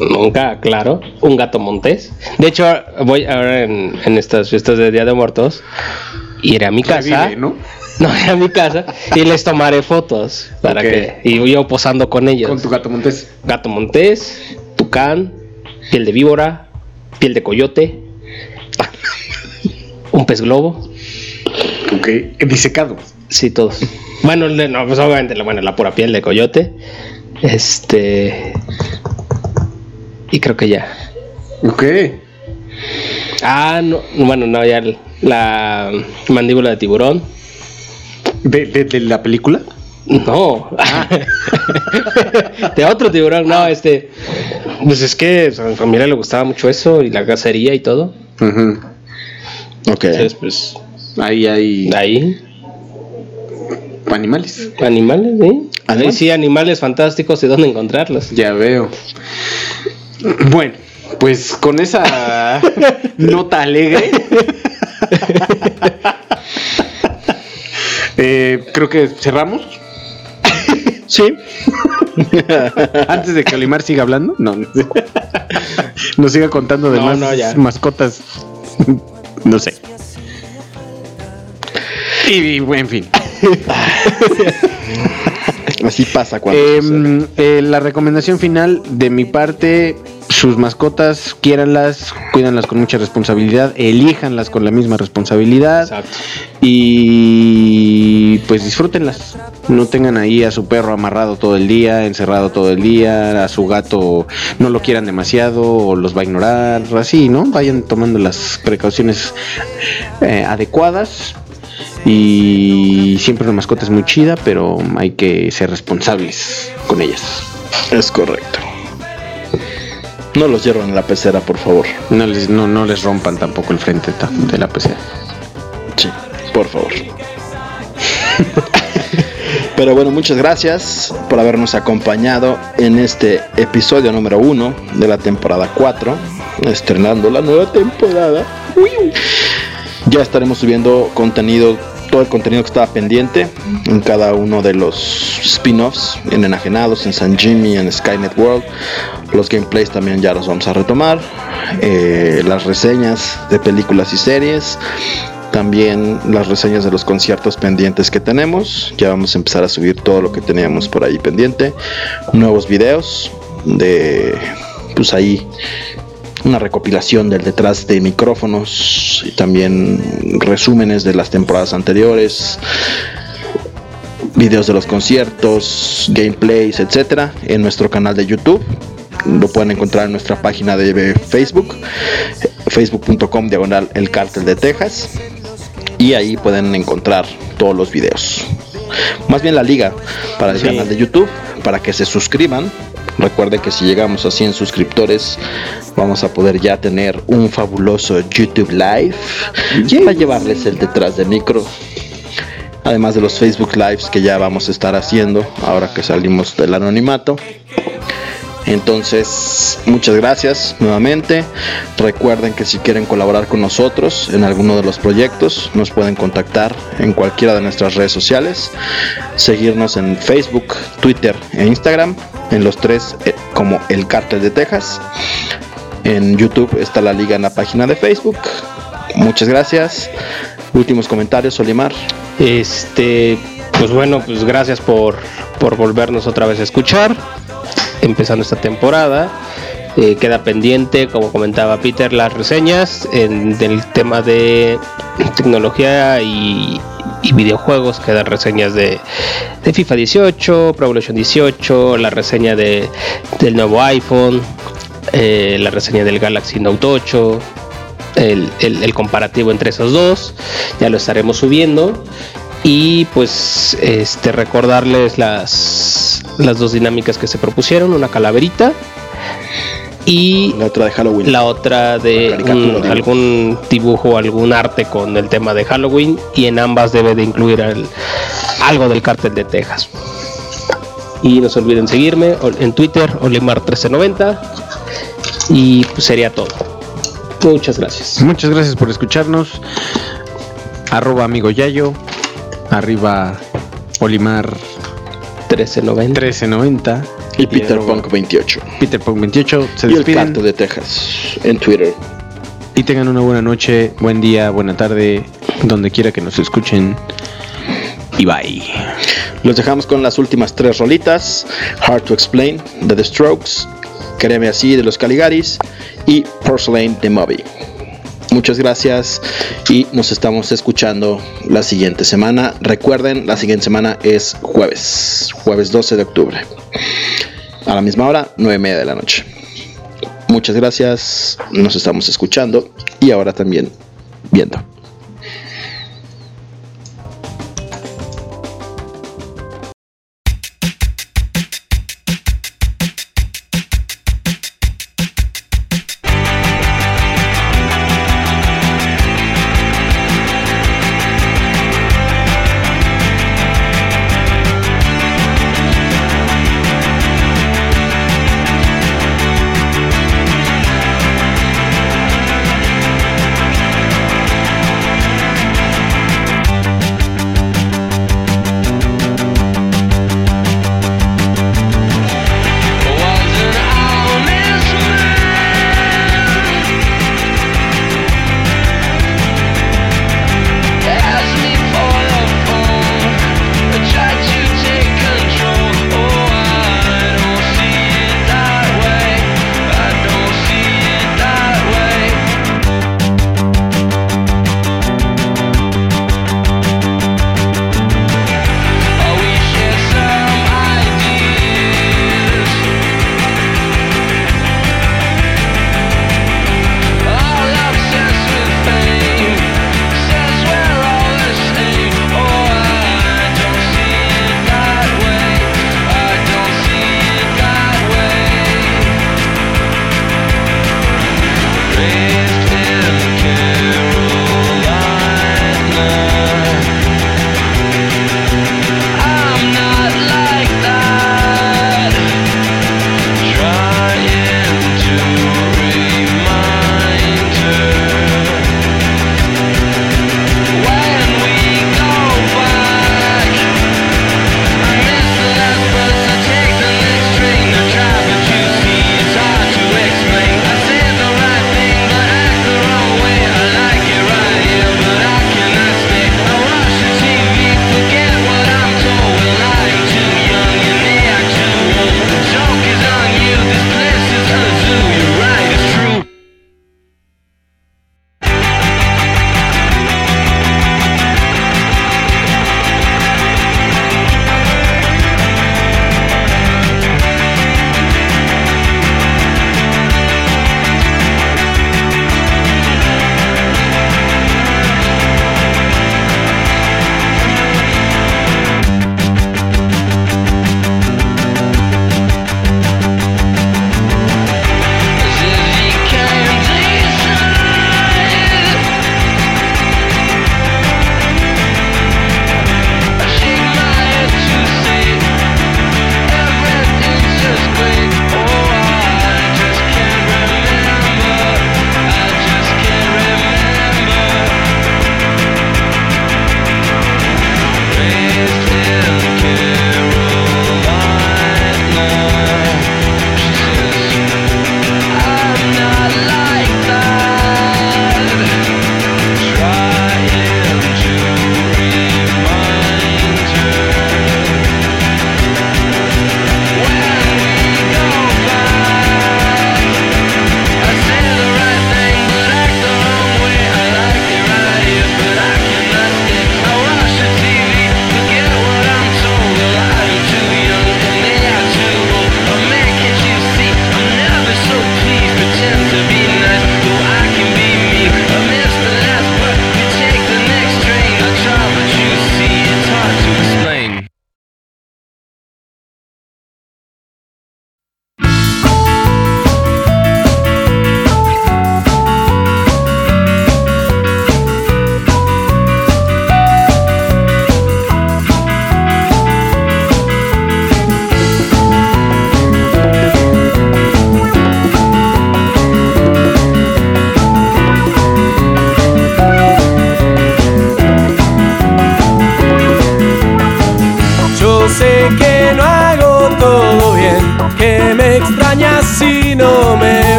Nunca, claro. Un gato montés. De hecho, voy ahora en, en estas fiestas de Día de Muertos. Ir a mi casa. Revive, ¿no? No, a mi casa y les tomaré fotos para Ok. que y yo posando con ellos. Con tu gato montés. Gato montés, tucán, piel de víbora, piel de coyote, un pez globo. Ok. Disecado. Sí, todos. Bueno, no, pues obviamente bueno, la pura piel de coyote. Este. Y creo que ya. Ok. Ah, no, bueno, no, ya la mandíbula de tiburón. ¿De, de, de la película? No. de otro tiburón, no, este. Pues es que a mi familia le gustaba mucho eso y la cacería y todo. Ok. Entonces, pues. Ahí hay Ahí, animales. animales, ¿sí? Ahí ¿Animales? sí, animales fantásticos y dónde encontrarlos. Ya veo. Bueno, pues con esa nota alegre. eh, creo que cerramos. Sí. Antes de que Olimar siga hablando, no. Nos siga contando de No, más no, ya. mascotas. No sé. Y, y, en fin. Así pasa cuando. Em, eh, la recomendación final de mi parte, sus mascotas, quiéranlas, cuídanlas con mucha responsabilidad, elíjanlas con la misma responsabilidad Exacto. y pues disfrútenlas. No tengan ahí a su perro amarrado todo el día, encerrado todo el día, a su gato no lo quieran demasiado o los va a ignorar, así, ¿no? Vayan tomando las precauciones eh, adecuadas. Y siempre una mascota es muy chida, pero hay que ser responsables con ellas. Es correcto. No los hiervan la pecera, por favor. No les, no, no les rompan tampoco el frente de la PC. Sí, por favor. Pero bueno, muchas gracias por habernos acompañado en este episodio número uno de la temporada 4, estrenando la nueva temporada. Ya estaremos subiendo contenido, todo el contenido que estaba pendiente en cada uno de los spin-offs, en Enajenados, en San Jimmy, en Skynet World. Los gameplays también ya los vamos a retomar. Eh, las reseñas de películas y series también las reseñas de los conciertos pendientes que tenemos. Ya vamos a empezar a subir todo lo que teníamos por ahí pendiente. Nuevos videos de pues ahí una recopilación del detrás de micrófonos y también resúmenes de las temporadas anteriores. Videos de los conciertos, gameplays, etcétera, en nuestro canal de YouTube. Lo pueden encontrar en nuestra página de Facebook, facebook.com diagonal el cártel de Texas y ahí pueden encontrar todos los videos. Más bien la liga para el Sí. canal de YouTube, para que se suscriban. Recuerden que si llegamos a 100 suscriptores, vamos a poder ya tener un fabuloso YouTube Live para llevarles el detrás de micro. Además de los Facebook Lives que ya vamos a estar haciendo ahora que salimos del anonimato. Entonces, muchas gracias nuevamente. Recuerden que si quieren colaborar con nosotros en alguno de los proyectos, nos pueden contactar en cualquiera de nuestras redes sociales. Seguirnos en Facebook, Twitter e Instagram, en los tres eh, como El Cártel de Texas. En YouTube está la liga en la página de Facebook. Muchas gracias. Últimos comentarios, Olimar. Este, pues bueno, pues gracias por, por volvernos otra vez a escuchar. Empezando esta temporada. Eh, queda pendiente, como comentaba Peter, las reseñas en, del tema de tecnología y, videojuegos. Quedan reseñas de, FIFA 18, Pro Evolution 18, la reseña de, del nuevo iPhone, eh, la reseña del Galaxy Note 8, el, el- el comparativo entre esos dos. Ya lo estaremos subiendo. Y pues este recordarles las, las dos dinámicas que se propusieron, una calaverita y La otra de Halloween. la otra de un- algún dibujo, algún arte con el tema de Halloween y en ambas debe de incluir el- algo del cártel de Texas. Y no se olviden seguirme en Twitter, Olimar1390 y pues sería todo. Muchas gracias. Muchas gracias por escucharnos. Arroba amigo Yayo. Arriba Olimar 1390. 1390. y Peter arroba Punk 28. Peter Punk 28. Se Y el despiden. Cártel de Texas en Twitter. Y tengan una buena noche, buen día, buena tarde, donde quiera que nos escuchen. y bye. Los dejamos con las últimas tres rolitas: Hard to Explain de The Strokes, Créeme así de los Caligaris y Porcelain de Moby. Muchas gracias y nos estamos escuchando la siguiente semana. Recuerden, la siguiente semana es jueves, jueves 12 de octubre. A la misma hora, 9 y media de la noche. Muchas gracias, nos estamos escuchando y ahora también viendo.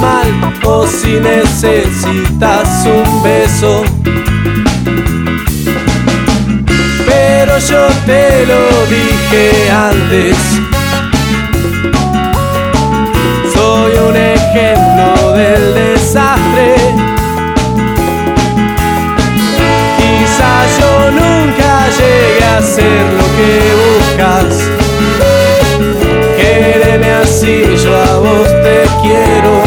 Mal o si necesitas un beso. Pero yo te lo dije antes. Soy un ejemplo del desastre. Quizás yo nunca llegue a ser lo que buscas. Quéreme así, yo a vos te quiero.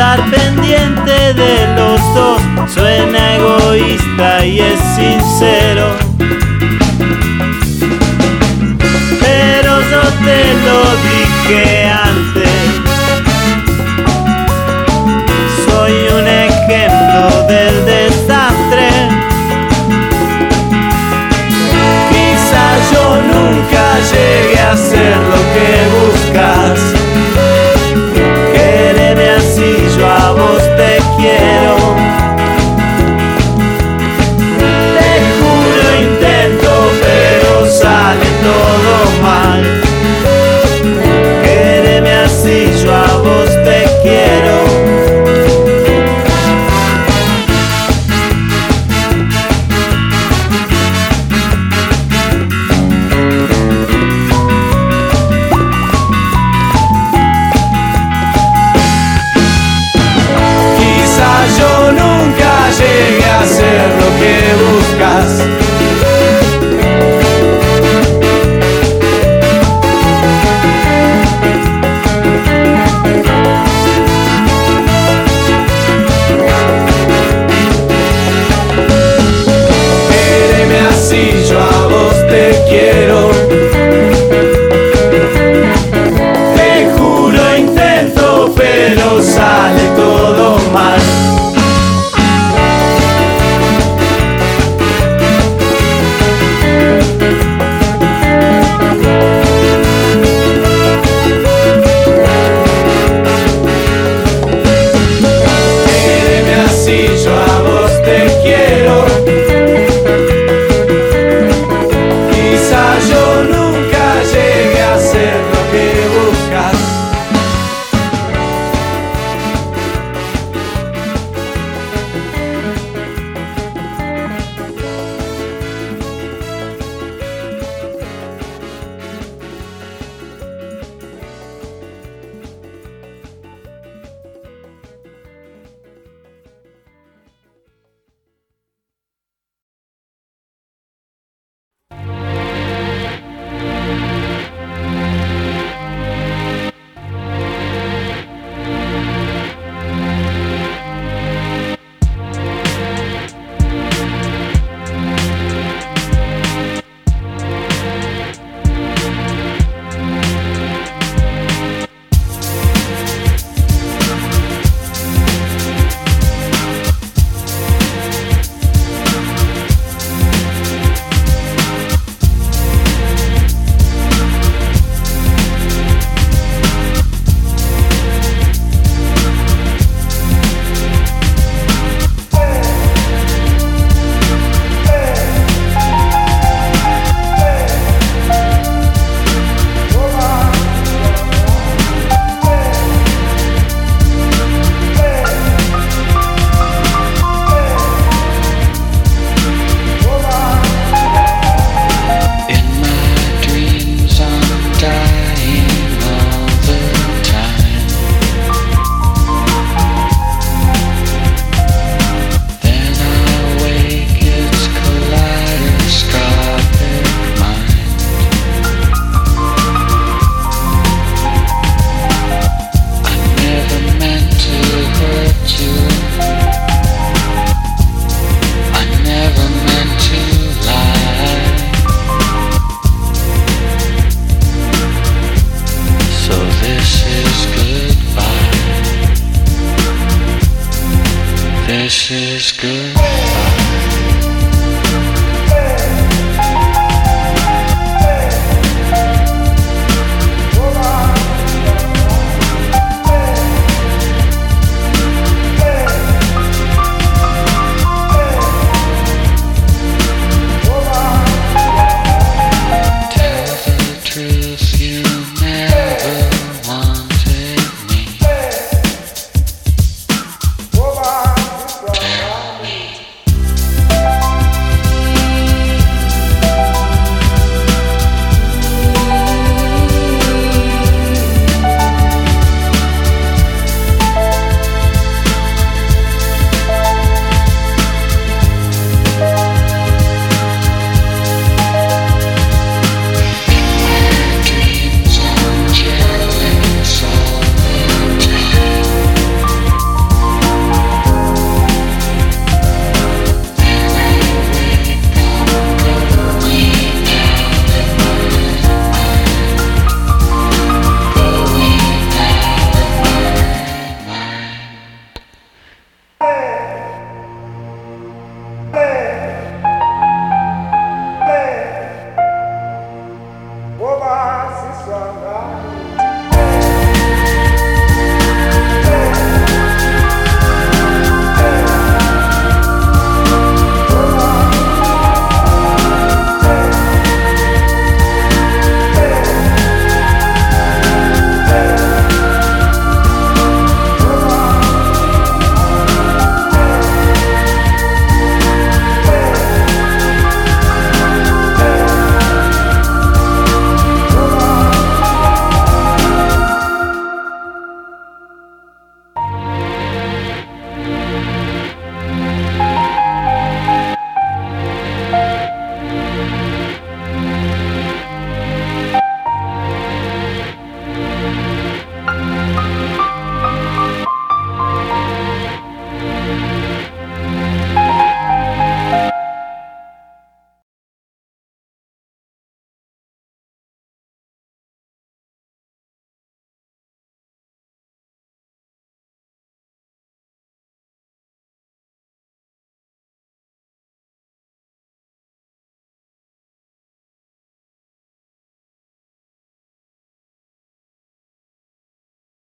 Andar pendiente de los dos, suena egoísta y es sincero. Pero yo te lo dije antes. Soy un ejemplo del desastre. Quizás yo nunca llegue a ser lo que buscas. Quiero. Te juro intento, pero sale todo